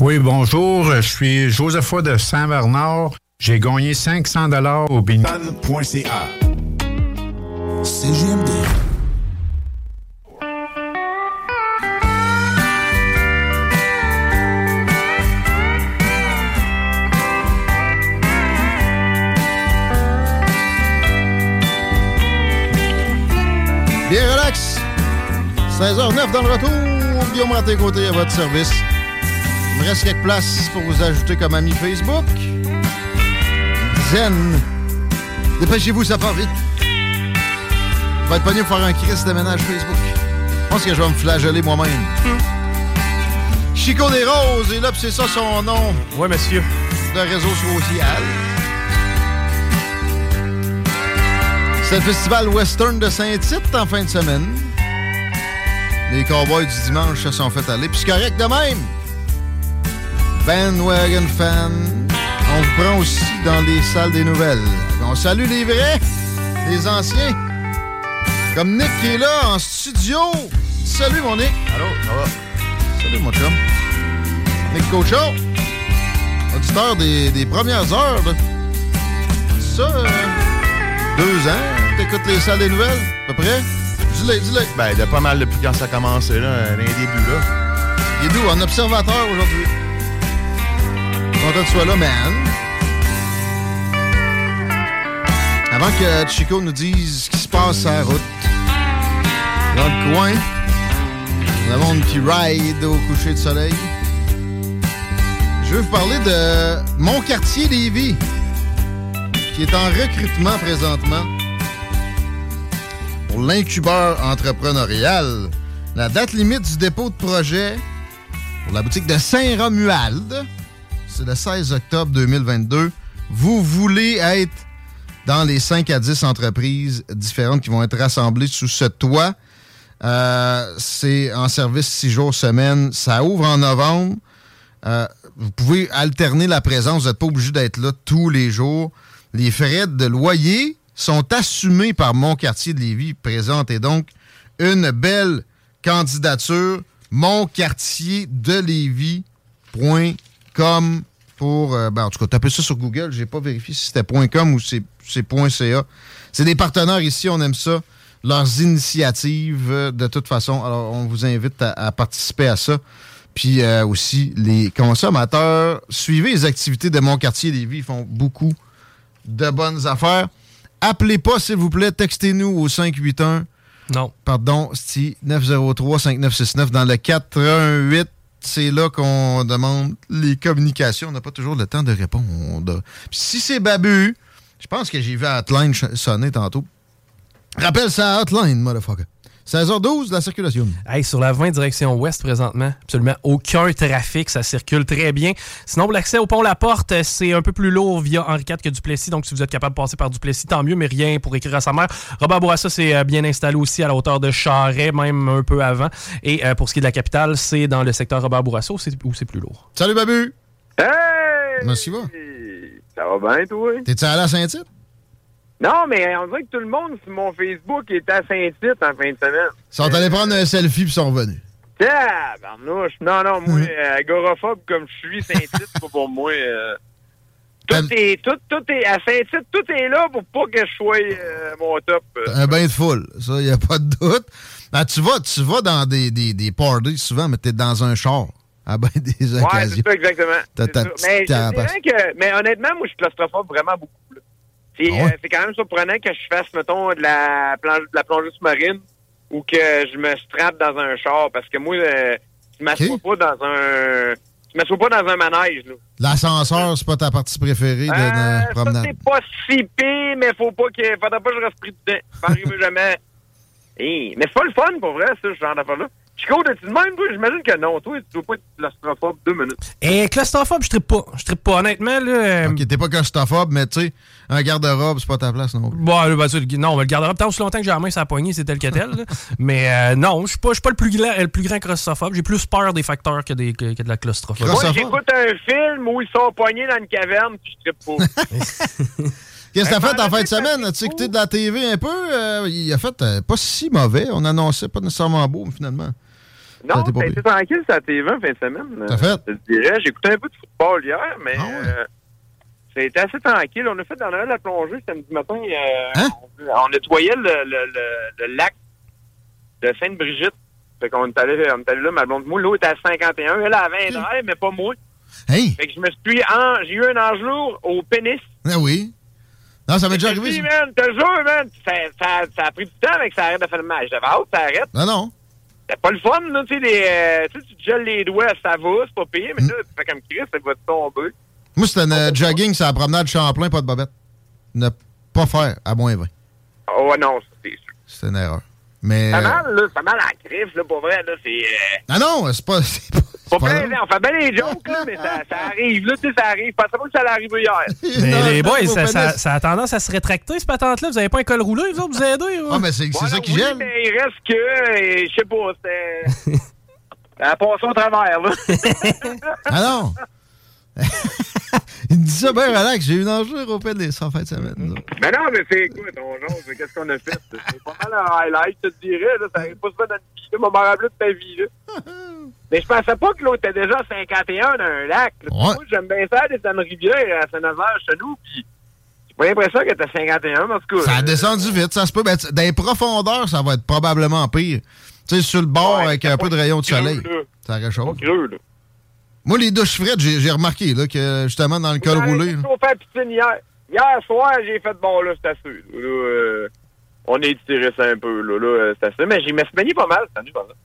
Oui, bonjour. Je suis Josepha de Saint-Bernard. J'ai gagné 500 dollars au Ban.ca. CGMD. 16h09 dans le retour. Guillaume Raté-Côté à votre service. Il me reste quelques places pour vous ajouter comme ami Facebook. Zen. Dépêchez-vous, ça part vite. Va être pogné pour faire un crise de ménage Facebook. Je pense que je vais me flageller moi-même. Chico des Roses, et là, c'est ça son nom. Oui, monsieur. De réseau social. C'est le festival western de Saint-Tite en fin de semaine. Les cowboys du dimanche se sont fait aller. Puis c'est correct de même. Bandwagon fan. On vous prend aussi dans les salles des nouvelles. On salue les vrais, les anciens. Comme Nick qui est là en studio. Salut mon Nick. Allô, ça va? Salut mon chum. Nick Cocho. Auditeur des, des premières heures. là. Ça, euh, deux ans, t'écoutes les salles des nouvelles, à peu près? Dis-le, dis-le. Ben, de pas mal depuis quand ça a commencé, là, les débuts, là. Il est d'où? En observateur aujourd'hui. Content que tu sois là, man. Avant que Chico nous dise ce qui se passe à la route, dans le coin, le monde qui ride au coucher de soleil, je veux vous parler de mon quartier Lévis, qui est en recrutement présentement pour l'incubeur entrepreneurial. La date limite du dépôt de projet pour la boutique de Saint-Romuald, c'est le 16 octobre 2022. Vous voulez être dans les 5 à 10 entreprises différentes qui vont être rassemblées sous ce toit. Euh, c'est en service 6 jours semaine. Ça ouvre en novembre. Euh, vous pouvez alterner la présence. Vous n'êtes pas obligé d'être là tous les jours. Les frais de loyer sont assumés par mon quartier de Lévis. Présentez donc une belle candidature. Mon quartier de Lévis.com pour. euh, ben, en tout cas, tapez ça sur Google. J'ai pas vérifié si c'était .com ou c'est c'est .ca. C'est des partenaires ici, on aime ça. Leurs initiatives, euh, de toute façon. Alors, on vous invite à, à participer à ça. Puis euh, aussi, les consommateurs, suivez les activités de mon quartier Lévis. Ils font beaucoup de bonnes affaires. Appelez pas, s'il vous plaît. Textez-nous au 581. Non. Pardon, c'est 903-5969 dans le 418. C'est là qu'on demande les communications. On n'a pas toujours le temps de répondre. Puis si c'est Babu, je pense que j'ai vu Hotline sonner tantôt. Rappelle ça à Hotline, motherfucker. 16h12, la circulation. Hey, sur la 20 direction ouest présentement, absolument aucun trafic, ça circule très bien. Sinon, l'accès au pont La Porte, c'est un peu plus lourd via Henri IV que Duplessis, donc si vous êtes capable de passer par Duplessis, tant mieux, mais rien pour écrire à sa mère. Robert Bourassa, c'est euh, bien installé aussi à la hauteur de Charret, même un peu avant. Et euh, pour ce qui est de la capitale, c'est dans le secteur Robert Bourassa où c'est où c'est plus lourd. Salut, Babu! Hey! Comment tu vas? Ça va bien, toi? T'es-tu allé à Saint-Tite? Non, mais on dirait que tout le monde sur mon Facebook est à Saint-Tite en fin de semaine. Ils sont allés prendre un selfie puis sont revenus. Tabarnouche. Non, non, moi, euh, agoraphobe comme je suis, Saint-Tite, c'est pas pour moi. euh, tout, est, tout, tout est, à Saint-Tite, tout est là pour pas que je sois euh, mon top. Un bain de foule, ça, il a pas de doute. Ben, tu vas, tu vas dans des, des, des parties souvent, mais t'es dans un char à bien des Ouais, occasions. c'est ça, exactement. Ta Mais, je carapace. dirais que, mais honnêtement, moi, je suis claustrophobe vraiment beaucoup. là. C'est Ah ouais? euh, c'est quand même surprenant que je fasse, mettons, de la, planche, de la plongée sous-marine ou que je me strappe dans un char. Parce que moi, euh, je m'assois pas dans un... Je m'assois pas dans un manège, là. L'ascenseur, c'est pas ta partie préférée de Euh, la promenade. c'est pas si pire, mais faut pas que, faudrait pas que je reste pris dedans. Ça arrive jamais. Hey, mais c'est pas le fun, pour vrai, ça, ce genre d'affaire-là. Chico, t'es-tu de même, toi? J'imagine que non. Toi, tu dois pas être claustrophobe deux minutes. Et claustrophobe, je trippe pas. Je trippe pas, honnêtement. Là, euh, Ok, t'es pas claustrophobe, mais tu sais, un garde-robe, c'est pas ta place non plus. Bon, là, ben, tu- non, on va le garder tant aussi longtemps que j'ai la main sur la poignée, c'est tel que tel. là. Mais euh, non, je suis pas, je suis pas le plus, grand, le plus grand claustrophobe. J'ai plus peur des facteurs que, des, que, que de la claustrophobie. Moi, j'écoute un film où ils sont poignés dans une caverne, puis je trippe pas. Qu'est-ce que t'as fait en fin de semaine? As-tu écouté de la TV un peu? Euh, il a fait euh, pas si mauvais. On annonçait pas nécessairement beau, mais finalement. Non, pire. été tranquille, ça TV en fin de semaine. T'as fait? Je te dirais, j'ai écouté un peu de football hier, mais Ah euh, ça a été assez tranquille. On a fait dans la la plongée samedi matin. euh, Hein? on, on nettoyait le, le, le, le lac de Sainte-Brigitte. Fait qu'on est allé, on est allé là, ma blonde. Moi, l'eau était à 51. Elle avait 20 airs, mais pas moi. Hey! Fait que je me suis en, j'ai eu un ange lourd au pénis. Ah oui. Non, ça m'est déjà Je arrivé. ça. man, te jure, man, ça, ça, ça a pris du temps avec que ça arrête de faire le match. J'avais hâte, ça arrête. Non, non. C'est pas le fun, là, tu sais, les, euh, tu gèles les doigts, ça va, c'est pas pire, mais Hmm. là, tu fais comme Chris, ça va te tomber. Moi, c'était un euh, jogging sur la promenade Champlain, pas de bobette. Ne pas faire à moins 20. Oh, non, c'est sûr. C'est une erreur. Mais. Ça euh, mal, là, ça mal à la griffe, là, pour vrai, là, c'est... Euh, Ah non, c'est pas. c'est pas- on fait bien les jokes, là, mais ça, ça arrive, là, tu sais, ça arrive. Je pensais pas que ça allait arriver hier. Mais Non, les boys, ça, a tendance à se rétracter, cette patente-là. Vous avez pas un col roulé, vous autres, vous aidez? Ah, mais c'est c'est Voilà, ça qui oui, gèle. mais il reste que, euh, je sais pas, c'était... Elle a passé au travers, là. Ah non! Il me dit ça bien relax. J'ai eu une enjeu au pénis en fin de semaine. Mais non, mais c'est écoute, on jase, mais qu'est-ce qu'on a fait? C'est pas mal un highlight, je te dirais, là. Ça arrive pas souvent dans là, m'en rappelé de ta vie, là. Mais je pensais pas que l'autre était déjà à 51 dans un lac. là. Moi, j'aime bien ça, dans une rivière à Saint-Nazaire, chez nous, puis j'ai pas l'impression que t'es 51, mais en tout cas. Ça a descendu vite, ça se peut. Ben, dans les profondeurs, ça va être probablement pire. Tu sais, sur le bord avec un peu de rayon de soleil. Ça réchauffe. creux, là. Moi, les douches frettes, j'ai remarqué là, que justement dans le col roulé. hier. Hier soir, j'ai fait bon, là, c'est assez. Là, euh, on a étiré ça un peu, là, là, euh, c'est assez. Mais j'ai me suis baigné pas mal, cette année, par exemple.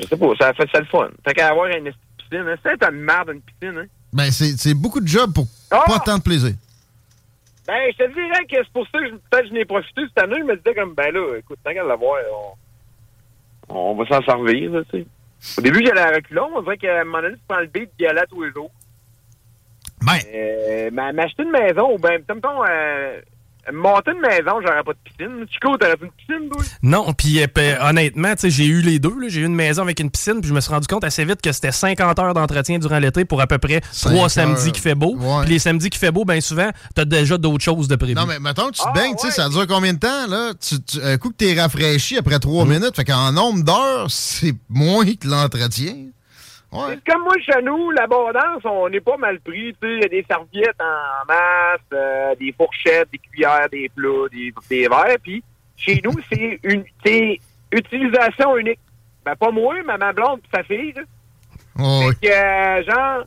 Je sais pas, ça a fait ça le fun. Fait qu'à avoir une piscine, hein, c'est une merde, une piscine, hein. Ben, c'est beaucoup de job pour Ah! pas tant de plaisir. Ben, je te dirais que c'est pour ça que peut-être je n'ai profité cette année. Je me disais comme, ben là, écoute, tant qu'à l'avoir, on, on va s'en servir, là, tu sais. Au début, j'allais à reculons. On dirait qu'à un moment donné, tu prends le beat d'y aller tous les jours. Ben. Euh, m'acheter une maison, ou ben, mettons, euh, monter une maison, j'aurais pas de piscine. Chico, t'aurais une piscine, toi? Non, puis euh, pe- honnêtement, tu sais, j'ai eu les deux. J'ai eu une maison avec une piscine, puis je me suis rendu compte assez vite que c'était 50 heures d'entretien durant l'été pour à peu près trois heures. samedis qui fait beau. Puis les samedis qui fait beau, bien souvent, t'as déjà d'autres choses de prévu. Non, mais mettons que tu te Ah, baignes, tu sais, ça dure combien de temps, là? Tu, tu- un coup que t'es rafraîchi après trois Mm. minutes, fait qu'en nombre d'heures, c'est moins que l'entretien. Ouais. Comme moi, chez nous, l'abondance, on n'est pas mal pris. Il y a des serviettes en masse, euh, des fourchettes, des cuillères, des plats, des, des verres. Puis chez nous, c'est une utilisation unique. Ben, pas moi, mais ma blonde et sa fille. Là. Fait que, euh, genre,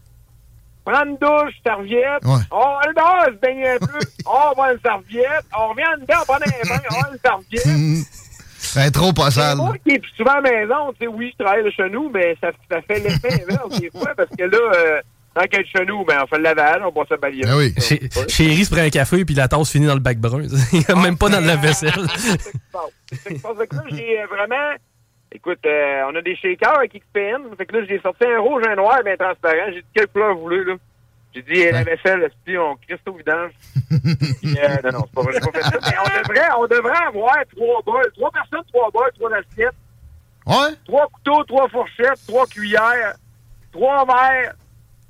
prendre une douche, serviette, Ouais. on va dehors se baigner un peu, on va une serviette, on revient en dedans, on prend un bain, on va une serviette. Ben, trop pas C'est sale. moi qui est souvent à la maison, tu sais, oui, je travaille là chez nous, mais ça, ça fait l'effet inverse des fois, parce que là, euh, tant qu'être chez nous, ben, on fait le lavage, on passe à balayer. Ben oui. Chez- Chérie se prend un café, puis la tasse finit dans le bac brun. Il y a même pas dans la vaisselle. C'est ça qui se passe. Fait que là, j'ai euh, vraiment... Écoute, euh, on a des shakers avec XPN, fait que là, j'ai sorti un rouge, un noir, bien transparent. J'ai dit, quelle couleur vous voulez, là? J'ai dit, la vaisselle, si on crisse au vidange. Puis, euh, non, non, c'est pas vrai, j'ai pas fait ça. Mais on devrait, on devrait avoir trois bols, trois personnes, trois bols, trois assiettes. Ouais? Trois couteaux, trois fourchettes, trois cuillères, trois verres,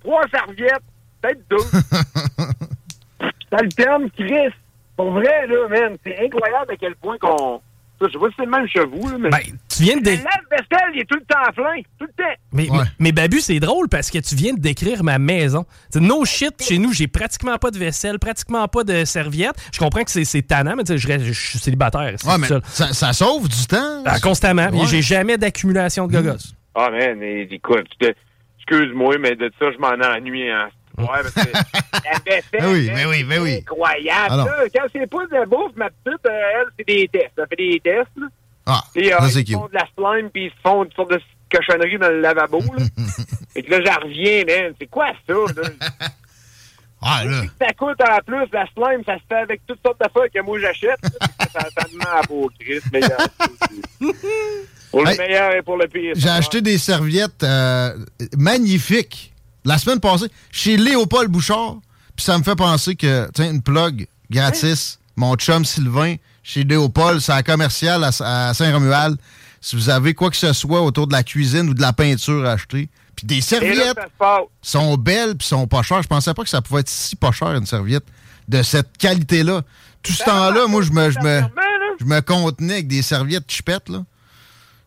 trois serviettes, peut-être deux. Terme, Chris. Pour vrai, là, man, c'est incroyable à quel point qu'on... Je sais pas si c'est le même chez vous, là, mais... Ben, tu viens de... Le lave-vaisselle, il est tout le temps plein. Tout le temps. Mais, mais, mais Babu, c'est drôle parce que tu viens de décrire ma maison. T'sais, no shit, chez nous, j'ai pratiquement pas de vaisselle, pratiquement pas de serviette. Je comprends que c'est- tannant, mais tu sais, je, suis célibataire. Ouais, mais ça, ça sauve du temps. Ah, constamment. Ouais. J'ai jamais d'accumulation de gogos. Ah, man, mais écoute, excuse-moi, mais de ça, je m'en ennuie, hein. Ouais, parce que la vaisselle, Ben oui, hein, ben oui, ben oui. incroyable. Quand c'est pas de bouffe, ma petite, euh, elle, c'est des tests. Elle fait des tests, là. Ah, Puis, euh, ils cute. font de la slime, puis ils se font une sorte de cochonnerie dans le lavabo, là. Et que là, j'en reviens, man. C'est quoi ça, là? Ah, là. Ça coûte en plus, la slime, ça se fait avec toutes sortes d'affaires que moi j'achète. ça, à peau, Chris. Mais, euh, Pour le Hey, meilleur et pour le pire. J'ai acheté des serviettes euh, magnifiques la semaine passée chez Léopold Bouchard. Puis ça me fait penser que, tiens, une plug gratis. Mon chum Sylvain chez Léopold, c'est à commercial à, à Saint-Romuald. Si vous avez quoi que ce soit autour de la cuisine ou de la peinture à acheter. Puis des là, serviettes sont belles puis sont pas chères. Je pensais pas que ça pouvait être si pas cher une serviette de cette qualité-là. Tout ce temps-là, moi, je me, je me, je me contenais avec des serviettes chipettes, là.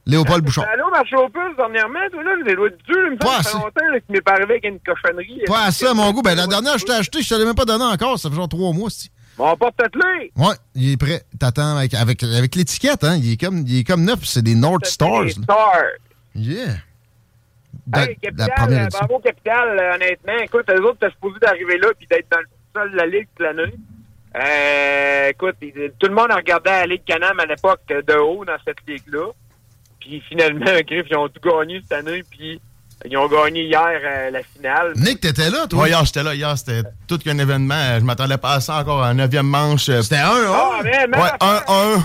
Léopold Bouchard. Allô, marché aux puces, dernièrement, toi, là, vous êtes dû, il me ça fait longtemps là, qu'il m'est pas arrivé avec une cochonnerie. Pas à ça, mon goût. Ben, la dernière je t'ai acheté, je te l'ai même pas donné encore. Ça fait genre trois mois, c'ti. Bon, porte-le. Ouais, il est prêt. T'attends avec, avec, avec l'étiquette, hein. Il est comme, il est comme neuf. C'est des North Stars. Les là. stars. Yeah. De- Hey, la Capital, première euh, édition. bravo Capital, euh, honnêtement. Écoute, eux autres, t'es supposé d'arriver là puis d'être dans le sol de la Ligue toute l'année. Euh, écoute, tout le monde a regardé la Ligue Canam à l'époque euh, de haut dans cette ligue-là. Puis finalement, Griff, ils ont tout gagné cette année, puis ils ont gagné hier euh, la finale. Nick, t'étais là, toi? Ouais, hier, j'étais là. Hier, c'était tout qu'un événement. Je m'attendais pas à ça encore. Un neuvième manche. C'était un, Ah, man, man, Ouais, un, un.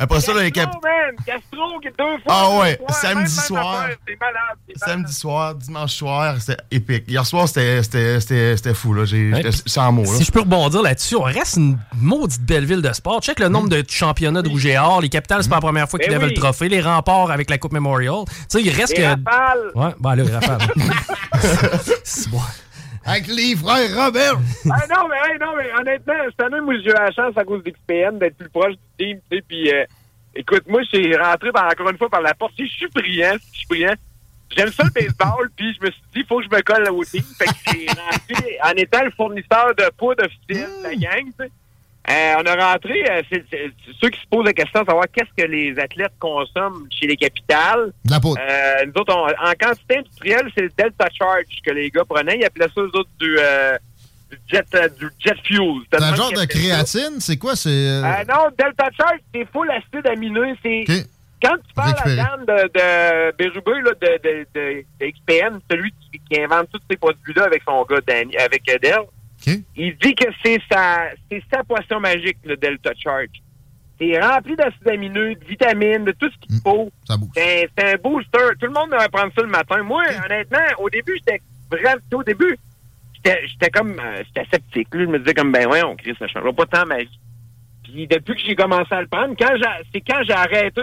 Après ça, là, les cap- Castro, man! Castro, qui est deux fois. Ah ouais, samedi même, soir. C'est malade. c'est malade. Samedi soir, dimanche soir, c'était épique. Hier soir, c'était- c'était c'était- c'était fou. là. J'ai- Ouais, J'étais sans mots. là. Si je peux rebondir là-dessus, on reste une maudite belle ville de sport. Check le nombre de championnats de rouge et or. Les capitales, c'est pas la première fois qu'ils Ben lèvent oui. le trophée. Les remparts avec la Coupe Memorial. Tu sais, il reste Les que. rafales. Ouais, bah là, les rafales. C'est bon. Avec les frères Robert. Ah non, mais, hey, non, mais honnêtement, cette année, moi, j'ai eu la chance à cause d'XPN d'être plus proche du team, tu sais, puis euh, écoute, moi, j'ai rentré par, encore une fois par la porte. Je suis brillant, si je suis brillant, j'aime ça le baseball, puis je me suis dit, il faut que je me colle au team. Fait que j'ai rentré en étant le fournisseur de poudre officiel de la gang, tu sais. Euh, on a rentré, euh, ceux qui se posent la question de savoir qu'est-ce que les athlètes consomment chez les capitales. De la poudre. Euh, nous autres, on- en quantité industrielle, c'est le Delta Charge que les gars prenaient. Ils appelaient ça, eux autres, du, du, jet, du jet fuel. C'est un genre de créatine? C'est quoi? C'est. non, Delta Charge, c'est full acide aminé. C'est quand tu parles à. Dan de, de Bérubé, là, de, de, de, de XPN, celui qui, qui invente tous ces produits-là avec son gars Danny, avec euh, Il dit que c'est sa, c'est sa poisson magique, le Delta Charge. C'est rempli d'acides aminés, de vitamines, de tout ce qu'il faut. C'est un- booster. Tout le monde devrait prendre ça le matin. Moi, honnêtement, au début, j'étais vraiment, au début, j'étais j'étais comme, euh, j'étais sceptique. là. Je me disais comme, ben ouais, on crie, ça changera pas tant ma vie. Puis depuis que j'ai commencé à le prendre, quand j'ai- c'est quand j'ai arrêté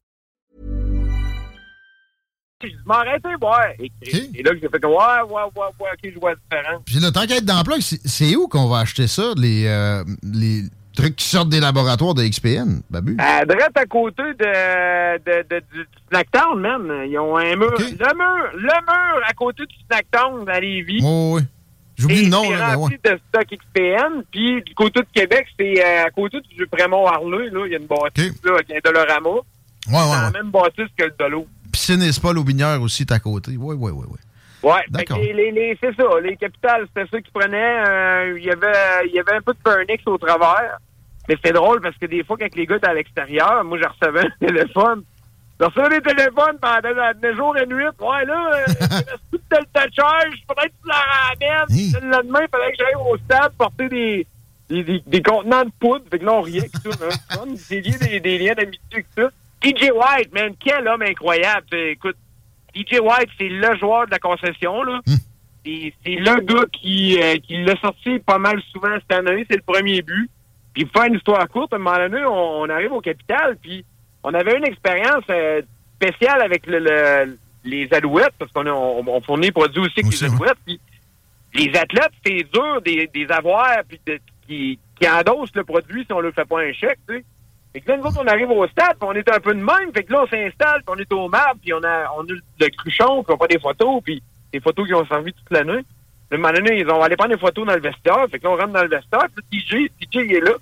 Je m'en arrêtais, ouais. Et, et- et là, j'ai fait comme, ouais, ouais, ouais, ouais, ok, je vois la différence. Puis le tant qu'à être dans le plug, c'est- c'est où qu'on va acheter ça, les, euh, les trucs qui sortent des laboratoires de XPN, Babu? À droite à côté de, de, de- du Snacktown, man. Ils ont un mur. Le mur, le mur à côté du Snacktown à Lévis. Oh, oui. J'oublie le nom, C'est là, ben rempli ouais. de stock XPN. Puis du côté de Québec, c'est euh, à côté du Prémont Harley, là. Il y a une bâtisse, là, avec un Dolorama. Ouais, C'est ouais, la ouais. même bâtisse que le Dolo. Piscine et Spa Laubinière aussi, est à côté. Oui, oui, oui, oui. Que les, les, les- c'est ça. Les capitales, c'était ceux qui prenaient. euh, Il y avait il y avait un peu de Burnix au travers. Mais c'était drôle parce que des fois, quand les gars étaient à l'extérieur, moi, je recevais un téléphone. Je recevais des téléphones pendant des jours et nuits. Ouais, là, euh, il reste plus de tel de charge. Faudrait que tu la ramènes. Le lendemain, il fallait que j'aille au stade porter des, des, des, des contenants de poudre. Fait que là, on riait que ça. Hein. Lié des, des liens d'amitié avec ça. TJ White, man, quel homme incroyable. Écoute, TJ White, c'est le joueur de la concession, là. C'est c'est le gars qui, euh, qui l'a sorti pas mal souvent cette année. C'est le premier but. Puis pour faire une histoire courte, à un moment donné, on, on arrive au capital, puis on avait une expérience euh, spéciale avec le, le- les alouettes, parce qu'on a- on, on fournit des produits aussi avec les alouettes. Puis les athlètes, c'est dur des, des avoir puis de- qui, qui endossent le produit si on leur fait pas un chèque, tu sais. Fait que là, nous autres, on arrive au stade, puis on est un peu de même. Fait que là, on s'installe, puis on est au marbre, puis on a, on a le cruchon, puis on prend des photos, puis des photos qui ont servi toute l'année. Puis, à un moment donné, ils ont allé prendre des photos dans le vestiaire. Fait que là, on rentre dans le vestiaire, puis là, TJ, TJ, il est là.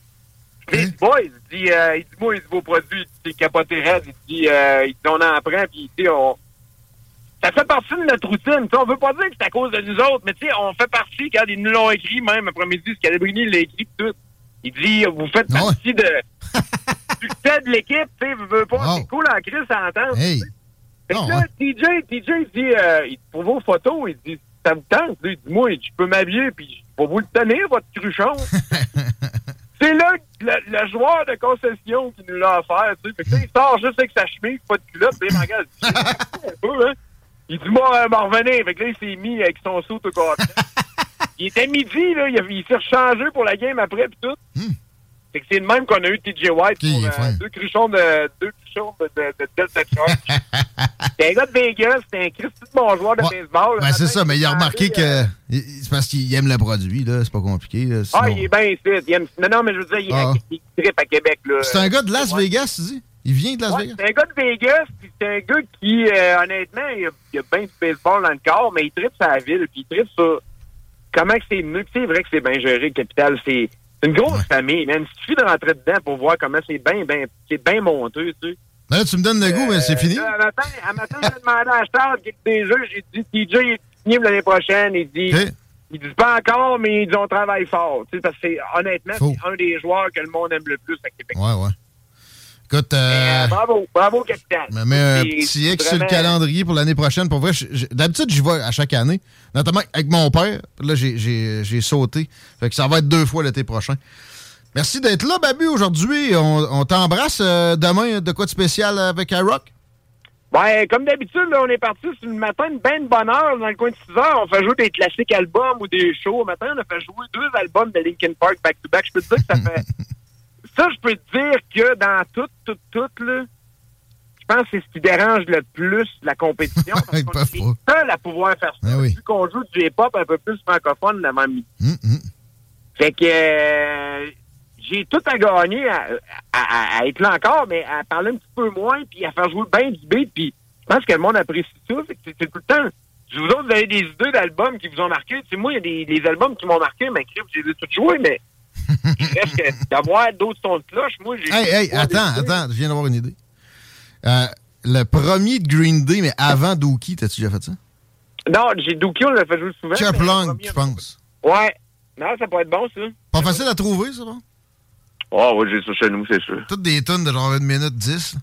Puis il dit, boys, il dit, euh, il dit, moi, il dit, vos produits, c'est capoté raide. Il dit, euh, il dit, on en prend, puis, tu sais, on, ça fait partie de notre routine. Tu sais, on veut pas dire que c'est à cause de nous autres, mais tu sais, on fait partie, quand ils nous l'ont écrit, même après-midi, Scalabrini l'a écrit pis tout. Il dit, vous faites partie de, succès de l'équipe, tu sais, veut pas, c'est cool en crise à entendre. Hey. Fait que là, TJ, TJ, il dit, euh, il- vos photos, il dit, ça vous tente? Il dit, moi, je peux m'habiller, puis je vais vous le tenir, votre cruchon. C'est là le, le joueur de concession qui nous l'a offert, tu sais. Fait que il sort juste avec sa chemise, pas de culotte, me regarde, il dit, un peu, hein. Il dit, moi, euh, m'en revenir. Fait que là, il s'est mis avec son saut au corps. il était midi, là, il, s'est rechangé pour la game après, puis tout. Fait que c'est le même qu'on a eu TJ White pour euh, deux cruchons de, deux cruchons de, de, de Delta Charge. c'est un gars de Vegas, c'est un Christy de bon joueur de baseball. Ben, c'est ça, mais il a remarqué que. euh, C'est parce qu'il aime le produit, là. C'est pas compliqué, là. Ah, il est bien ici. Il aime- Non, non, mais je veux dire, il, Ah. il, trippe à Québec, là. C'est un gars de Las Ouais. Vegas, tu dis? Il vient de Las Ouais, Vegas? c'est un gars de Vegas, puis c'est un gars qui, euh, honnêtement, il a, il a bien du baseball dans le corps, mais il tripe sa ville, puis il tripe sur comment que c'est mieux? C'est vrai que c'est bien géré, le Capital. C'est c'est une grosse famille, man. Il suffit de rentrer dedans pour voir comment c'est bien, bien, c'est bien monté, tu sais. Là, tu me donnes le goût, mais c'est fini. Là, un matin, un matin, j'ai demandé à Charles qui des jeux, j'ai dit, TJ, il est signé pour l'année prochaine. Il dit, il dit pas encore, mais il dit, on travaille fort. Tu sais, parce que c'est, honnêtement, c'est un des joueurs que le monde aime le plus à Québec. Ouais, ouais. Écoute, euh, Bravo, bravo, capitaine. je me mets un petit X sur le calendrier pour l'année prochaine. Pour vrai, d'habitude, j'y vais à chaque année. Notamment avec mon père. Là, j'ai- sauté. Fait que ça va être deux fois l'été prochain. Merci d'être là, Babu, aujourd'hui. On, on t'embrasse euh, demain. De quoi de spécial avec iRock? Ben, comme d'habitude, on est parti sur le matin une ben de bonne heure dans le coin de 6 heures. On fait jouer des classiques albums ou des shows. Matin, on a fait jouer deux albums de Linkin Park back-to-back. Je peux te dire que ça fait... ça, je peux te dire que dans tout, tout, tout, là, je pense que c'est ce qui dérange le plus la compétition. parce qu'on est les seuls à pouvoir faire ça. Ben oui. Vu qu'on joue du hip-hop un peu plus francophone le même midi. Hum. Fait que euh, j'ai tout à gagner à, à- à- à être là encore, mais à parler un petit peu moins, puis à faire jouer bien du beat, puis je pense que le monde apprécie ça. Fait que c'est tout le temps. Si vous autres, vous avez des idées d'albums qui vous ont marqué. Tu sais, moi, il y a des, des albums qui m'ont marqué, mais j'ai tous joués, mais reste que d'avoir d'autres sons de cloche, moi, j'ai... Hey, hey, attends, attends. Je viens d'avoir une idée. Euh, le premier de Green Day, mais avant Dookie, t'as-tu déjà fait ça? Non, j'ai Dookie, on l'a fait jouer souvent. Le Long, je pense. Ouais. Non, ça peut être bon, ça. Pas facile à trouver, ça, bon? Oh, ouais, j'ai ça chez nous, c'est sûr. Toutes des tonnes de genre une minute 10.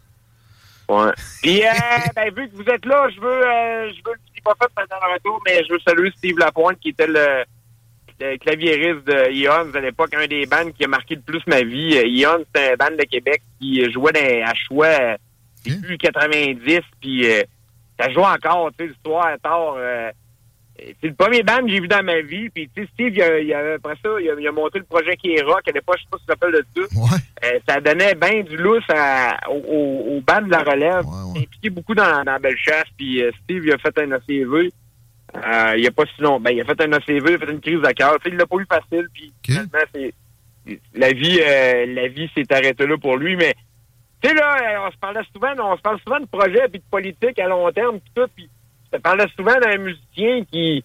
Ouais. Puis, euh, ben, vu que vous êtes là, je veux, euh, je veux, je l'ai pas fait pendant le retour, mais je veux saluer Steve Lapointe, qui était le, le claviériste de Ion à l'époque, un des bands qui a marqué le plus ma vie. Euh, Ion, c'est un band de Québec qui jouait dans, à choix euh, début 90, puis euh, ça joue encore, tu sais, l'histoire tard. euh, c'est le premier band que j'ai vu dans ma vie. Puis, tu sais, Steve, il a, il a- après ça, il a, il a monté le projet qui est rock. À l'époque, je sais pas si tu te rappelles de ça. Euh, ça donnait bien du lousse à- au, au, au band de la relève. Il s'est impliqué beaucoup dans, dans Bellechasse. Puis, euh, Steve, il a fait un ACV. Euh, il a pas si long. Ben, il a fait un ACV, il a fait une crise de cœur. Il l'a pas eu facile. Puis, finalement, c'est, la vie, euh, la vie s'est arrêtée là pour lui. Mais, tu sais, là, euh, on se parlait souvent, on se parle souvent de projets puis de politique à long terme puis tout. Puis, je te parlais souvent d'un musicien qui,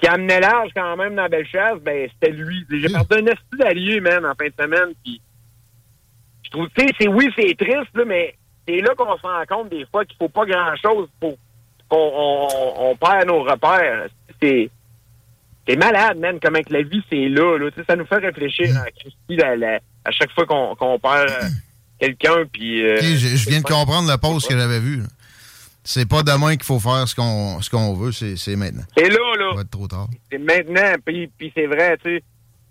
qui amenait l'âge quand même dans Bellechasse, ben, c'était lui. J'ai perdu un esti d'allié, man, en fin de semaine, puis je trouve, tu sais, c'est, oui, c'est triste, là, mais c'est là qu'on se rend compte des fois qu'il faut pas grand-chose pour qu'on on, perd nos repères. C'est, c'est malade, man, comment que la vie, c'est là, là. Ça nous fait réfléchir à Christy, la, la, à chaque fois qu'on perd euh, quelqu'un, puis... euh, je, je viens de comprendre le post que j'avais vu. là. C'est pas demain qu'il faut faire ce qu'on ce qu'on veut, c'est maintenant. C'est là, là. Ça va être trop tard. C'est maintenant, puis, puis c'est vrai, tu sais.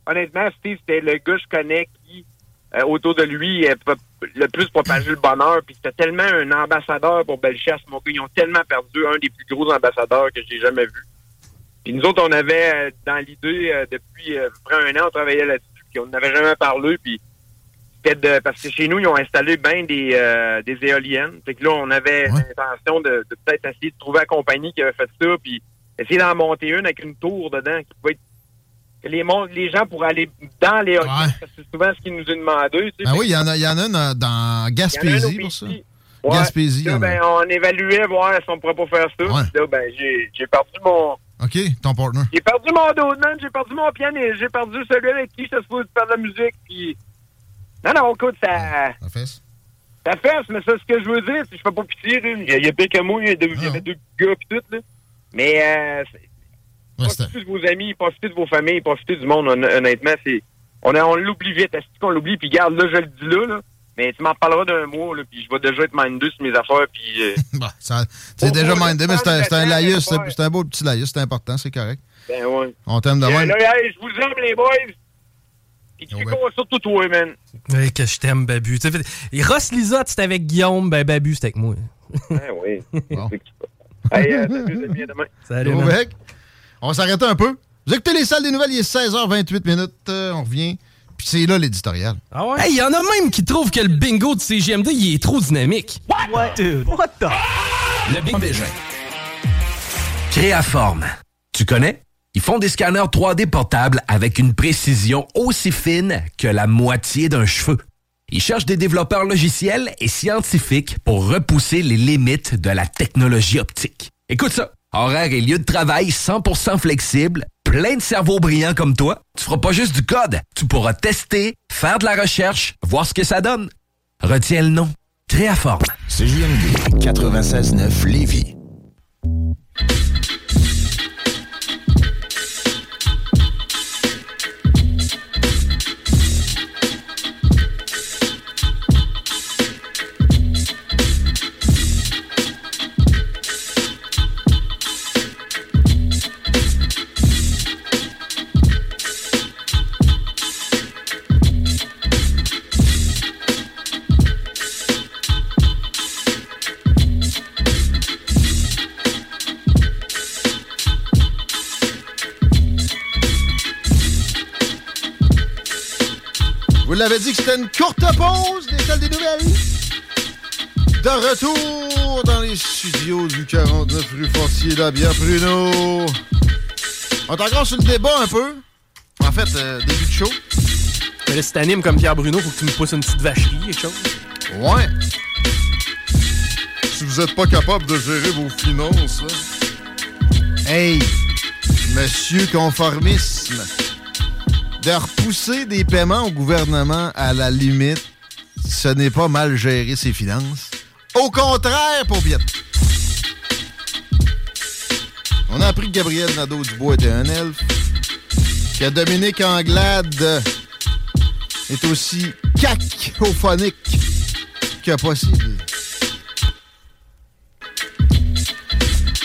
Honnêtement, Steve, c'était le gars que je connais euh, autour de lui, le plus propagé le bonheur, puis c'était tellement un ambassadeur pour Bellechasse, mon gars. Ils ont tellement perdu un des plus gros ambassadeurs que j'ai jamais vu. Puis nous autres, on avait euh, dans l'idée, euh, depuis euh, près un an, on travaillait là-dessus, puis on n'avait jamais parlé, puis c'était de, parce que chez nous, ils ont installé bien des, des éoliennes. Fait que là, on avait l'intention de, de peut-être essayer de trouver la compagnie qui avait fait ça, puis essayer d'en monter une avec une tour dedans qui pouvait être les, mon- les gens pourraient aller dans l'éolienne, parce que c'est souvent ce qu'ils nous ont demandé. tu sais. Ben oui, il y en a, y en a une euh, dans Gaspésie pour ça. Ouais. Gaspésie, Là, ben, on évaluait voir si on pourrait pas faire ça. Puis Là, ben, j'ai j'ai perdu mon. OK, ton partner. J'ai perdu mon dos, man. J'ai perdu mon pianiste. J'ai perdu celui avec qui je se supposé faire de la musique. Puis. Non, non, écoute, ça. Ça fesse. Ça fesse, mais ça, ce que je veux dire, je fais pas pitié. Il y a, a pire que moi, il y, a deux- il y avait deux gars pis tout, là. Mais, euh, profitez de vos amis, profitez de vos familles, profitez du monde, hon- honnêtement, c'est. On, on l'oublie vite, est-ce qu'on l'oublie? Puis garde, là, je le dis là, là. Mais tu m'en parleras d'un mois, là, puis je vais déjà être mindé sur mes affaires, puis... euh, Bah, C'est déjà mindé, mais c'est un, c'est un laïus, c'est c'est un beau petit laïus, c'est important, c'est correct. ben ouais. On t'aime de Euh, même. hey, je vous aime, les boys! Puis tu fais quoi, surtout toi, man? Ouais, que je t'aime, Babu. Et Ross Lisotte, c'était avec Guillaume, ben Babu, c'était avec moi. Ben oui. Hey, euh, salut, les amis, à demain. Salut. On va s'arrêter un peu. Vous écoutez les salles des nouvelles, il est 16h28 minutes. euh, on revient. Puis c'est là l'éditorial. Ah ouais? Hey, il y en a même qui trouvent que le bingo de CGMD, il est trop dynamique. What? Dude, what the? Le Big. Créaforme. Tu connais? Ils font des scanners 3D portables avec une précision aussi fine que la moitié d'un cheveu. Ils cherchent des développeurs logiciels et scientifiques pour repousser les limites de la technologie optique. Écoute ça. Horaire et lieu de travail 100% flexible, plein de cerveaux brillants comme toi. Tu feras pas juste du code. Tu pourras tester, faire de la recherche, voir ce que ça donne. Retiens le nom. Créaforme. CJMD 96.9 Lévis. Vous l'avez dit que c'était une courte pause des salles des nouvelles. De retour dans les studios du 49 rue Fortier d'Abia Pruno. On est encore sur le débat un peu. En fait, euh, début de show. Mais là, si t'animes comme Pierre Bruno, faut que tu me pousses une petite vacherie, quelque chose. Ouais. Si vous n'êtes pas capable de gérer vos finances, là. Hey, monsieur conformisme. De repousser des paiements au gouvernement à la limite, ce n'est pas mal gérer ses finances. Au contraire, Paupiette. On a appris que Gabriel Nadeau-Dubois était un elfe, que Dominique Anglade est aussi cacophonique que possible.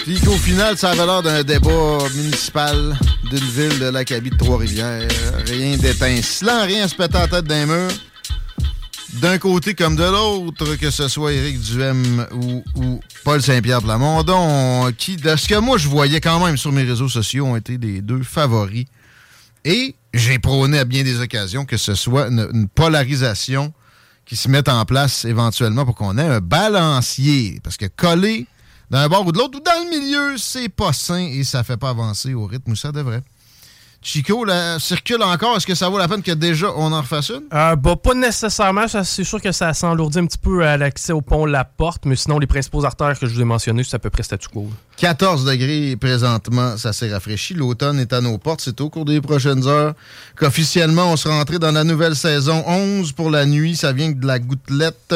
Puis qu'au final, ça avait l'air d'un débat municipal d'une ville de l'Acabie de Trois-Rivières. Rien d'étincelant, rien se péter en tête d'un mur. D'un côté comme de l'autre, que ce soit Éric Duhem ou, Paul Saint-Pierre Plamondon, qui, de ce que moi je voyais quand même sur mes réseaux sociaux, ont été les deux favoris. Et j'ai prôné à bien des occasions que ce soit une, une polarisation qui se mette en place éventuellement pour qu'on ait un balancier. Parce que coller d'un bord ou de l'autre ou dans le milieu, c'est pas sain et ça fait pas avancer au rythme où ça devrait. Chico, la circule encore. Est-ce que ça vaut la peine que déjà on en refasse une? Euh, bah, pas nécessairement. C'est sûr que ça s'enlourdit un petit peu à l'accès au pont La Porte, mais sinon, les principaux artères que je vous ai mentionnés, c'est à peu près statu quo. 14 degrés présentement, ça s'est rafraîchi. L'automne est à nos portes. C'est au cours des prochaines heures qu'officiellement on sera rentré dans la nouvelle saison 11 pour la nuit. Ça vient de la gouttelette.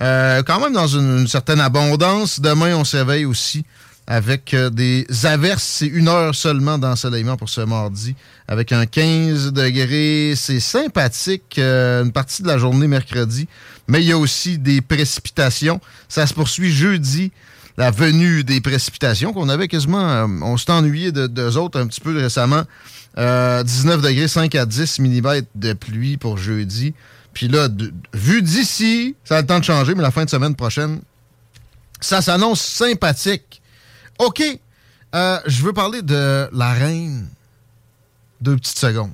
Euh, quand même dans une, certaine abondance. Demain, on s'éveille aussi avec euh, des averses. C'est une heure seulement d'ensoleillement pour ce mardi, avec un 15 degrés. C'est sympathique, euh, une partie de la journée mercredi, mais il y a aussi des précipitations. Ça se poursuit jeudi, la venue des précipitations qu'on avait quasiment... on s'est ennuyé de deux autres un petit peu récemment. Euh, 19 degrés, 5 à 10 mm de pluie pour jeudi. Puis là, de- vu d'ici, ça a le temps de changer, mais la fin de semaine prochaine, ça s'annonce sympathique. OK. Euh, je veux parler de la reine. Deux petites secondes.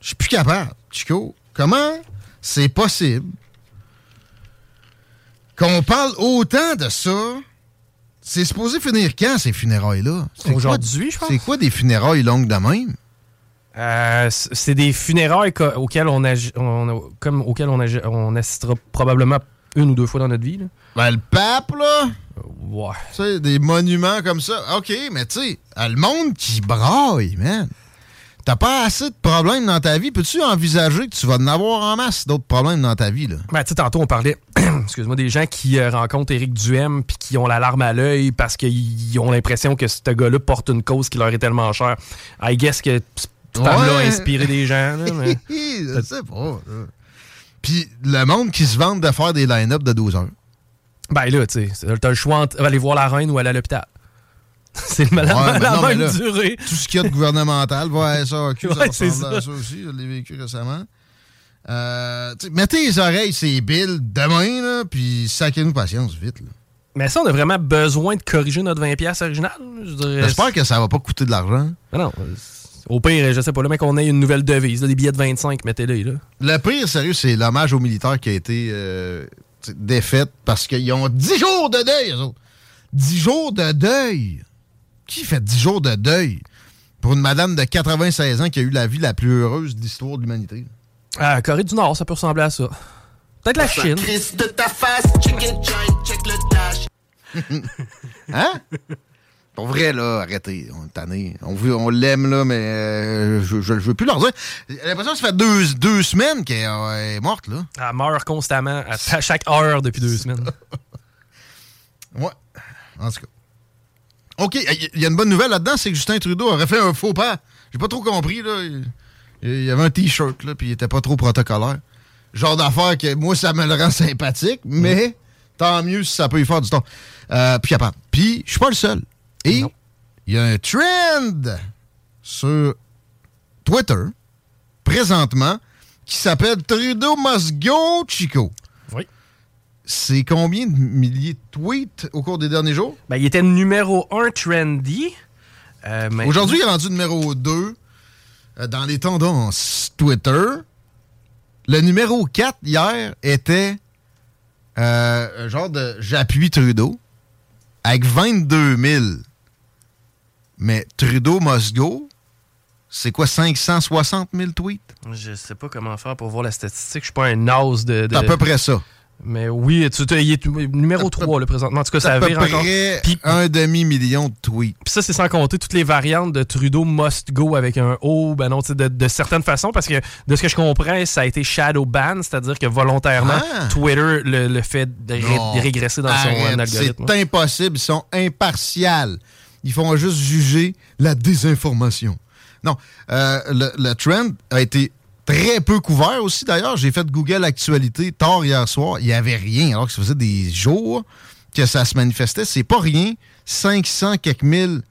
Je suis plus capable. Chico, comment c'est possible qu'on parle autant de ça? C'est supposé finir quand, ces funérailles-là? Aujourd'hui, je pense. C'est quoi des funérailles longues de même? Euh, c'est des funérailles auxquelles on, comme auxquelles on, assistera probablement une ou deux fois dans notre vie. là. Ben, le pape, là. Ouais. Tu sais, des monuments comme ça. OK, mais tu sais, le monde qui braille, man. T'as pas assez de problèmes dans ta vie. Peux-tu envisager que tu vas en avoir en masse d'autres problèmes dans ta vie, là? Ben, tu sais, tantôt, on parlait, excuse-moi, des gens qui euh, rencontrent Éric Duhem puis qui ont la larme à l'œil parce qu'ils ont l'impression que ce gars-là porte une cause qui leur est tellement chère. I guess que cette femme-là a Ouais. inspiré des gens. là, mais- Je sais pas. Puis le monde qui se vante de faire des line-up de 12 heures. Ben là, tu sais, t'as le choix entre aller voir la reine ou aller à l'hôpital. C'est le Ouais, la, non, même là, durée. Tout ce qu'il y a de gouvernemental, ouais, ça, ça Ouais, ressemble à ça. aussi. Je l'ai vécu récemment. Euh, mettez les oreilles, c'est Bill demain, là, puis sacrez-nous patience vite. là. Mais ça, on a vraiment besoin de corriger notre 20$ original. J'espère que ça va pas coûter de l'argent. Non. Au pire, je sais pas, le mec, on ait une nouvelle devise, là, des billets de 25, mettez-les là. Le pire, sérieux, c'est l'hommage aux militaires qui a été euh, défaite parce qu'ils ont 10 jours de deuil, eux autres. 10 jours de deuil. Qui fait 10 jours de deuil pour une madame de 96 ans qui a eu la vie la plus heureuse de l'histoire de l'humanité? Ah, Corée du Nord, ça peut ressembler à ça. Peut-être la Chine. de ta face, chicken joint, check le dash. Hein? Pour vrai, là, arrêtez. On est tanné. On, veut- on l'aime, là, mais euh, je, je, je veux plus leur dire. J'ai l'impression que ça fait deux, deux semaines qu'elle euh, est morte, là. Elle meurt constamment, à, chaque heure depuis deux semaines. Ouais. En tout cas. OK, il y a une bonne nouvelle là-dedans, c'est que Justin Trudeau aurait fait un faux pas. J'ai pas trop compris, là. Il y avait un T-shirt, là, puis il était pas trop protocolaire. Genre d'affaire que moi, ça me le rend sympathique, mais tant mieux si ça peut y faire du temps. Euh, puis. Puis, je suis pas le seul. Et il y a un trend sur Twitter, présentement, qui s'appelle Trudeau must go, Chico. Oui. C'est combien de milliers de tweets au cours des derniers jours? Ben, il était numéro 1 trendy. Euh, mais- Aujourd'hui, il est rendu numéro 2 dans les tendances Twitter. Le numéro 4 hier était euh, un genre de J'appuie Trudeau avec 22 000. Mais Trudeau must go, c'est quoi, 560 000 tweets? Je sais pas comment faire pour voir la statistique. Je suis pas un as de. de- C'est à peu près ça. Mais oui, tu, il est numéro 3 là, présentement. En tout cas, ça vire encore. Puis- un demi-million de tweets. Puis ça, c'est sans compter toutes les variantes de Trudeau must go avec un O, ben non, de, de certaines façons, parce que de ce que je comprends, ça a été shadow ban, c'est-à-dire que volontairement, Ah. Twitter le, le fait de ré- Non. de régresser dans son algorithme. C'est impossible. Ils sont impartials. Ils font juste juger la désinformation. Non, euh, le, trend a été très peu couvert aussi. D'ailleurs, j'ai fait Google Actualité tard hier soir. Il n'y avait rien, alors que ça faisait des jours que ça se manifestait. C'est pas rien. 500 quelques mille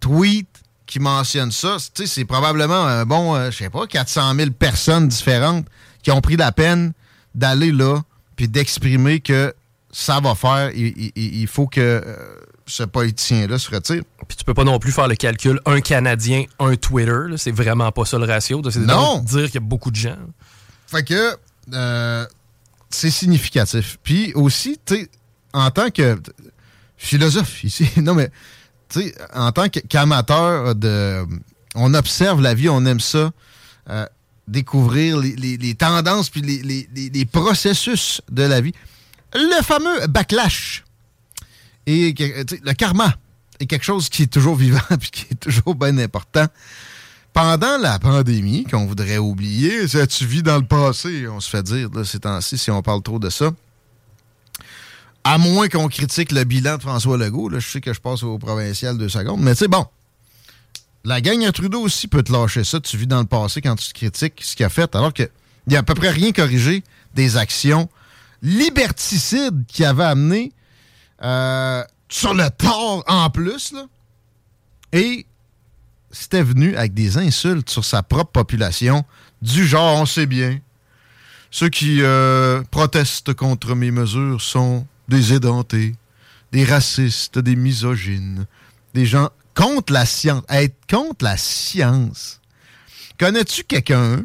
tweets qui mentionnent ça. C'est probablement un bon, euh, je sais pas, 400 000 personnes différentes qui ont pris la peine d'aller là puis d'exprimer que ça va faire. Il faut que euh, ce politicien-là se retire. Puis tu peux pas non plus faire le calcul un Canadien, un Twitter. C'est vraiment pas ça le ratio. C'est Non. de dire qu'il y a beaucoup de gens. Fait que euh, c'est significatif. Puis aussi, tu sais, en tant que philosophe ici, non mais, tu sais, en tant qu'amateur de. On observe la vie, on aime ça. euh, découvrir les, les- les tendances puis les processus de la vie. Le fameux backlash et le karma est quelque chose qui est toujours vivant puis qui est toujours bien important. Pendant la pandémie, qu'on voudrait oublier, tu vis dans le passé, on se fait dire là, ces temps-ci, si on parle trop de ça. À moins qu'on critique le bilan de François Legault. Là, je sais que je passe au provincial deux secondes. Mais sais, bon. La gang à Trudeau aussi peut te lâcher ça. Tu vis dans le passé quand tu critiques ce qu'il a fait, alors qu'il n'y a à peu près rien corrigé des actions liberticides qui avaient amené euh, sur le tort en plus. Là. Et c'était venu avec des insultes sur sa propre population, du genre, on sait bien, ceux qui euh, protestent contre mes mesures sont des édentés, des racistes, des misogynes, des gens contre la science. Être contre la science. Connais-tu quelqu'un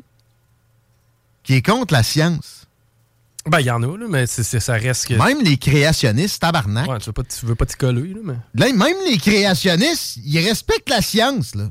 qui est contre la science? Ben, il y en a, là, mais ça reste que. Même les créationnistes, tabarnak. Ouais, tu veux pas, tu veux pas t'y coller, là, mais. Là, même les créationnistes, ils respectent la science. Là.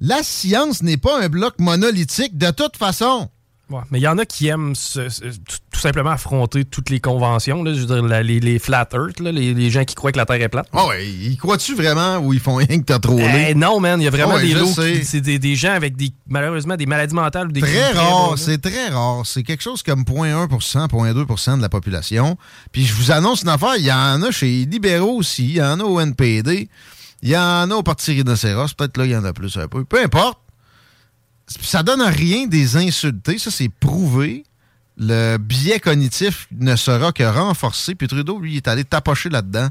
La science n'est pas un bloc monolithique de toute façon. Ouais, mais il y en a qui aiment tout, simplement affronter toutes les conventions, là, je veux dire, la- les, les flat earth, là, les, les gens qui croient que la Terre est plate. Ah ouais, ils croient-tu vraiment ou ils font rien que t'as trop Eh, non, man, il y a vraiment Ouais, des lots. C'est des, des gens avec des, malheureusement des maladies mentales ou des. Très rare, c'est très rare. C'est quelque chose comme 0.1%, 0.2% de la population. Puis je vous annonce une affaire, il y en a chez les libéraux aussi, il y en a au NPD, il y en a au Parti Rhinocéros, peut-être là il y en a plus un peu. Peu importe. Ça donne rien des insulter, ça c'est prouvé. Le biais cognitif ne sera que renforcé. Puis Trudeau, lui, est allé tapocher là-dedans,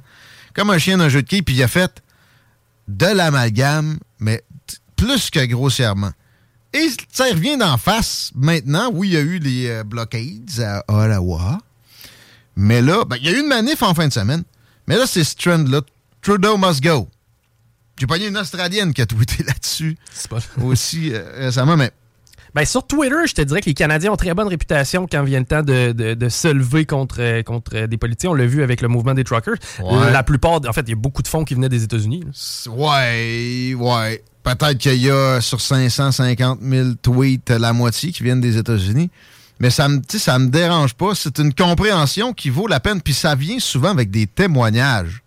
comme un chien d'un jeu de quilles, puis il a fait de l'amalgame, mais plus que grossièrement. Et ça revient d'en face maintenant. Oui, il y a eu les euh, blockades à Ottawa. Mais là, ben, il y a eu une manif en fin de semaine. Mais là, c'est ce trend-là. Trudeau must go. J'ai pogné une Australienne qui a tweeté là-dessus aussi euh, récemment, mais Ben, sur Twitter, je te dirais que les Canadiens ont très bonne réputation quand vient le temps de, de- de se lever contre, euh, contre euh, des politiciens. On l'a vu avec le mouvement des truckers. Ouais. La plupart, en fait, il y a beaucoup de fonds qui venaient des États-Unis. Ouais, ouais. Peut-être qu'il y a sur 550 000 tweets la moitié qui viennent des États-Unis. Mais ça me, ça me dérange pas. C'est une compréhension qui vaut la peine. Puis ça vient souvent avec des témoignages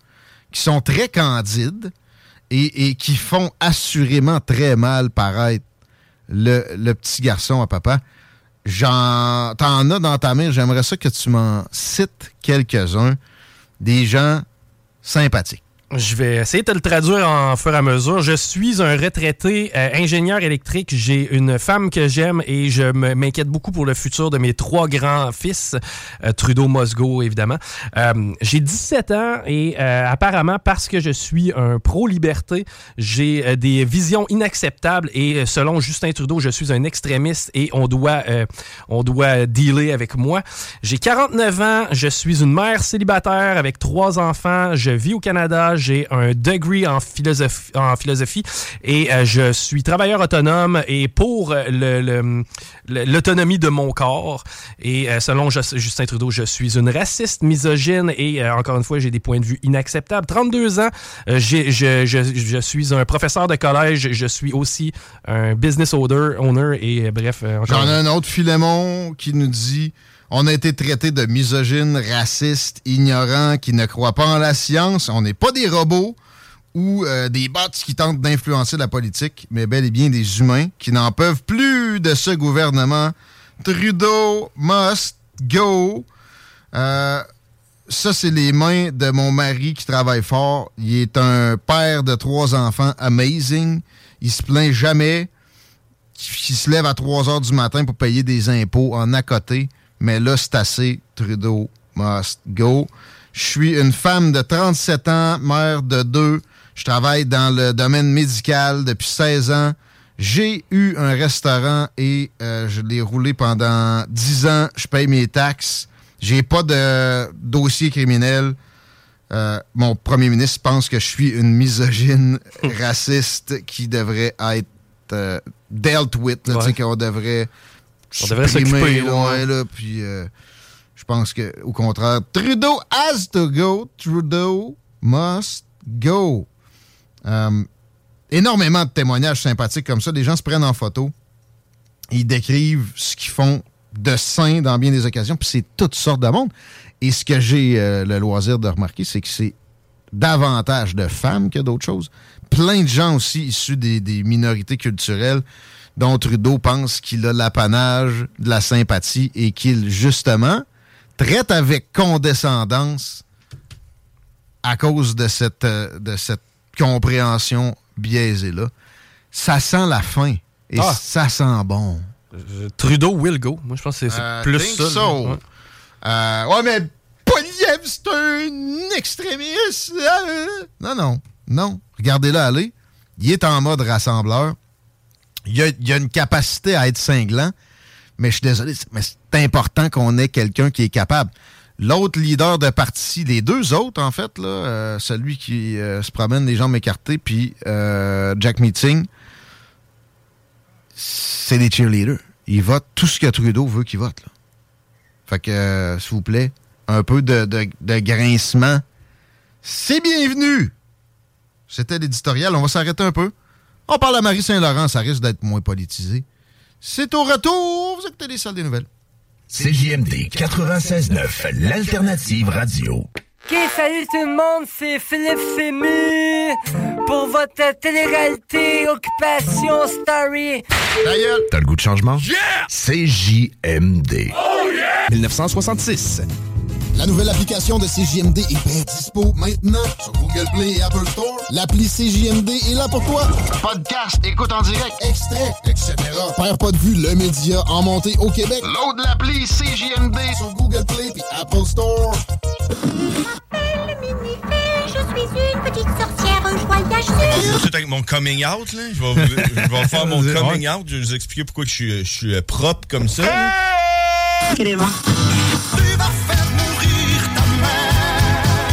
qui sont très candides et, qui font assurément très mal paraître le, le petit garçon à papa. J'en, t'en as dans ta main. J'aimerais ça que tu m'en cites quelques-uns. Des gens sympathiques. Je vais essayer de le traduire en fur et à mesure. Je suis un retraité euh, ingénieur électrique. J'ai une femme que j'aime et je m'inquiète beaucoup pour le futur de mes trois grands-fils. Euh, Trudeau, Mosgo, évidemment. Euh, j'ai 17 ans et euh, apparemment, parce que je suis un pro-liberté, j'ai euh, des visions inacceptables et selon Justin Trudeau, je suis un extrémiste et on doit, on doit dealer avec moi. J'ai 49 ans, je suis une mère célibataire avec trois enfants, je vis au Canada, j'ai un degree en philosophie, en philosophie et euh, je suis travailleur autonome et pour euh, l'autonomie de mon corps. Et euh, selon Just- Justin Trudeau, je suis une raciste, misogyne et encore une fois, j'ai des points de vue inacceptables. 32 ans, je, je- je suis un professeur de collège, je suis aussi un business owner, owner et bref. J'en ai un autre, Philémon, qui nous dit On a été traité de misogyne, raciste, ignorant, qui ne croit pas en la science. On n'est pas des robots ou euh, des bots qui tentent d'influencer la politique, mais bel et bien des humains qui n'en peuvent plus de ce gouvernement. Trudeau must go. Euh, ça, c'est les mains de mon mari qui travaille fort. Il est un père de trois enfants amazing. Il se plaint jamais qui se lève à 3 heures du matin pour payer des impôts en à côté. Mais là, c'est assez. Trudeau must go. Je suis une femme de 37 ans, mère de deux. Je travaille dans le domaine médical depuis 16 ans. J'ai eu un restaurant et euh, je l'ai roulé pendant 10 ans. Je paye mes taxes. J'ai pas de dossier criminel. Euh, mon premier ministre pense que je suis une misogyne raciste qui devrait être euh, dealt with, là, Ouais. qu'on devrait On devrait supprimer, s'occuper, là, ouais. ouais, là, puis euh, je pense que au contraire, Trudeau has to go, Trudeau must go. Euh, énormément de témoignages sympathiques comme ça, des gens se prennent en photo, ils décrivent ce qu'ils font de sain dans bien des occasions, puis c'est toutes sortes de monde. Et ce que j'ai euh, le loisir de remarquer, c'est que c'est davantage de femmes que d'autres choses. Plein de gens aussi issus des, des minorités culturelles dont Trudeau pense qu'il a l'apanage de la sympathie et qu'il, justement, traite avec condescendance à cause de cette, euh, de cette compréhension biaisée-là. Ça sent la fin et Ah. ça sent bon. Euh, Trudeau will go. Moi, je pense que c'est Euh, plus ça. so. Ouais. Euh, ouais, mais Poliev, c'est un extrémiste. Non, non, non. Regardez-le aller. Il est en mode rassembleur. Il il a une capacité à être cinglant. Mais je suis désolé, mais c'est important qu'on ait quelqu'un qui est capable. L'autre leader de parti, les deux autres, en fait, là, euh, celui qui euh, se promène les jambes écartées, puis euh, Jack Meeting, c'est des cheerleaders. Ils votent tout ce que Trudeau veut qu'ils votent. Fait que, s'il vous plaît, un peu de grincement. C'est bienvenu! C'était l'éditorial. On va s'arrêter un peu. On parle à Marie Saint-Laurent, ça risque d'être moins politisé. C'est au retour. Vous écoutez les salles des nouvelles. CJMD 96.9, l'alternative radio. Ok, salut tout le monde, c'est Philippe Fému pour votre télé-réalité Occupation Story. T'as le goût de changement? CJMD. 1966. La nouvelle application de CJMD est bien dispo maintenant sur Google Play et Apple Store. L'appli CJMD est là pour toi. Podcast, écoute en direct, extrait, etc. Perds pas de vue, le média en montée au Québec. Load l'appli CJMD sur Google Play et Apple Store. Je suis une petite sorcière joyeuse. Tout avec mon coming out, là. Je vais, vous- je vais faire mon coming out. Je vais vous expliquer pourquoi je suis, je suis euh, propre comme ça. là.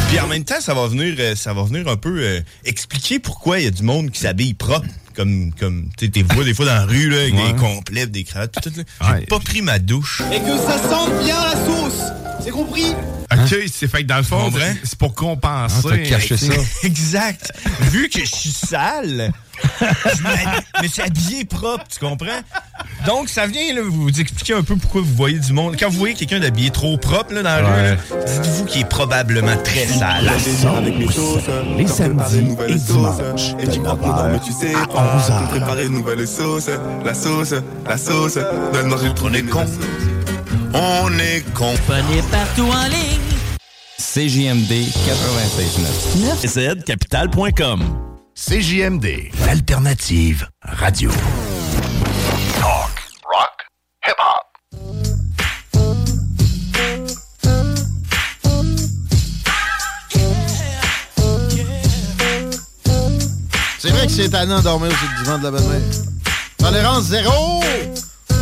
Puis en même temps, ça va venir, euh, ça va venir un peu euh, expliquer pourquoi il y a du monde qui s'habille propre comme, comme tu sais, vois des fois dans la rue, là, avec des complets, des cravates, tout, là. J'ai pas pris ma douche. Et que ça sente bien la sauce! C'est compris? OK, hein? c'est fait dans le fond, c'est pour ah, compenser. Ah, caché ça. exact. Vu que je suis sale, je me suis habillé propre, tu comprends? Donc, ça vient là, vous expliquer un peu pourquoi vous voyez du monde. Quand vous voyez quelqu'un d'habillé trop propre là, dans la rue, dites-vous qu'il est probablement très sale. La sauce, les samedis et dimanches, de tout préparer une nouvelle sauce, la sauce, la sauce. Donne manger le trône est con. On est con. partout en ligne. CJMD 969. zcapital.com. CJMD, l'alternative radio. C'est de dormir sur le divan de la belle-mère. Tolérance zéro!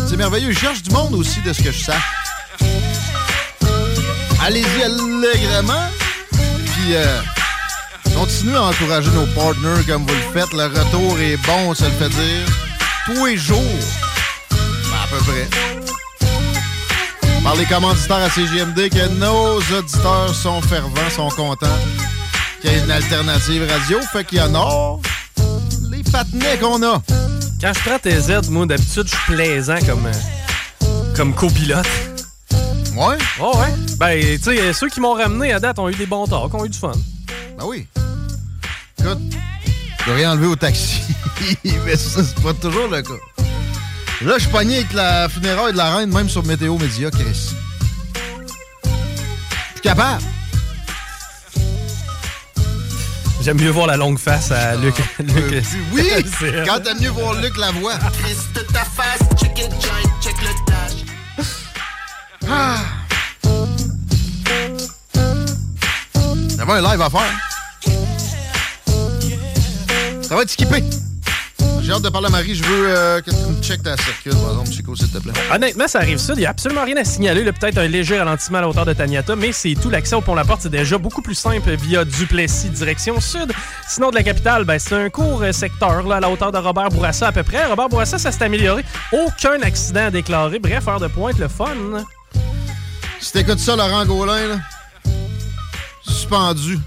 C'est merveilleux. Je cherche du monde aussi de ce que je sens. Allez-y allègrement. Puis, euh, continuez à encourager nos partners comme vous le faites. Le retour est bon, ça le fait dire. Tous les jours. Ben, à peu près. Par les commanditaires à CGMD que nos auditeurs sont fervents, sont contents qu'il y ait une alternative radio. Fait qu'il y en a qu'on a. Quand je prends tes aides, moi, d'habitude, je suis plaisant comme, euh, comme copilote. Ouais? Oh, ouais. Ben, tu sais, ceux qui m'ont ramené à date ont eu des bons talks, ont eu du fun. Ben oui. Écoute, je rien enlever au taxi. Mais ça, c'est pas toujours le cas. Là, je suis pogné avec la funéraille de la reine, même sur Météo Média, Chris. Je suis capable? J'aime mieux voir la longue face à Luc. Luc- Euh, oui! C'est elle. Quand t'aimes mieux voir Luc Lavoie. Reste ta face, check it, joint, check le dash. Ah! Ça va un live à faire. Ça va être skippé. J'ai hâte de parler à Marie. Je veux euh, que tu me checkes ta circule, par exemple, Chico, s'il te plaît. Honnêtement, ça arrive sud. Il n'y a absolument rien à signaler. Peut-être un léger ralentissement à la hauteur de Taniata, mais c'est tout. L'accès au pont-la-porte, c'est déjà beaucoup plus simple via Duplessis, direction sud. Sinon, de la capitale, ben, c'est un court euh, secteur là, à la hauteur de Robert Bourassa à peu près. Robert Bourassa, ça s'est amélioré. Aucun accident à déclarer. Bref, heure de pointe, le fun. Si t'écoutes ça, Laurent Gaulin, là, suspendu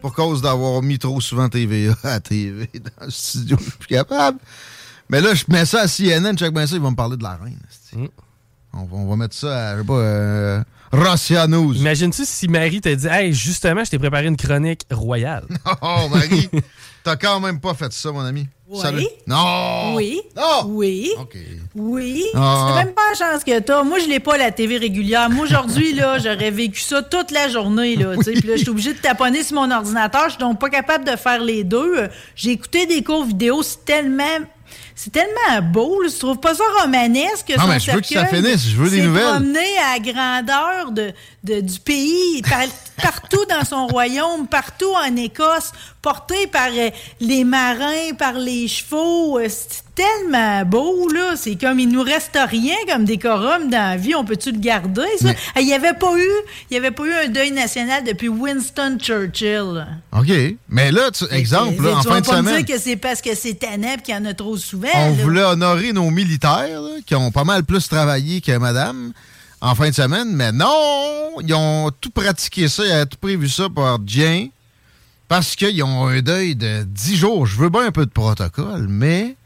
pour cause d'avoir mis trop souvent TVA à la TV dans le studio. Je suis plus capable. Mais là, je mets ça à CNN, check bien ça, ils vont me parler de la reine. esti. On, va, on va mettre ça à, je sais pas, euh, Russia News. Imagine-tu si Marie t'a dit Hey, justement, je t'ai préparé une chronique royale. Oh, Marie, t'as quand même pas fait ça, mon ami. Oui. Salut. Non! Oui. Oui. Oui. Ah. C'est même pas la chance que t'as. Moi, je l'ai pas la TV régulière. Moi, aujourd'hui, là, j'aurais vécu ça toute la journée, là. tu sais. Puis là, je suis obligée de taponner sur mon ordinateur. Je suis donc pas capable de faire les deux. J'ai écouté des cours vidéo. C'est tellement. C'est tellement beau, là. Tu trouves pas ça romanesque? Non, mais je veux que ça finisse. Je veux des nouvelles. promené à la grandeur de, de- du pays, par- partout dans son royaume, partout en Écosse, porté par euh, les marins, par les chevaux. Euh, C'est tellement beau, là. C'est comme, il nous reste rien comme décorum dans la vie. On peut-tu le garder, ça? Ah, Il n'y avait pas eu, il y avait pas eu un deuil national depuis Winston Churchill. OK. Mais là, tu- exemple, là, en tu fin vas de pas me dire que c'est parce que c'est tannant pis qu'il y en a trop souvent. On voulait honorer nos militaires là, qui ont pas mal plus travaillé que madame en fin de semaine, mais non! Ils ont tout pratiqué ça, ils avaient tout prévu ça par Dien parce qu'ils ont un deuil de 10 jours. Je veux bien un peu de protocole, mais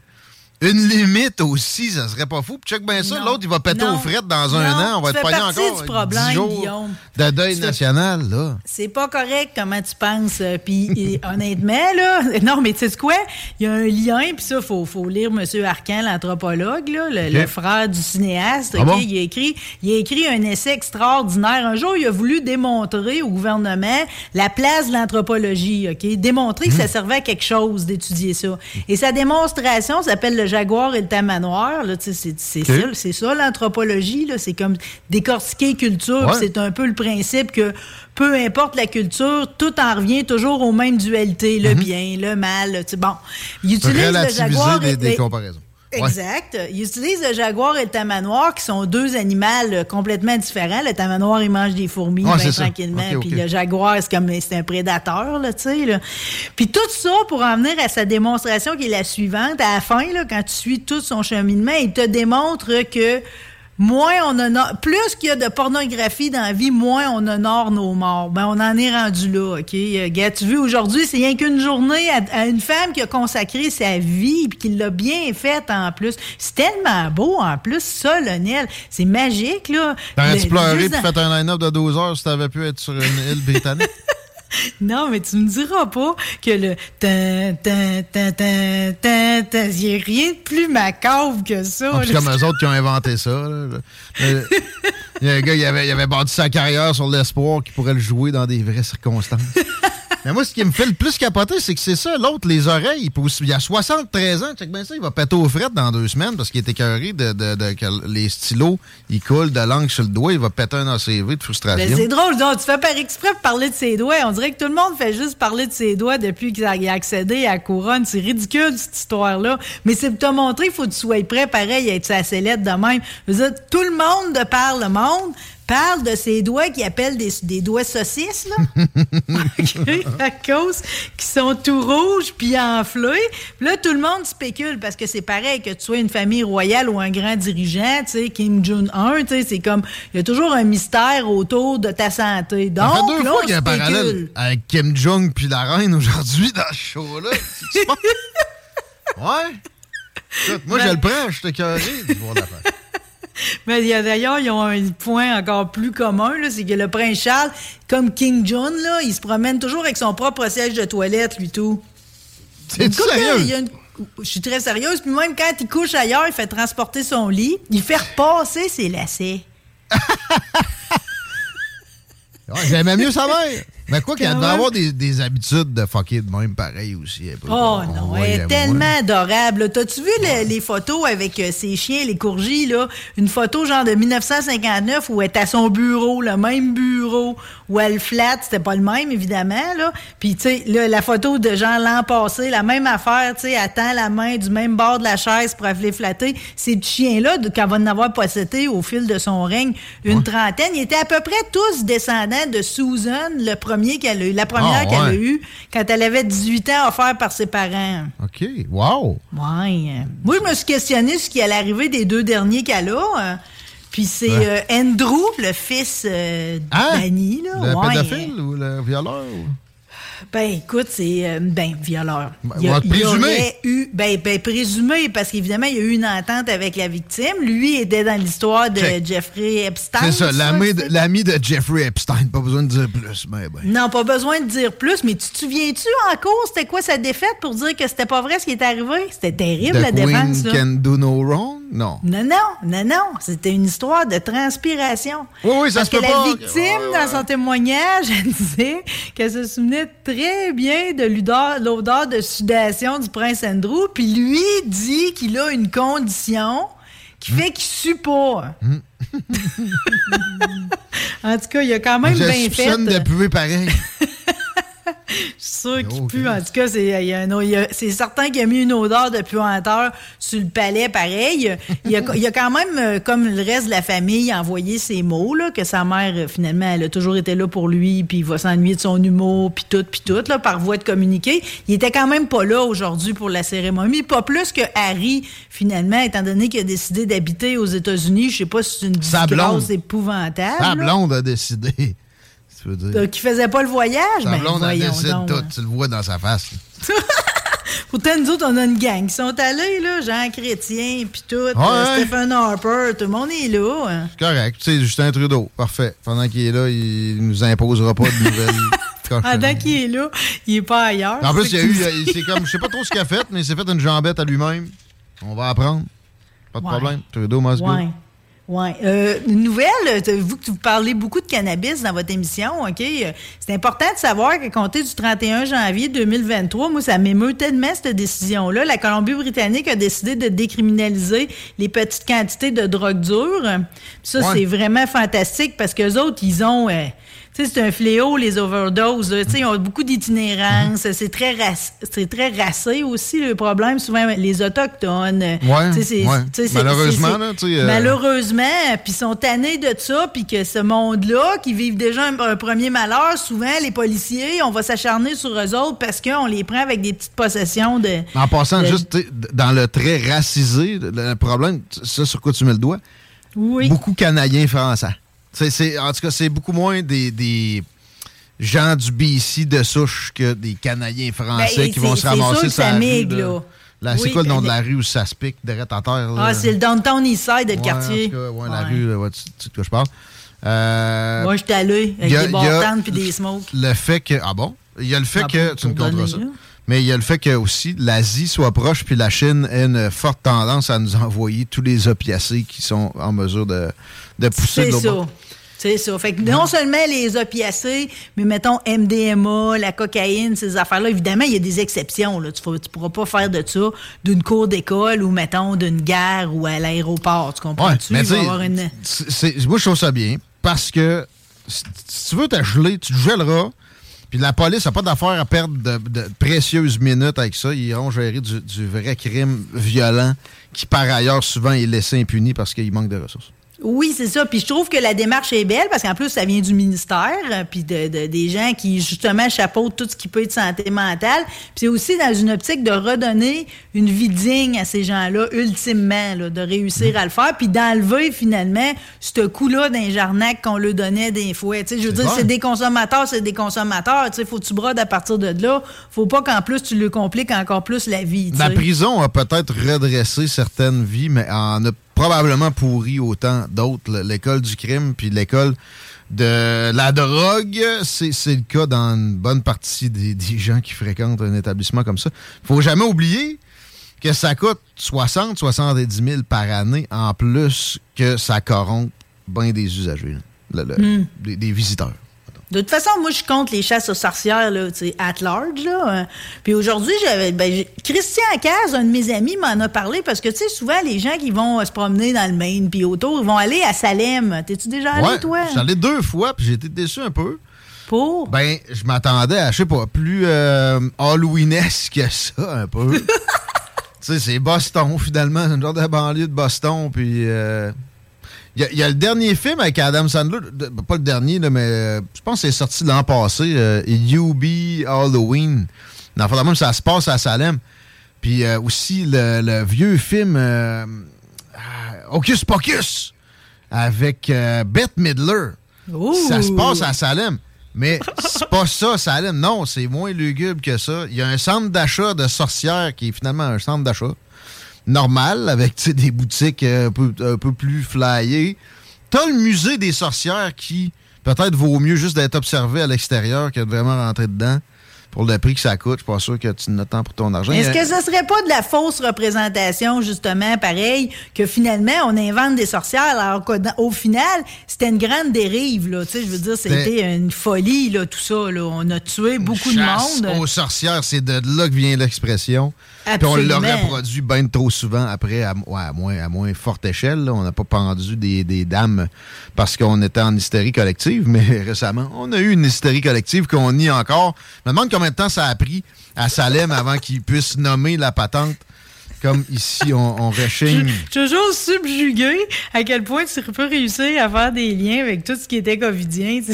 une limite aussi, ça serait pas fou. Puis check bien ça, l'autre, il va péter Non. aux frettes dans un Non, an. On va tu pogné partie encore du problème, 10 jours Guillaume. de deuil Tu national, là. C'est pas correct comment tu penses. euh, Puis honnêtement, là, non, mais tu sais quoi? Il y a un lien, puis ça, il faut, faut lire M. Arcan, l'anthropologue, là, le, frère du cinéaste. Ah bon? il, a écrit, il a écrit un essai extraordinaire. Un jour, il a voulu démontrer au gouvernement la place de l'anthropologie. ok? Démontrer que ça servait à quelque chose d'étudier ça. Et sa démonstration s'appelle le jaguar et le tamanoir. C'est ça, ça l'anthropologie. C'est comme décortiquer culture. Ouais. C'est un peu le principe que peu importe la culture, tout en revient toujours aux mêmes dualités, le bien, le mal. Bon, il utilise le jaguar. des, et- des et- comparaisons. Ouais. Exact. Il utilise le jaguar et le tamanoir, qui sont deux animaux euh, complètement différents. Le tamanoir, il mange des fourmis Ouais, c'est ça. tranquillement. Ok, Puis le jaguar, c'est comme c'est un prédateur, là, tu sais. là. Puis tout ça pour en venir à sa démonstration qui est la suivante. À la fin, là, quand tu suis tout son cheminement, il te démontre que moins on honore, plus qu'il y a de pornographie dans la vie, moins on honore nos morts. Ben, on en est rendu là, OK? Euh, Gars, tu vois, aujourd'hui, c'est rien qu'une journée à, à une femme qui a consacré sa vie puis qui l'a bien faite en plus. C'est tellement beau en plus, solennel. C'est magique, là. T'aurais-tu Le- pleuré puis fait un line-up de 12 heures si t'avais pu être sur une île britannique? Non, mais tu me diras pas que le tan, tan, tan, tan, il y a rien de plus macabre que ça. Ah, là. comme eux autres qui ont inventé ça. là. Le- le- Il y a un gars, il avait, il avait bâti sa carrière sur l'espoir qu'il pourrait le jouer dans des vraies circonstances. Mais moi, ce qui me fait le plus capoter, c'est que c'est ça. L'autre, les oreilles, il, il a 73 ans. Check bien ça, il va péter aux frettes dans deux semaines parce qu'il est écœuré de, de- que les stylos, ils coulent de l'angle sur le doigt. Il va péter un ACV de Mais frustration. Ben, c'est drôle, donc, tu fais par exprès parler de ses doigts. On dirait que tout le monde fait juste parler de ses doigts depuis qu'il a accédé à la couronne. C'est ridicule, cette histoire-là. Mais c'est pour te montrer, il faut que tu sois prêt, pareil, à être sa sellette de même. Tout le monde de par le monde parle de ses doigts qu'ils appellent des, des doigts saucisses, là. À cause qu'ils sont tout rouges puis enflés. Puis là, tout le monde spécule parce que c'est pareil que tu sois une famille royale ou un grand dirigeant, tu sais, Kim Jong-un, tu sais, c'est comme, il y a toujours un mystère autour de ta santé. Donc, Ça fait deux là, fois on qu'il y a un parallèle avec Kim Jong puis la reine aujourd'hui dans ce show-là. Ouais. Moi, je le prends, je voir l'affaire. Mais d'ailleurs, ils ont un point encore plus commun, c'est que le prince Charles, comme King John, là, il se promène toujours avec son propre siège de toilette, lui tout. C'est sérieux? une- Je suis très sérieuse. Puis même quand il couche ailleurs, il fait transporter son lit. Il fait repasser ses lacets. J'aimais mieux sa mère. Mais quoi Quand devait avoir des, des habitudes de fucker de même pareil aussi. peu. Oh On non, elle est moins. tellement adorable. T'as-tu vu le- les photos avec euh, ses chiens, les courgis, là? Une photo genre de 1959 où elle est à son bureau, le même bureau, où elle flatte. C'était pas le même, évidemment, là. Puis, tu sais, la photo de genre l'an passé, la même affaire, tu sais, elle tend la main du même bord de la chaise pour aller flatter. Ces chiens-là, qu'elle va en avoir possédé au fil de son règne, une trentaine, ils étaient à peu près tous descendants de Susan, le premier qu'elle a eu, la première Ah, qu'elle a eue quand elle avait 18 ans, offert par ses parents. OK. Wow. Ouais. Moi, je me suis questionné ce qui allait arriver des deux derniers qu'elle a. euh, Puis c'est Ouais. euh, Andrew, le fils euh, Hein? d'Annie. Le ouais. pédophile ou le violeur? ou- Ben, écoute, c'est. euh, ben, violeur. Ben, Il a, va il aurait eu. Ben, ben, présumé, parce qu'évidemment, il y a eu une entente avec la victime. Lui était dans l'histoire de Check. Jeffrey Epstein. C'est ça, l'ami de, l'ami de Jeffrey Epstein. Pas besoin de dire plus. Mais ben. Non, pas besoin de dire plus, mais tu te souviens-tu en cours, c'était quoi sa défaite pour dire que c'était pas vrai ce qui est arrivé? C'était terrible, The la Queen défense, là. can do no wrong? Non. Non, non, non, non. C'était une histoire de transpiration. Oui, oui, ça Parce se peut que la pas. victime, dans son témoignage, elle disait qu'elle se souvenait très bien de l'odeur, de sudation du prince Andrew. Puis lui dit qu'il a une condition qui fait qu'il sue pas. en tout cas, il a quand même Je bien fait. de pareil. Je suis sûr qu'il pue. En tout cas, c'est y a- certain qu'il a mis une odeur de puanteur sur le palais, pareil. Il a, il a quand même, euh, comme le reste de la famille, envoyé ses mots, là, que sa mère, euh, finalement, elle a toujours été là pour lui, puis il va s'ennuyer de son humour, puis tout, puis tout, là, par voie de communiquer. Il était quand même pas là aujourd'hui pour la cérémonie. Pas plus que Harry, finalement, étant donné qu'il a décidé d'habiter aux États-Unis. Je sais pas si c'est une disgrâce épouvantable. Sa blonde a décidé. Tu veux dire? Euh, qui faisait pas le voyage, ben, blonde, elle voyons décide donc, tout. hein. Tu le vois dans sa face. Pourtant, nous autres, on a une gang qui sont allés, là, Jean Chrétien, puis tout, euh, Ouais. Stephen Harper, tout le monde est là. hein. C'est correct. Tu sais, Justin Trudeau. Parfait. Pendant qu'il est là, il nous imposera pas de nouvelles. Pendant qu'il est là, il est pas ailleurs. En plus, il C'est y a eu, c'est comme, je sais pas trop ce qu'il a fait, mais il s'est fait une jambette à lui-même. On va apprendre. Pas de Ouais. problème. Trudeau must go. Ouais. Ouais. Euh, une nouvelle, euh, vous que vous parlez beaucoup de cannabis dans votre émission, OK? euh, C'est important de savoir qu'à compter du 31 janvier 2023, moi, ça m'émeut tellement cette décision-là. La Colombie-Britannique a décidé de décriminaliser les petites quantités de drogue dure. Ça, Ouais. c'est vraiment fantastique parce qu'eux autres, ils ont. euh, c'est un fléau, les overdoses. là. Tu sais, ils ont beaucoup d'itinérance. Mhm. C'est très, rac- très racé aussi, le problème. Souvent, les Autochtones. Ouais, ouais. Malheureusement, là, euh, Malheureusement, puis ils sont tannés de ça, puis que ce monde-là, qui vivent déjà un, un premier malheur, souvent, les policiers, on va s'acharner sur eux autres parce qu'on les prend avec des petites possessions de... En passant, de- juste dans le trait racisé, le le problème, ça sur quoi tu mets le doigt, Oui. beaucoup Canadiens français. C'est, en tout cas, c'est beaucoup moins des, des gens du BC de souche que des Canadiens français Ben, qui vont se ramasser sur la rue, là. c'est Oui, quoi le nom de le- la rue où ça se pique direct en terre? là? Ah, c'est le downtown East Side, le quartier. en tout cas, ouais, la rue, ouais, tu, sais de quoi je parle. Euh, Moi, j'étais allé avec a- des a bartannes puis des smokes. Le fait que. Ah bon? Il y a le fait Ah que. Tu me donner, ça. là. Mais il y a le fait que aussi l'Asie soit proche puis la Chine ait une forte tendance à nous envoyer tous les opiacés qui sont en mesure de, de pousser C'est de ça. bord. C'est ça. Fait que non seulement les opiacés, mais mettons MDMA, la cocaïne, ces affaires-là. Évidemment, il y a des exceptions. Là. Tu ne pourras pas faire de ça d'une cour d'école ou, mettons, d'une gare ou à l'aéroport. Tu comprends-tu? une... moi, je trouve ça bien parce que si, si tu veux te geler, tu te gèleras. Puis la police n'a pas d'affaire à perdre de, de précieuses minutes avec ça. Ils iront gérer du, du vrai crime violent qui, par ailleurs, souvent est laissé impuni parce qu'il manque de ressources. Oui, c'est ça. Puis je trouve que la démarche est belle parce qu'en plus, ça vient du ministère, euh, puis de, de- des gens qui, justement, chapeautent tout ce qui peut être santé mentale. Puis c'est aussi dans une optique de redonner une vie digne à ces gens-là, ultimement, là, de réussir à le faire, puis d'enlever, finalement, ce coup-là d'un jarnac qu'on leur donnait des fois. Tu sais, je veux dire, c'est des consommateurs, c'est des consommateurs. Tu sais, faut que tu brodes à partir de là. Faut pas qu'en plus, tu lui compliques encore plus la vie. La prison a peut-être redressé certaines vies, mais en a probablement pourri autant d'autres. L'école du crime, puis l'école de la drogue, c'est c'est le cas dans une bonne partie des, des gens qui fréquentent un établissement comme ça. faut jamais oublier que ça coûte 60, 70 000 par année, en plus que ça corrompt bien des usagers, là. Le- le- Hmm. des, des visiteurs. De toute façon, moi, je compte les chasses aux sorcières, là, tu sais, at large, là. Euh, Puis aujourd'hui, j'avais, ben, Christian Caz, un de mes amis, m'en a parlé parce que, tu sais, souvent, les gens qui vont euh, se promener dans le Maine puis autour, ils vont aller à Salem. T'es-tu déjà allé, Ouais, toi? allé deux fois, puis j'ai été déçu un peu. Pour? Ben, je m'attendais à, je sais pas, plus euh, Halloweenesque que ça, un peu. tu sais, c'est Boston, finalement. C'est une genre de banlieue de Boston, puis... euh, Il y, a- il y a le dernier film avec Adam Sandler, pas le dernier, là, mais euh, je pense que c'est sorti l'an passé, euh, UB Halloween. Dans le même, ça se passe à Salem. Puis euh, aussi le, le vieux film euh, ah, Hocus Pocus avec euh, Bette Midler. Ça se passe à Salem. Mais c'est pas ça, Salem. Non, c'est moins lugubre que ça. Il y a un centre d'achat de sorcières qui est finalement un centre d'achat normal, avec des boutiques euh, un peu, un peu plus flyées. T'as le musée des sorcières qui, peut-être, vaut mieux juste d'être observé à l'extérieur que de vraiment rentrer dedans. Pour le prix que ça coûte, je suis pas sûr que tu n'as tant pour ton argent. Est-ce a- que ce serait pas de la fausse représentation, justement, pareil, que finalement, on invente des sorcières, alors qu'au final, c'était une grande dérive, là. Tu sais, je veux dire, C'était- c'était une folie, là, tout ça, là. On a tué beaucoup de monde. aux sorcières, c'est de là que vient l'expression. Puis on l'a Absolument. reproduit bien trop souvent après, à, ouais, à moins, à moins forte échelle. là. On n'a pas pendu des, des dames parce qu'on était en hystérie collective, mais récemment, on a eu une hystérie collective qu'on nie encore. Je me demande combien de temps ça a pris à Salem avant qu'ils puissent nommer la patente. Comme ici, on, on rechigne. Toujours subjugué à quel point tu peux réussir à faire des liens avec tout ce qui était covidien.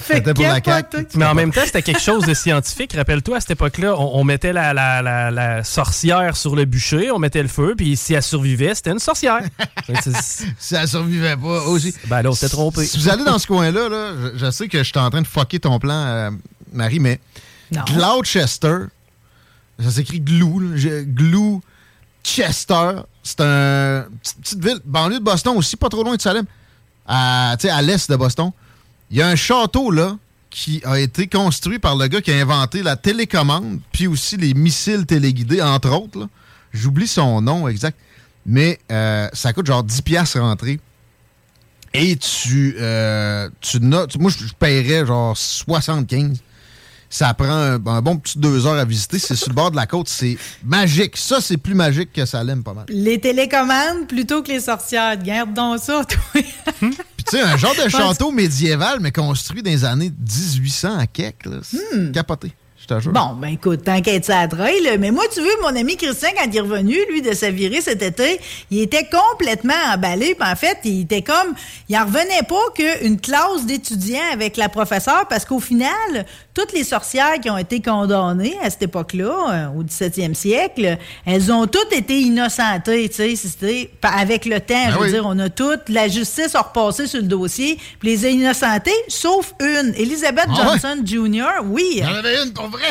C'était pour la CAQ. Mais en même temps, c'était quelque chose de scientifique. Rappelle-toi, à cette époque-là, on, on mettait la, la- la- la sorcière sur le bûcher, on mettait le feu, puis si elle survivait, c'était une sorcière. si elle survivait pas aussi. Ben là, on s'était trompé. Si vous allez dans ce coin-là, là, je, je sais que je suis en train de fucker ton plan, euh, Marie, mais Gloucester, ça s'écrit Glou, là, je- Gloucester, c'est un petite, ville, banlieue de Boston aussi, pas trop loin de Salem, à, à l'est de Boston. Il y a un château là qui a été construit par le gars qui a inventé la télécommande, puis aussi les missiles téléguidés, entre autres. J'oublie son nom exact, mais euh, ça coûte genre 10 piastres rentrer. Et tu, euh, tu notes, moi je paierais genre 75. Ça prend un, un bon petit deux heures à visiter. C'est sur le bord de la côte. C'est magique. Ça, c'est plus magique que Salem, pas mal. Les télécommandes plutôt que les sorcières. Garde donc ça, toi. Puis tu sais, un genre de château médiéval, mais construit dans les années 1800 à Keck. là. C'est capoté, je te jure. Bon, ben écoute, t'inquiète ça à trail. Mais moi, tu veux, mon ami Christian, quand il est revenu, lui, de sa virée cet été, il était complètement emballé. Puis en fait, il était comme... Il en revenait pas qu'une classe d'étudiants avec la professeure, parce qu'au final, toutes les sorcières qui ont été condamnées à cette époque-là, euh, au 17e siècle, elles ont toutes été innocentées, tu sais. Avec le temps, je veux oui. dire, on a toutes... La justice a repassé sur le dossier, puis les a innocentées, sauf une. Elizabeth Ah ouais? Johnson Jr., oui. Il y en avait une pour vrai.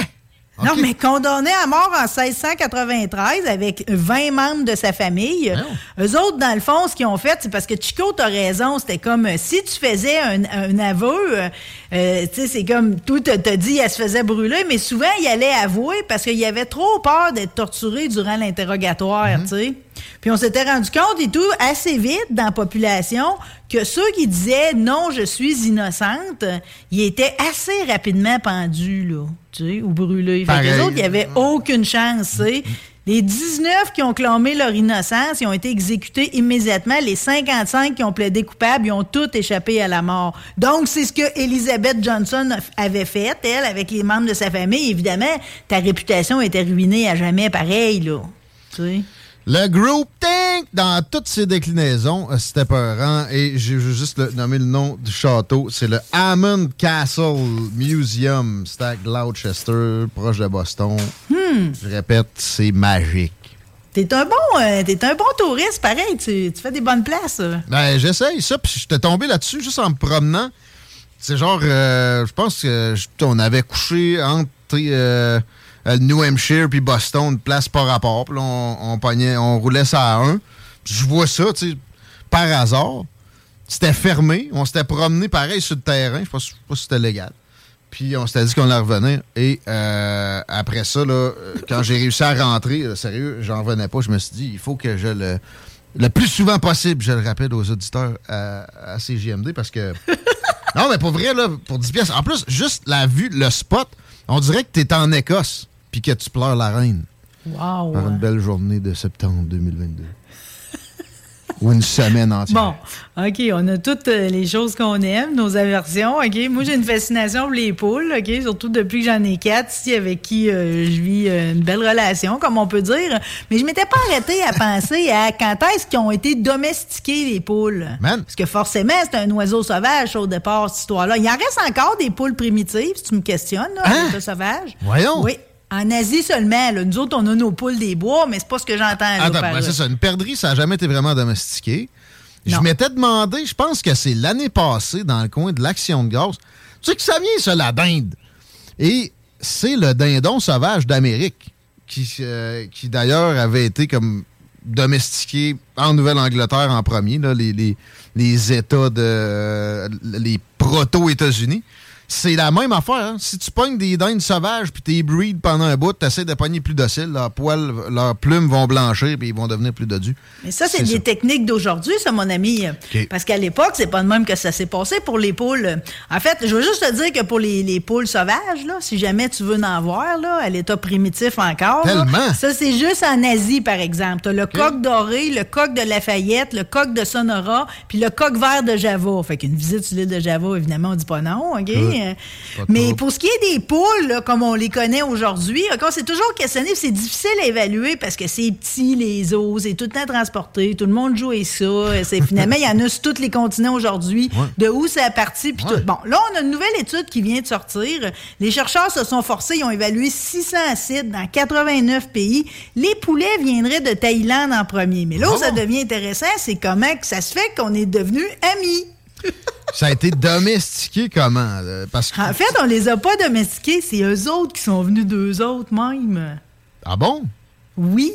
Non, mais condamné à mort en 1693 avec 20 membres de sa famille. Eux autres, dans le fond, ce qu'ils ont fait, c'est parce que Chico, t'as raison, c'était comme euh, si tu faisais un, un aveu, euh, euh, tu sais, c'est comme tout te, dit, elle se faisait brûler, mais souvent, il allait avouer parce qu'il avait trop peur d'être torturé durant l'interrogatoire, tu sais. Puis on s'était rendu compte et tout assez vite dans la population que ceux qui disaient non, je suis innocente, ils étaient assez rapidement pendus, là, tu sais, ou brûlés. Fait que les autres, il n'y avait aucune chance, tu sais. Les 19 qui ont clamé leur innocence, ils ont été exécutés immédiatement. Les 55 qui ont plaidé coupables, ils ont tous échappé à la mort. Donc, c'est ce que Elizabeth Johnson avait fait, elle, avec les membres de sa famille. Évidemment, ta réputation était ruinée à jamais pareil, là. Tu sais. Le group Think, dans toutes ses déclinaisons, euh, c'était peurant. Et je veux juste le- nommer le nom du château. C'est le Hammond Castle Museum. C'est à Gloucester, proche de Boston. Hmm. Je répète, c'est magique. T'es un bon, euh, un bon touriste, pareil. Tu, tu fais des bonnes places. euh. Ben, j'essaye ça, puis j'étais tombé là-dessus juste en me promenant. C'est genre, euh, je pense que on avait couché entre euh, New Hampshire puis Boston, une place par rapport. Puis là, on, on pognait- on roulait ça à un. Je vois ça, tu sais, par hasard. C'était fermé. On s'était promené pareil sur le terrain. Je je sais pas si c'était légal. Puis on s'était dit qu'on allait revenir. Et euh, après ça, là, euh, quand j'ai réussi à rentrer, euh, sérieux, j'en revenais pas. Je me suis dit, il faut que je le. Le plus souvent possible, je le rappelle aux auditeurs à, à CJMD parce que. non, mais pour vrai, là, pour 10 pièces. En plus, juste la vue, le spot, on dirait que tu es en Écosse puis que tu pleures la reine. Wow. Par une belle journée de septembre 2022. Ou une semaine entière. Bon, OK, on a toutes euh, les choses qu'on aime, nos aversions, OK? Moi, j'ai une fascination pour les poules, OK? Surtout depuis que j'en ai quatre ici avec qui euh, je vis euh, une belle relation, comme on peut dire. Mais je m'étais pas arrêté à penser à quand est-ce qu'ils ont été domestiqués, les poules. Parce que forcément, c'est un oiseau sauvage au départ, cette histoire-là. Il en reste encore des poules primitives, si tu me questionnes, là, Hein? des sauvages. Voyons. Oui. En Asie seulement, là. Nous autres, on a nos poules des bois, mais c'est pas ce que j'entends. Attends, ben, c'est ça. Une perdrix, ça n'a jamais été vraiment domestiqué. Je m'étais demandé, je pense que c'est l'année passée, dans le coin de l'Action de gaz, Tu sais que ça vient, ça, la dinde. Et c'est le dindon sauvage d'Amérique, qui, euh, qui d'ailleurs avait été comme domestiqué en Nouvelle-Angleterre en premier, là, les, les, les États de. euh, les proto-États-Unis. C'est la même affaire. hein. Si tu pognes des dindes sauvages puis t'es breed pendant un bout, t'essaies de pogner plus docile, leurs poils, leurs plumes vont blanchir puis ils vont devenir plus dodus. Mais ça, c'est des techniques d'aujourd'hui, ça, mon ami. Parce qu'à l'époque, c'est pas de même que ça s'est passé pour les poules. En fait, je veux juste te dire que pour les, les poules sauvages, là, si jamais tu veux en voir, là, à l'état primitif encore, là, Tellement. ça, c'est juste en Asie, par exemple. T'as le coq doré, le coq de Lafayette, le coq de Sonora, puis le coq vert de Java. Fait qu'une visite sur l'île de Java, évidemment, on dit pas non, OK? Euh, Mais pour ce qui est des poules, là, comme on les connaît aujourd'hui, OK, c'est toujours questionné, c'est difficile à évaluer parce que c'est petit, les os, c'est tout le temps transporté, tout le monde joue et ça. C'est, finalement, il y en a sur tous les continents aujourd'hui, de où c'est parti, puis tout. Bon, là, on a une nouvelle étude qui vient de sortir. Les chercheurs se sont forcés, ils ont évalué 600 sites dans 89 pays. Les poulets viendraient de Thaïlande en premier. Mais là où ça devient intéressant, c'est comment que ça se fait qu'on est devenus amis. Ça a été domestiqué comment? Parce que. En fait, on les a pas domestiqués, c'est eux autres qui sont venus d'eux autres même. Ah bon? Oui.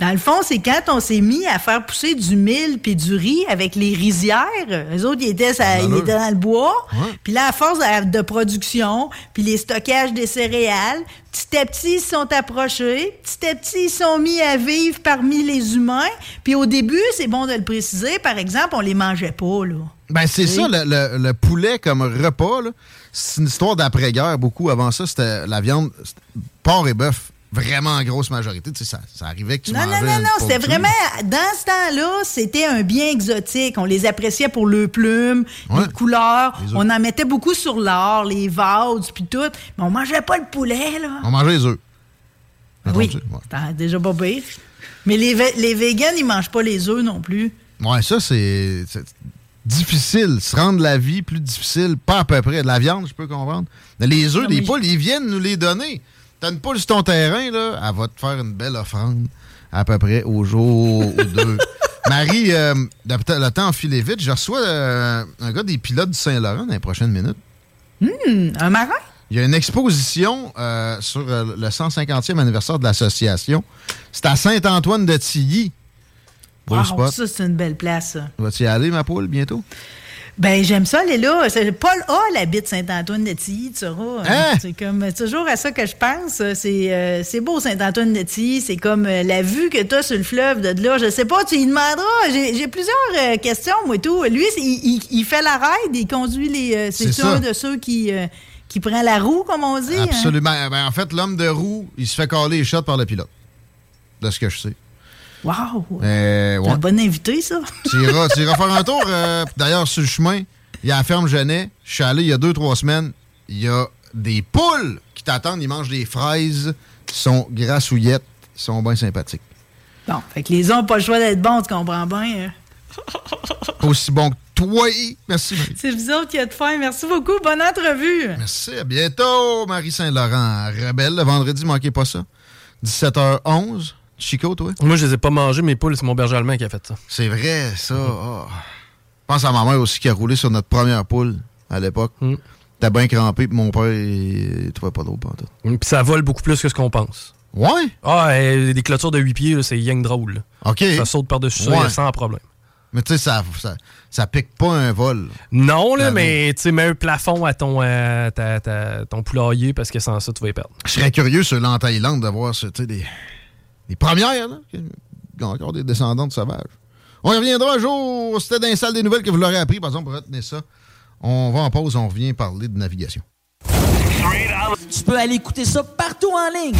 Dans le fond, c'est quand on s'est mis à faire pousser du mil puis du riz avec les rizières. Les autres, ils étaient, ça- ils étaient dans le bois. Puis là, à force de, de production, puis les stockages des céréales, petit à petit, ils se sont approchés. Petit à petit, ils sont mis à vivre parmi les humains. Puis au début, c'est bon de le préciser, par exemple, on les mangeait pas, là. Ben, c'est Oui. ça, le, le- le poulet comme repas, c'est une histoire d'après-guerre. Beaucoup avant ça, c'était la viande, porc et bœuf, vraiment en grosse majorité. Tu sais, ça, ça arrivait que tu Non, non, non, non, c'était vraiment, dans ce temps-là, c'était un bien exotique. On les appréciait pour leurs plumes, Ouais. les couleurs. Les. On en mettait beaucoup sur l'or, les vases, puis tout. Mais on mangeait pas le poulet, là. On mangeait les œufs. Oui, ouais. déjà pas pire. Mais les, les vegans, ils mangent pas les œufs non plus. Ouais, ça, c'est difficile. Se rendre la vie plus difficile, pas à peu près. De la viande, je peux comprendre. Mais les œufs, des poules, ils viennent nous les donner. T'as une poule sur ton terrain, là, elle va te faire une belle offrande à peu près au jour ou deux. Marie, euh, le, temps filé vite. Je reçois euh, un gars des pilotes du Saint-Laurent dans les prochaines minutes. Hum, un marin? Il y a une exposition euh, sur le 150e anniversaire de l'association. C'est à Saint-Antoine de Tilly. Beau Wow, spot. ça, c'est une belle place, ça. Vas-tu y aller, ma poule, bientôt? Ben, j'aime ça, aller là. C'est- Paul A, habite Saint-Antoine-de-Tilly, tu sauras. Hein? C'est comme toujours à ça que je pense. C'est euh, c'est beau, Saint-Antoine-de-Tilly. C'est comme euh, la vue que tu as sur le fleuve de là. Je sais pas, tu lui demanderas. J'ai j'ai plusieurs euh, questions, moi, et tout. Lui, il, il- il fait la ride, il conduit les. C'est C'est un de ceux qui, qui prend la roue, comme on dit. hein? Absolument. Ben, en fait, l'homme de roue, il se fait caler les shots par le pilote. De ce que je sais. Wow! Euh, ouais. un bon invité, ça. Tu iras, faire un tour. euh, D'ailleurs, sur le chemin, il y a la ferme Genet. Je suis allé il y a deux, trois semaines. Il y a des poules qui t'attendent. Ils mangent des fraises. Ils sont grassouillettes. Ils sont bien sympathiques. Bon, fait que les uns n'ont pas le choix d'être bons, tu comprends bien. hein? Pas aussi bon que toi. Merci, Marie. C'est vous autres qui êtes fins. Merci beaucoup. Bonne entrevue. Merci. À bientôt, Marie Saint-Laurent. Rebelle, le vendredi, manquez pas ça. 17h11. Chico, toi? Moi, je les ai pas mangés, mes poules, c'est mon berger allemand qui a fait ça. C'est vrai, ça. Ah. Je pense à ma mère aussi qui a roulé sur notre première poule à l'époque. T'as bien crampé, puis mon père, il trouvait pas d'eau pantoute. Puis ça vole beaucoup plus que ce qu'on pense. Ouais? Ah, des clôtures de 8 pieds, c'est yang drôle. OK. Ça saute par-dessus ça, sans problème. Mais tu sais, ça, ça, ça pique pas un vol. Non, là, mais tu sais, mets un plafond à ton, euh, ta- ta- ton poulailler parce que sans ça, tu vas y perdre. Je serais curieux, sur en Thaïlande, de voir des, des premières, là. Il y a encore des descendants de sauvages. On y reviendra un jour. C'était dans les salles des nouvelles que vous l'aurez appris. Par exemple, retenez ça. On va en pause, on revient parler de navigation. Tu peux aller écouter ça partout en ligne.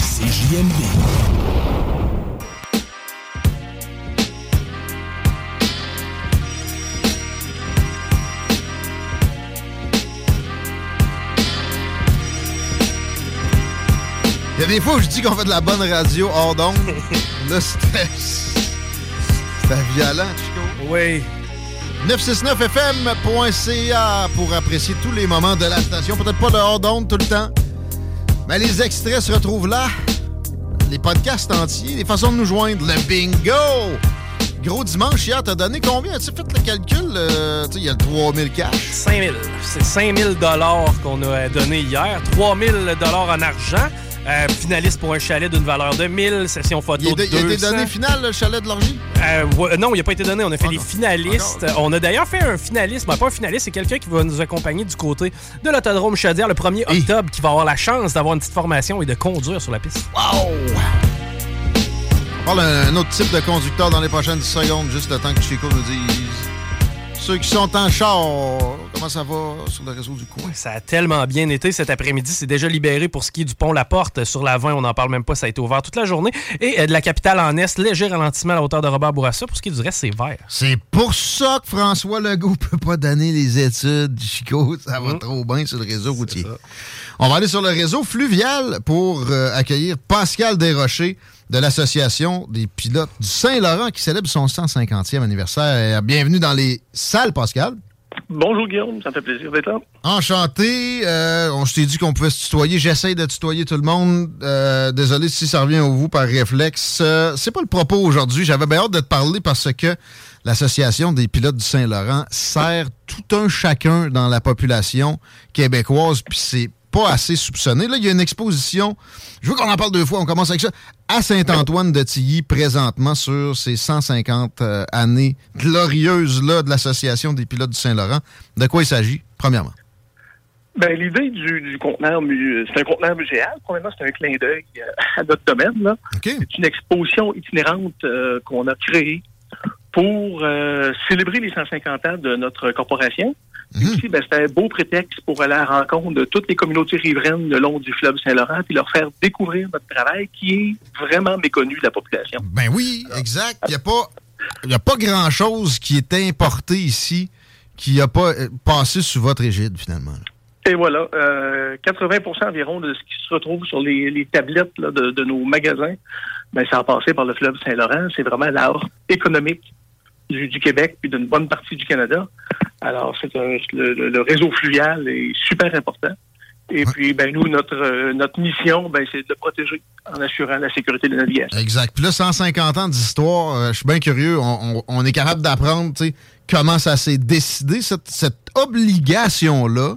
C'est JMD. Y a des fois où je dis qu'on fait de la bonne radio hors d'onde? Là, c'était. C'était violent, Chico. Oui. 969fm.ca pour apprécier tous les moments de la station. Peut-être pas de hors d'onde tout le temps. Mais les extraits se retrouvent là. Les podcasts entiers, les façons de nous joindre. Le bingo! Gros dimanche, hier, t'as donné combien? As-tu fait le calcul? euh, tu il y a le 3000 cash. 5000. C'est 5000 dollars qu'on a donné hier. 3000 dollars en argent. Euh, finaliste pour un chalet d'une valeur de 1000, session photo Il, de il a été 200. donné final, le chalet de l'orgie? Euh, ouais, non, il n'a pas été donné. On a Ah fait les finalistes. On a d'ailleurs fait un finaliste. Ben, pas un finaliste, c'est quelqu'un qui va nous accompagner du côté de l'autodrome Chaudière le 1er octobre, qui va avoir la chance d'avoir une petite formation et de conduire sur la piste. Wow! On parle d'un autre type de conducteur dans les prochaines secondes, juste le temps que Chico nous dise. Ceux qui sont en char, comment ça va sur le réseau du coin? Ça a tellement bien été cet après-midi. C'est déjà libéré pour ce qui est du pont La Porte sur la 20. On n'en parle même pas. Ça a été ouvert toute la journée. Et euh, de la capitale en Est, léger ralentissement à la hauteur de Robert Bourassa. Pour ce qui est du reste, c'est vert. C'est pour ça que François Legault peut pas donner les études, Chico. Ça Mmh. va trop bien sur le réseau routier. On va aller sur le réseau fluvial pour euh, accueillir Pascal Desrochers de l'Association des pilotes du Saint-Laurent qui célèbre son 150e anniversaire. Euh, Bienvenue dans les salles, Pascal. Bonjour Guillaume, ça me fait plaisir d'être là. Enchanté. Euh, on je dit qu'on pouvait se tutoyer. J'essaye de tutoyer tout le monde. Euh, désolé si ça revient au vous par réflexe. Euh, c'est pas le propos aujourd'hui. J'avais bien hâte de te parler parce que l'Association des pilotes du Saint-Laurent sert tout un chacun dans la population québécoise, puis c'est pas assez soupçonné. Là, il y a une exposition. Je veux qu'on en parle deux fois. On commence avec ça. À Saint-Antoine de Tilly, présentement, sur ces 150 euh, années glorieuses là, de l'Association des pilotes du Saint-Laurent. De quoi il s'agit, premièrement? Ben, l'idée du, du conteneur, c'est un conteneur muséal. Premièrement, c'est un clin d'œil euh, à notre domaine. là. C'est une exposition itinérante euh, qu'on a créée pour euh, célébrer les 150 ans de notre corporation. Puis aussi, ben, c'est un beau prétexte pour aller à la rencontre de toutes les communautés riveraines le long du fleuve Saint-Laurent puis leur faire découvrir notre travail qui est vraiment méconnu de la population. Ben oui, exact. Il n'y a pas, y a pas grand-chose qui est importé ici qui n'a pas euh, passé sous votre égide, finalement. Et voilà, euh, 80% environ de ce qui se retrouve sur les, les tablettes là, de, de nos magasins, ben, ça a passé par le fleuve Saint-Laurent. C'est vraiment l'art économique du, du Québec puis d'une bonne partie du Canada. Alors, c'est un- le, réseau fluvial est super important. Et puis, ben, nous, notre, euh, notre mission, ben, c'est de le protéger en assurant la sécurité de la navigation. Exact. Puis là, 150 ans d'histoire, euh, je suis bien curieux. On, on- on est capable d'apprendre tu sais, comment ça s'est décidé, cette, cette obligation-là,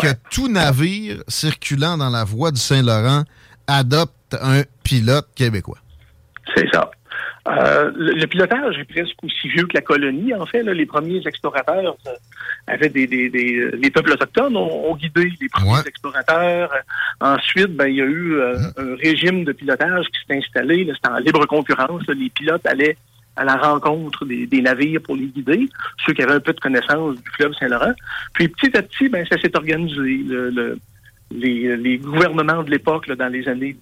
que tout navire circulant dans la voie du Saint-Laurent adopte un pilote québécois. C'est ça. Euh, le, le pilotage est presque aussi vieux que la colonie. En fait, là, les premiers explorateurs euh, avaient des, des, des- les peuples autochtones ont, ont guidé les premiers explorateurs. Euh, Ensuite, ben, il y a eu euh, un régime de pilotage qui s'est installé. C'était en libre concurrence. là. Les pilotes allaient à la rencontre des, des navires pour les guider, ceux qui avaient un peu de connaissance du fleuve Saint-Laurent. Puis petit à petit, ben, ça s'est organisé. Le- le- les, les gouvernements de l'époque, là, dans les années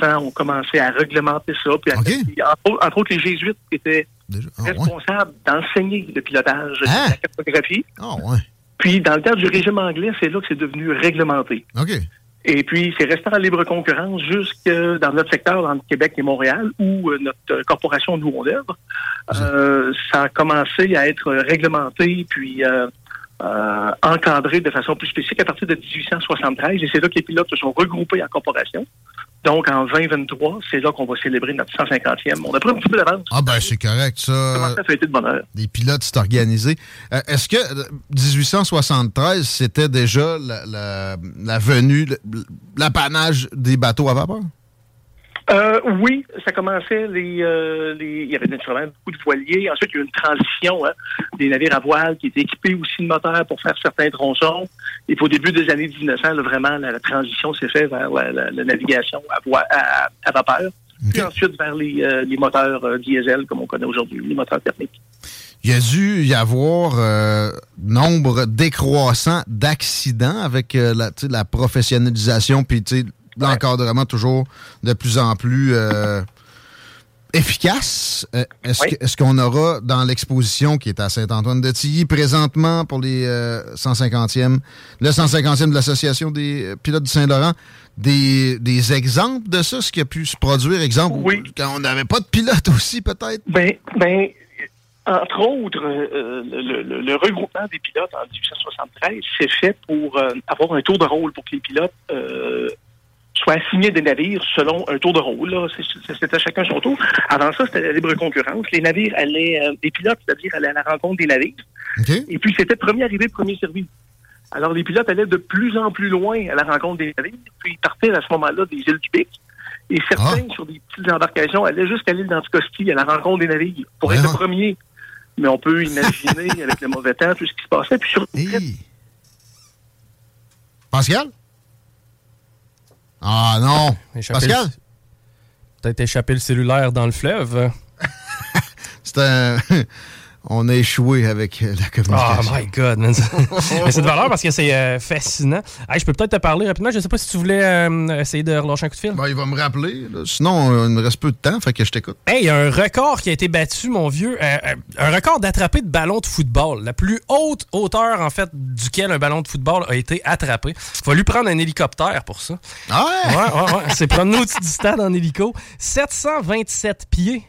1700, ont commencé à réglementer ça. Puis à- entre, entre autres, les jésuites étaient responsables d'enseigner le pilotage de la cartographie. Ah ouais. Puis, dans le cadre du régime anglais, c'est là que c'est devenu réglementé. Et puis, c'est resté en libre concurrence jusque dans notre secteur, entre Québec et Montréal, où euh, notre corporation, nous, on œuvre. Euh, ça a commencé à être réglementé, puis euh, euh, encadré de façon plus spécifique à partir de 1873. Et c'est là que les pilotes se sont regroupés en corporation. Donc, en 2023, c'est là qu'on va célébrer notre 150e. On a pris un petit peu d'avance. Ah ben c'est correct, ça. Comment ça fait été de bonheur? Des pilotes, c'est organisé. Euh, Est-ce que euh, 1873, c'était déjà la, la- la venue, l'apanage des bateaux à vapeur? Euh, oui, ça commençait, les, euh, les, il y avait naturellement beaucoup de voiliers. Ensuite, il y a eu une transition hein, des navires à voile qui étaient équipés aussi de moteurs pour faire certains tronçons. Et puis, au début des années 1900, là, vraiment, la, la transition s'est faite vers la, la- la navigation à, voi- à, à vapeur. Puis ensuite, vers les, euh, les moteurs euh, diesel, comme on connaît aujourd'hui, les moteurs thermiques. Il y a dû y avoir euh, nombre décroissant d'accidents avec euh, la, tu sais, la professionnalisation puis l'encadrement toujours de plus en plus euh, efficace. Euh, Est-ce est-ce qu'on aura dans l'exposition qui est à Saint-Antoine-de-Tilly présentement pour les euh, 150e, le 150e de l'Association des euh, pilotes du Saint-Laurent, des, des exemples de ça, ce qui a pu se produire, exemple, quand on n'avait pas de pilote aussi peut-être? Ben, ben, entre autres, euh, le, le- le regroupement des pilotes en 1873 s'est fait pour euh, avoir un tour de rôle pour que les pilotes euh, soient assignés des navires selon un tour de rôle. C'était chacun son tour. Avant ça, c'était la libre concurrence. Les navires allaient, euh, les pilotes, c'est-à-dire, allaient à la rencontre des navires. Et puis, c'était premier arrivé, premier servi. Alors, les pilotes allaient de plus en plus loin à la rencontre des navires. Puis, ils partaient à ce moment-là des îles du Bic. Et certains, sur des petites embarcations, allaient jusqu'à l'île d'Anticosti, à la rencontre des navires, pour être le premier. Mais on peut imaginer, avec le mauvais temps, tout ce qui se passait. Puis, sur Pascal? Ah non. Échapper Pascal? le- Peut-être échapper le cellulaire dans le fleuve. C'est un. On a échoué avec euh, la Oh communication. my God, man. Mais c'est de valeur parce que c'est euh, fascinant. Hey, je peux peut-être te parler rapidement. Je sais pas si tu voulais euh, essayer de relâcher un coup de fil. Ben, il va me rappeler. là. Sinon, il me reste peu de temps, fait que je t'écoute. Hey, il y a un record qui a été battu, mon vieux. Euh, un record d'attraper de ballon de football. La plus haute hauteur, en fait, duquel un ballon de football a été attrapé. Il a fallu prendre un hélicoptère pour ça. Ah ouais? Ouais, ouais, C'est promener au-dessus du stade en hélico. 727 pieds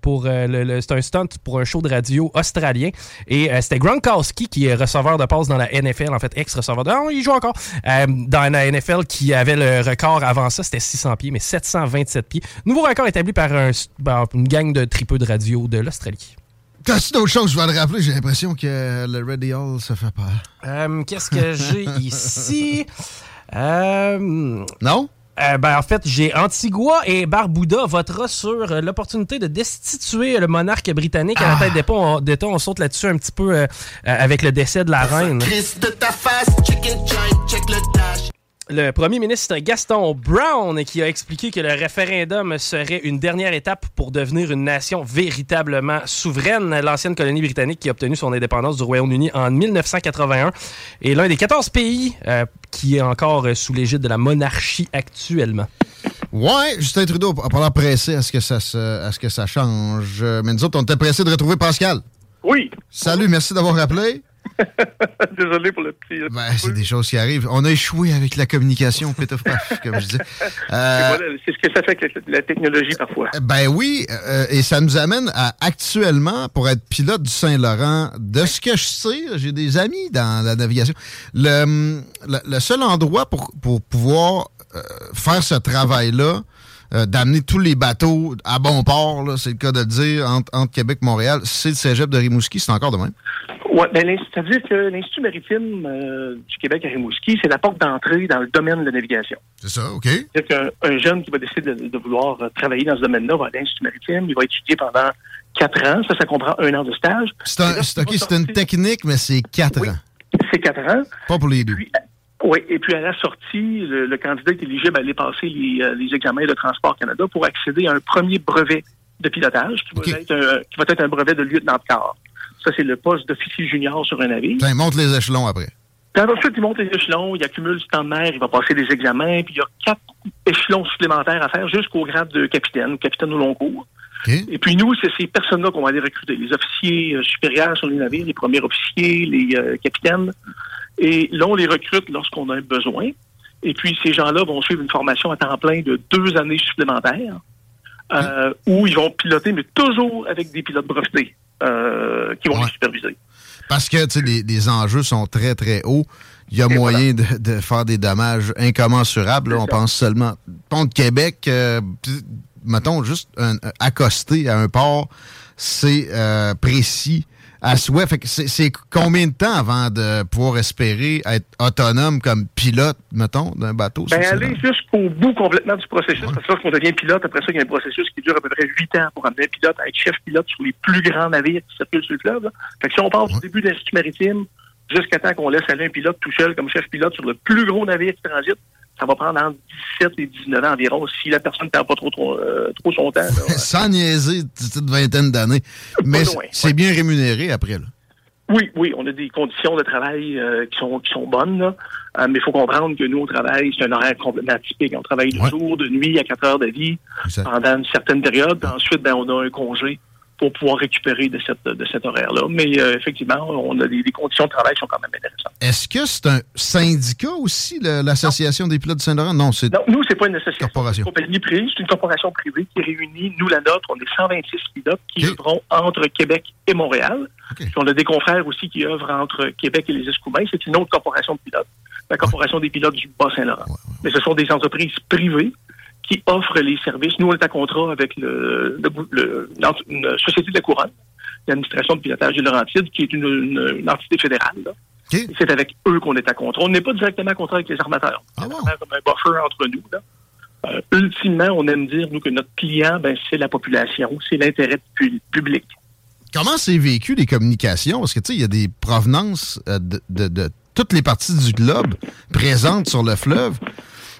pour le, le- c'est un stunt pour un show de radio australien. Et euh, c'était Gronkowski qui est receveur de passe dans la NFL, en fait, ex-receveur de... Non, il joue encore. Euh, dans la NFL qui avait le record avant ça, c'était 600 pieds, mais 727 pieds. Nouveau record établi par un- ben, une gang de tripeux de radio de l'Australie. T'as-tu d'autres choses, je vais le rappeler? J'ai l'impression que le Ready Hall se fait peur. Euh, Qu'est-ce que j'ai ici? Euh, non? Ben, en fait, j'ai Antigua et Barbuda votera sur euh, l'opportunité de destituer le monarque britannique à la tête. On, d'État. On saute là-dessus un petit peu euh, euh, avec le décès de la reine. Chris de ta face, chicken giant, check le dash. Le premier ministre Gaston Brown qui a expliqué que le référendum serait une dernière étape pour devenir une nation véritablement souveraine. L'ancienne colonie britannique qui a obtenu son indépendance du Royaume-Uni en 1981 est l'un des 14 pays euh, qui est encore sous l'égide de la monarchie actuellement. Ouais, Justin Trudeau a pas l'air pressé à ce que ça, se- à ce que ça change. Mais nous autres, on était pressés de retrouver Pascal. Oui. Salut, merci d'avoir rappelé. Désolé pour le petit... Ben, c'est des choses qui arrivent. On a échoué avec la communication, Pfaff, comme je dis. Euh, Voilà, C'est ce que ça fait avec la, la technologie parfois. Ben oui, euh, et ça nous amène à actuellement, pour être pilote du Saint-Laurent, de ce que je sais, j'ai des amis dans la navigation. Le, hum, le, le seul endroit pour, pour pouvoir euh, faire ce travail-là, euh, d'amener tous les bateaux à bon port, là, c'est le cas de le dire, entre, entre Québec et Montréal, c'est le cégep de Rimouski, c'est encore de même. Ouais, ben, c'est-à-dire que l'Institut maritime euh, du Québec à Rimouski, c'est la porte d'entrée dans le domaine de la navigation. C'est ça, OK. C'est-à-dire qu'un un jeune qui va décider de, de vouloir euh, travailler dans ce domaine-là va à l'Institut maritime, il va étudier pendant quatre ans. Ça, ça comprend un an de stage. C'est un- c'est OK, c'est une technique, mais c'est quatre ans. C'est quatre ans. Pas pour les deux. Oui, et puis à la sortie, le, le candidat est éligible à aller passer les, euh, les examens de Transport Canada pour accéder à un premier brevet de pilotage qui, va, être un, qui va être un brevet de lieutenant de corps. Ça, c'est le poste d'officier junior sur un navire. Putain, monte les échelons après. Puis ensuite, il monte les échelons, il accumule du temps de mer, il va passer des examens, puis il y a quatre échelons supplémentaires à faire jusqu'au grade de capitaine, capitaine au long cours. Et puis nous, c'est ces personnes-là qu'on va aller recruter, les officiers euh, supérieurs sur les navires, les premiers officiers, les euh, capitaines. Et là, on les recrute lorsqu'on a besoin. Et puis ces gens-là vont suivre une formation à temps plein de deux années supplémentaires, euh, où ils vont piloter, mais toujours avec des pilotes brevetés euh, qui vont les superviser. Parce que tu sais, les, les enjeux sont très, très hauts. Il y a moyen de, de faire des dommages incommensurables. là. On pense seulement. Pont de Québec, euh, mettons, juste un, un- accoster à un port, c'est euh, précis à souhait. Fait que c'est combien de temps avant de pouvoir espérer être autonome comme pilote, mettons, d'un bateau? Ben, aller jusqu'au bout complètement du processus. Parce que lorsqu'on devient pilote, après ça, il y a un processus qui dure à peu près huit ans pour amener un pilote à être chef pilote sur les plus grands navires qui circulent sur le fleuve. là. Fait que si on passe du début de l'Institut maritime jusqu'à temps qu'on laisse aller un pilote tout seul comme chef pilote sur le plus gros navire qui transite, ça va prendre entre 17 et 19 ans environ si la personne ne perd pas trop, trop, euh, trop son temps. là. Sans niaiser, une petite vingtaine d'années. Mais c'est bien rémunéré après, là. Oui, oui, on a des conditions de travail euh, qui sont qui sont bonnes, là. Euh, mais il faut comprendre que nous, on travaille, c'est un horaire complètement atypique. On travaille de jour, de nuit, à 4 heures de vie, pendant une certaine période. Puis ensuite, ben, on a un congé pour pouvoir récupérer de cette de cet horaire-là. Mais euh, effectivement, on a des, des conditions de travail qui sont quand même intéressantes. Est-ce que c'est un syndicat aussi, l'Association des pilotes du Saint-Laurent? Non, c'est Non, nous, c'est pas une association. corporation. C'est une compagnie privée, c'est une corporation privée qui réunit, nous, la nôtre, on est 126 pilotes qui œuvront entre Québec et Montréal. Puis on a des confrères aussi qui œuvrent entre Québec et les Escoubins. C'est une autre corporation de pilotes. la Corporation des pilotes du Bas-Saint-Laurent. Mais ce sont des entreprises privées qui offrent les services. Nous, on est à contrat avec le, le- le- l'ent- une société de la couronne, l'administration de pilotage des Laurentides, qui est une, une- une entité fédérale. là. C'est avec eux qu'on est à contrat. On n'est pas directement à contrat avec les armateurs. On est comme un buffer entre nous. Là. Euh, ultimement, on aime dire, nous, que notre client, ben, c'est la population, c'est l'intérêt pu- public. Comment c'est vécu les communications? Parce que, tu sais, il y a des provenances euh, de, de- de toutes les parties du globe présentes sur le fleuve.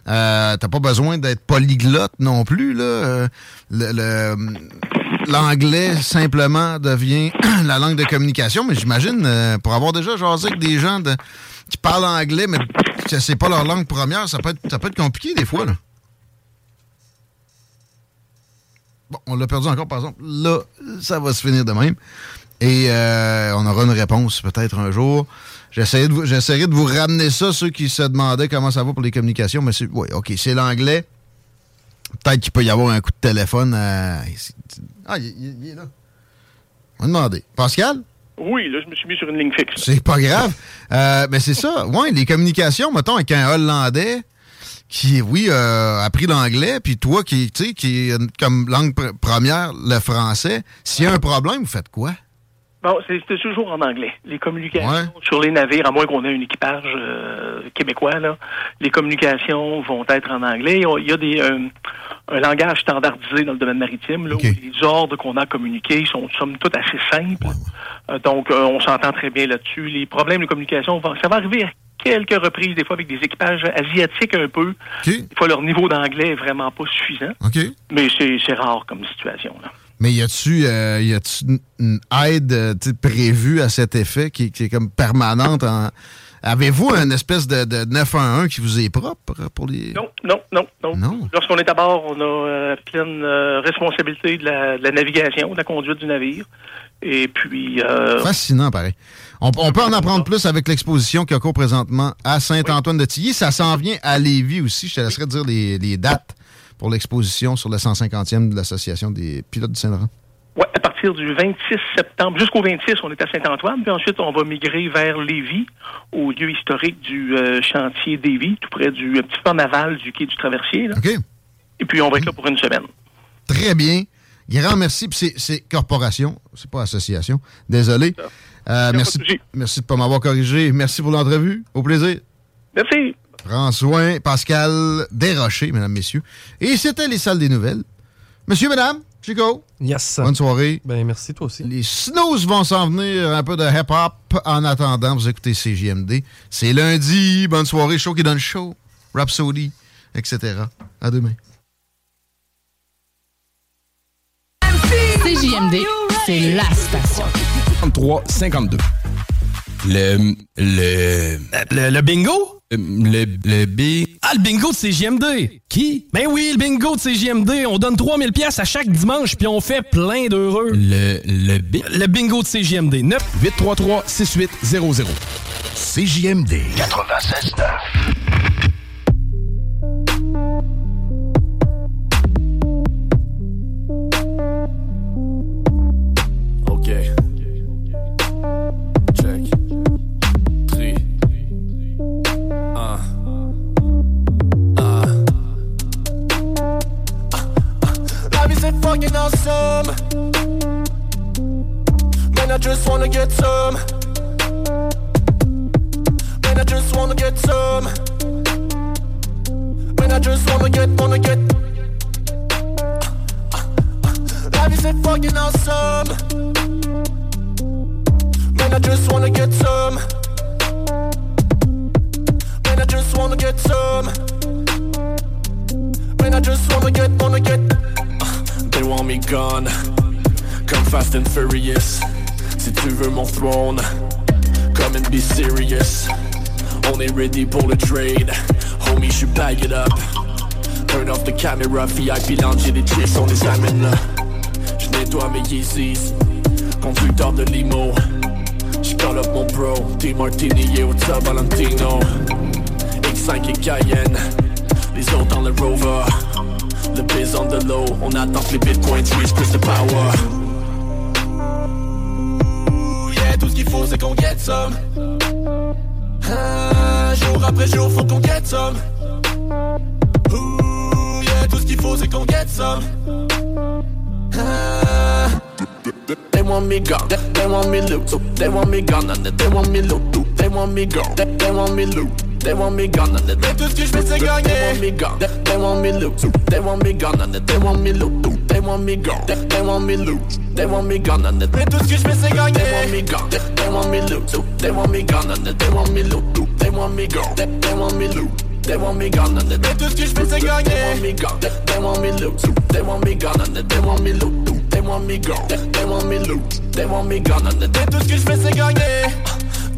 Euh, T'as pas besoin d'être polyglotte non plus, là. Euh, L'anglais, simplement, devient la langue de communication. Mais j'imagine, euh, pour avoir déjà jasé avec des gens qui parlent anglais, mais que c'est pas leur langue première, ça peut être, compliqué des fois. Bon, on l'a perdu encore, par exemple. Là, ça va se finir de même. Et euh, on aura une réponse peut-être un jour. J'essaierai de, de vous ramener ça, ceux qui se demandaient comment ça va pour les communications. Mais c'est, oui, OK, c'est l'anglais. Peut-être qu'il peut y avoir un coup de téléphone. à- Ah, il, est là. On va demander. Pascal? Oui, là, je me suis mis sur une ligne fixe. C'est pas grave. Euh, mais c'est ça. Ouais, les communications, mettons, avec un Hollandais qui, oui, euh, a appris l'anglais, puis toi qui, tu sais, qui a comme langue pr- première le français, s'il y a un problème, vous faites quoi? Bon, c'est c'est toujours en anglais. Les communications sur les navires, à moins qu'on ait un équipage euh, québécois, là, les communications vont être en anglais. Il y a des, euh, un langage standardisé dans le domaine maritime, là, où les ordres qu'on a communiqués sont, somme toute, assez simples. Euh, donc, euh, on s'entend très bien là-dessus. Les problèmes de communication, vont- ça va arriver à quelques reprises, des fois avec des équipages asiatiques un peu. Des fois, leur niveau d'anglais est vraiment pas suffisant. Mais c'est c'est rare comme situation. Là. Mais y a-tu euh, y a-tu une- aide euh, prévue à cet effet qui, qui est comme permanente? en- Avez-vous une espèce de, de 911 qui vous est propre pour les. Non, non, non, non. Lorsqu'on est à bord, on a euh, pleine euh, responsabilité de la, de la navigation, de la conduite du navire. Et puis... euh, Fascinant, pareil. On, on peut en apprendre plus avec l'exposition qui a cours présentement à Saint-Antoine-de-Tilly. Ça s'en vient à Lévis aussi. Je te laisserai dire les, les dates pour l'exposition sur le 150e de l'Association des pilotes du Saint-Laurent? Ouais, à partir du 26 septembre, jusqu'au 26, on est à Saint-Antoine, puis ensuite on va migrer vers Lévis, au lieu historique du euh, chantier Davy, tout près du euh, petit pont naval du quai du Traversier. là. Et puis on va être là pour une semaine. Très bien. Grand merci. Puis c'est- corporation, c'est pas association. Désolé. Euh, merci, merci de pas m'avoir corrigé. Merci pour l'entrevue. Au plaisir. Merci. Prends soin, Pascal Desrochers, mesdames, messieurs. Et c'était les salles des nouvelles. Monsieur, madame, Chico. Yes. Bonne soirée. Ben, merci, toi aussi. Les snooze vont s'en venir, un peu de hip-hop. En attendant, vous écoutez CJMD. C'est lundi. Bonne soirée. Show qui donne show. Rhapsody, etc. À demain. CJMD, c'est la station. 33 52. Le. Le. Le, le bingo? Le, le B. Ah, le bingo de CJMD! Qui? Ben oui, le bingo de CJMD. On donne 3000 pièces à chaque dimanche, puis on fait plein d'heureux. Le. Le B. Le bingo de CJMD. 9 833 6800. CJMD 96.9. fucking awesome. Man, I just wanna get some. Man, I just wanna get some. Man, I just wanna get, wanna get. Life is fucking awesome. Man, I just wanna get some. Man, I just wanna get some. Man, I just wanna get, wanna get. Want me gone. Come fast and furious. Si tu veux mon throne, come and be serious. On est ready pour le trade. Homie, je bag it up. Turn off the camera, VIP lounge et les chicks, on les amène là. Je nettoie mes Yeezys. Conducteur de limo. Je call up mon bro. T Martini et up Valentino? X5 et Cayenne. Les autres dans le Rover. Le biz on the low, on attend que les bitcoins reach plus de power. Ooh, yeah, tout ce qu'il faut c'est qu'on get some. Ah, jour après jour, faut qu'on get some. Ouh, yeah, tout ce qu'il faut, c'est qu'on get some. They want me gone, they want me loot, they want me gone, they want me loot, they want me gone, they want me loot. They want me gone and they tout ce que je fais c'est gagner. They want me gone, they want me loot, they want me gone and they want me loot, they want me gone, they want me loot, they want me gone and they tout ce que je fais c'est gagner. They want me gone, they want me loot, they want me gone and they want me loot, they want me gone, they want me loot. They want me gone and they tout ce que je fais c'est gagner. They want me gone, they want me loot, they want me gone and they want me loot, they want me gone, they want me loot, they want me gone and they tout ce que je fais c'est gagner.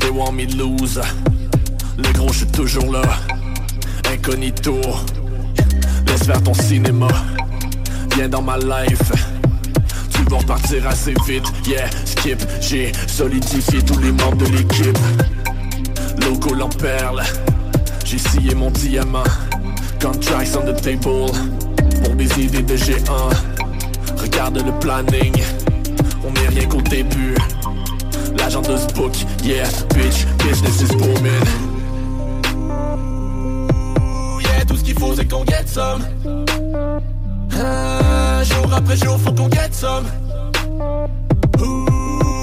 They want me lose. Les gros, je suis toujours là. Incognito. Laisse faire ton cinéma. Viens dans ma life. Tu vas repartir assez vite. Yeah, skip. J'ai solidifié tous les membres de l'équipe. Logo en perle. J'ai scié mon diamant. Contracts on the table. Pour des idées de géants. Regarde le planning. On est rien qu'au début. L'agent de ce book, yeah, bitch, business is booming. Faut, c'est qu'on get some. Jour après jour, faut qu'on get some.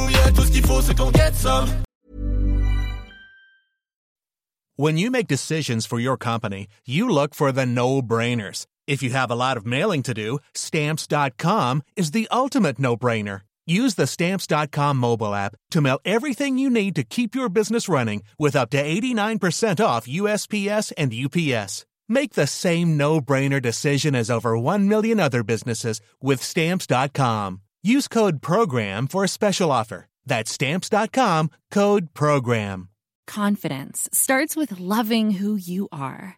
Yeah, tout ce qu'il faut, c'est qu'on get some. When you make decisions for your company, you look for the no-brainers. If you have a lot of mailing to do, stamps.com is the ultimate no-brainer. Use the stamps.com mobile app to mail everything you need to keep your business running with up to 89% off USPS and UPS. Make the same no-brainer decision as over 1 million other businesses with stamps.com. Use code PROGRAM for a special offer. That's stamps.com, code PROGRAM. Confidence starts with loving who you are.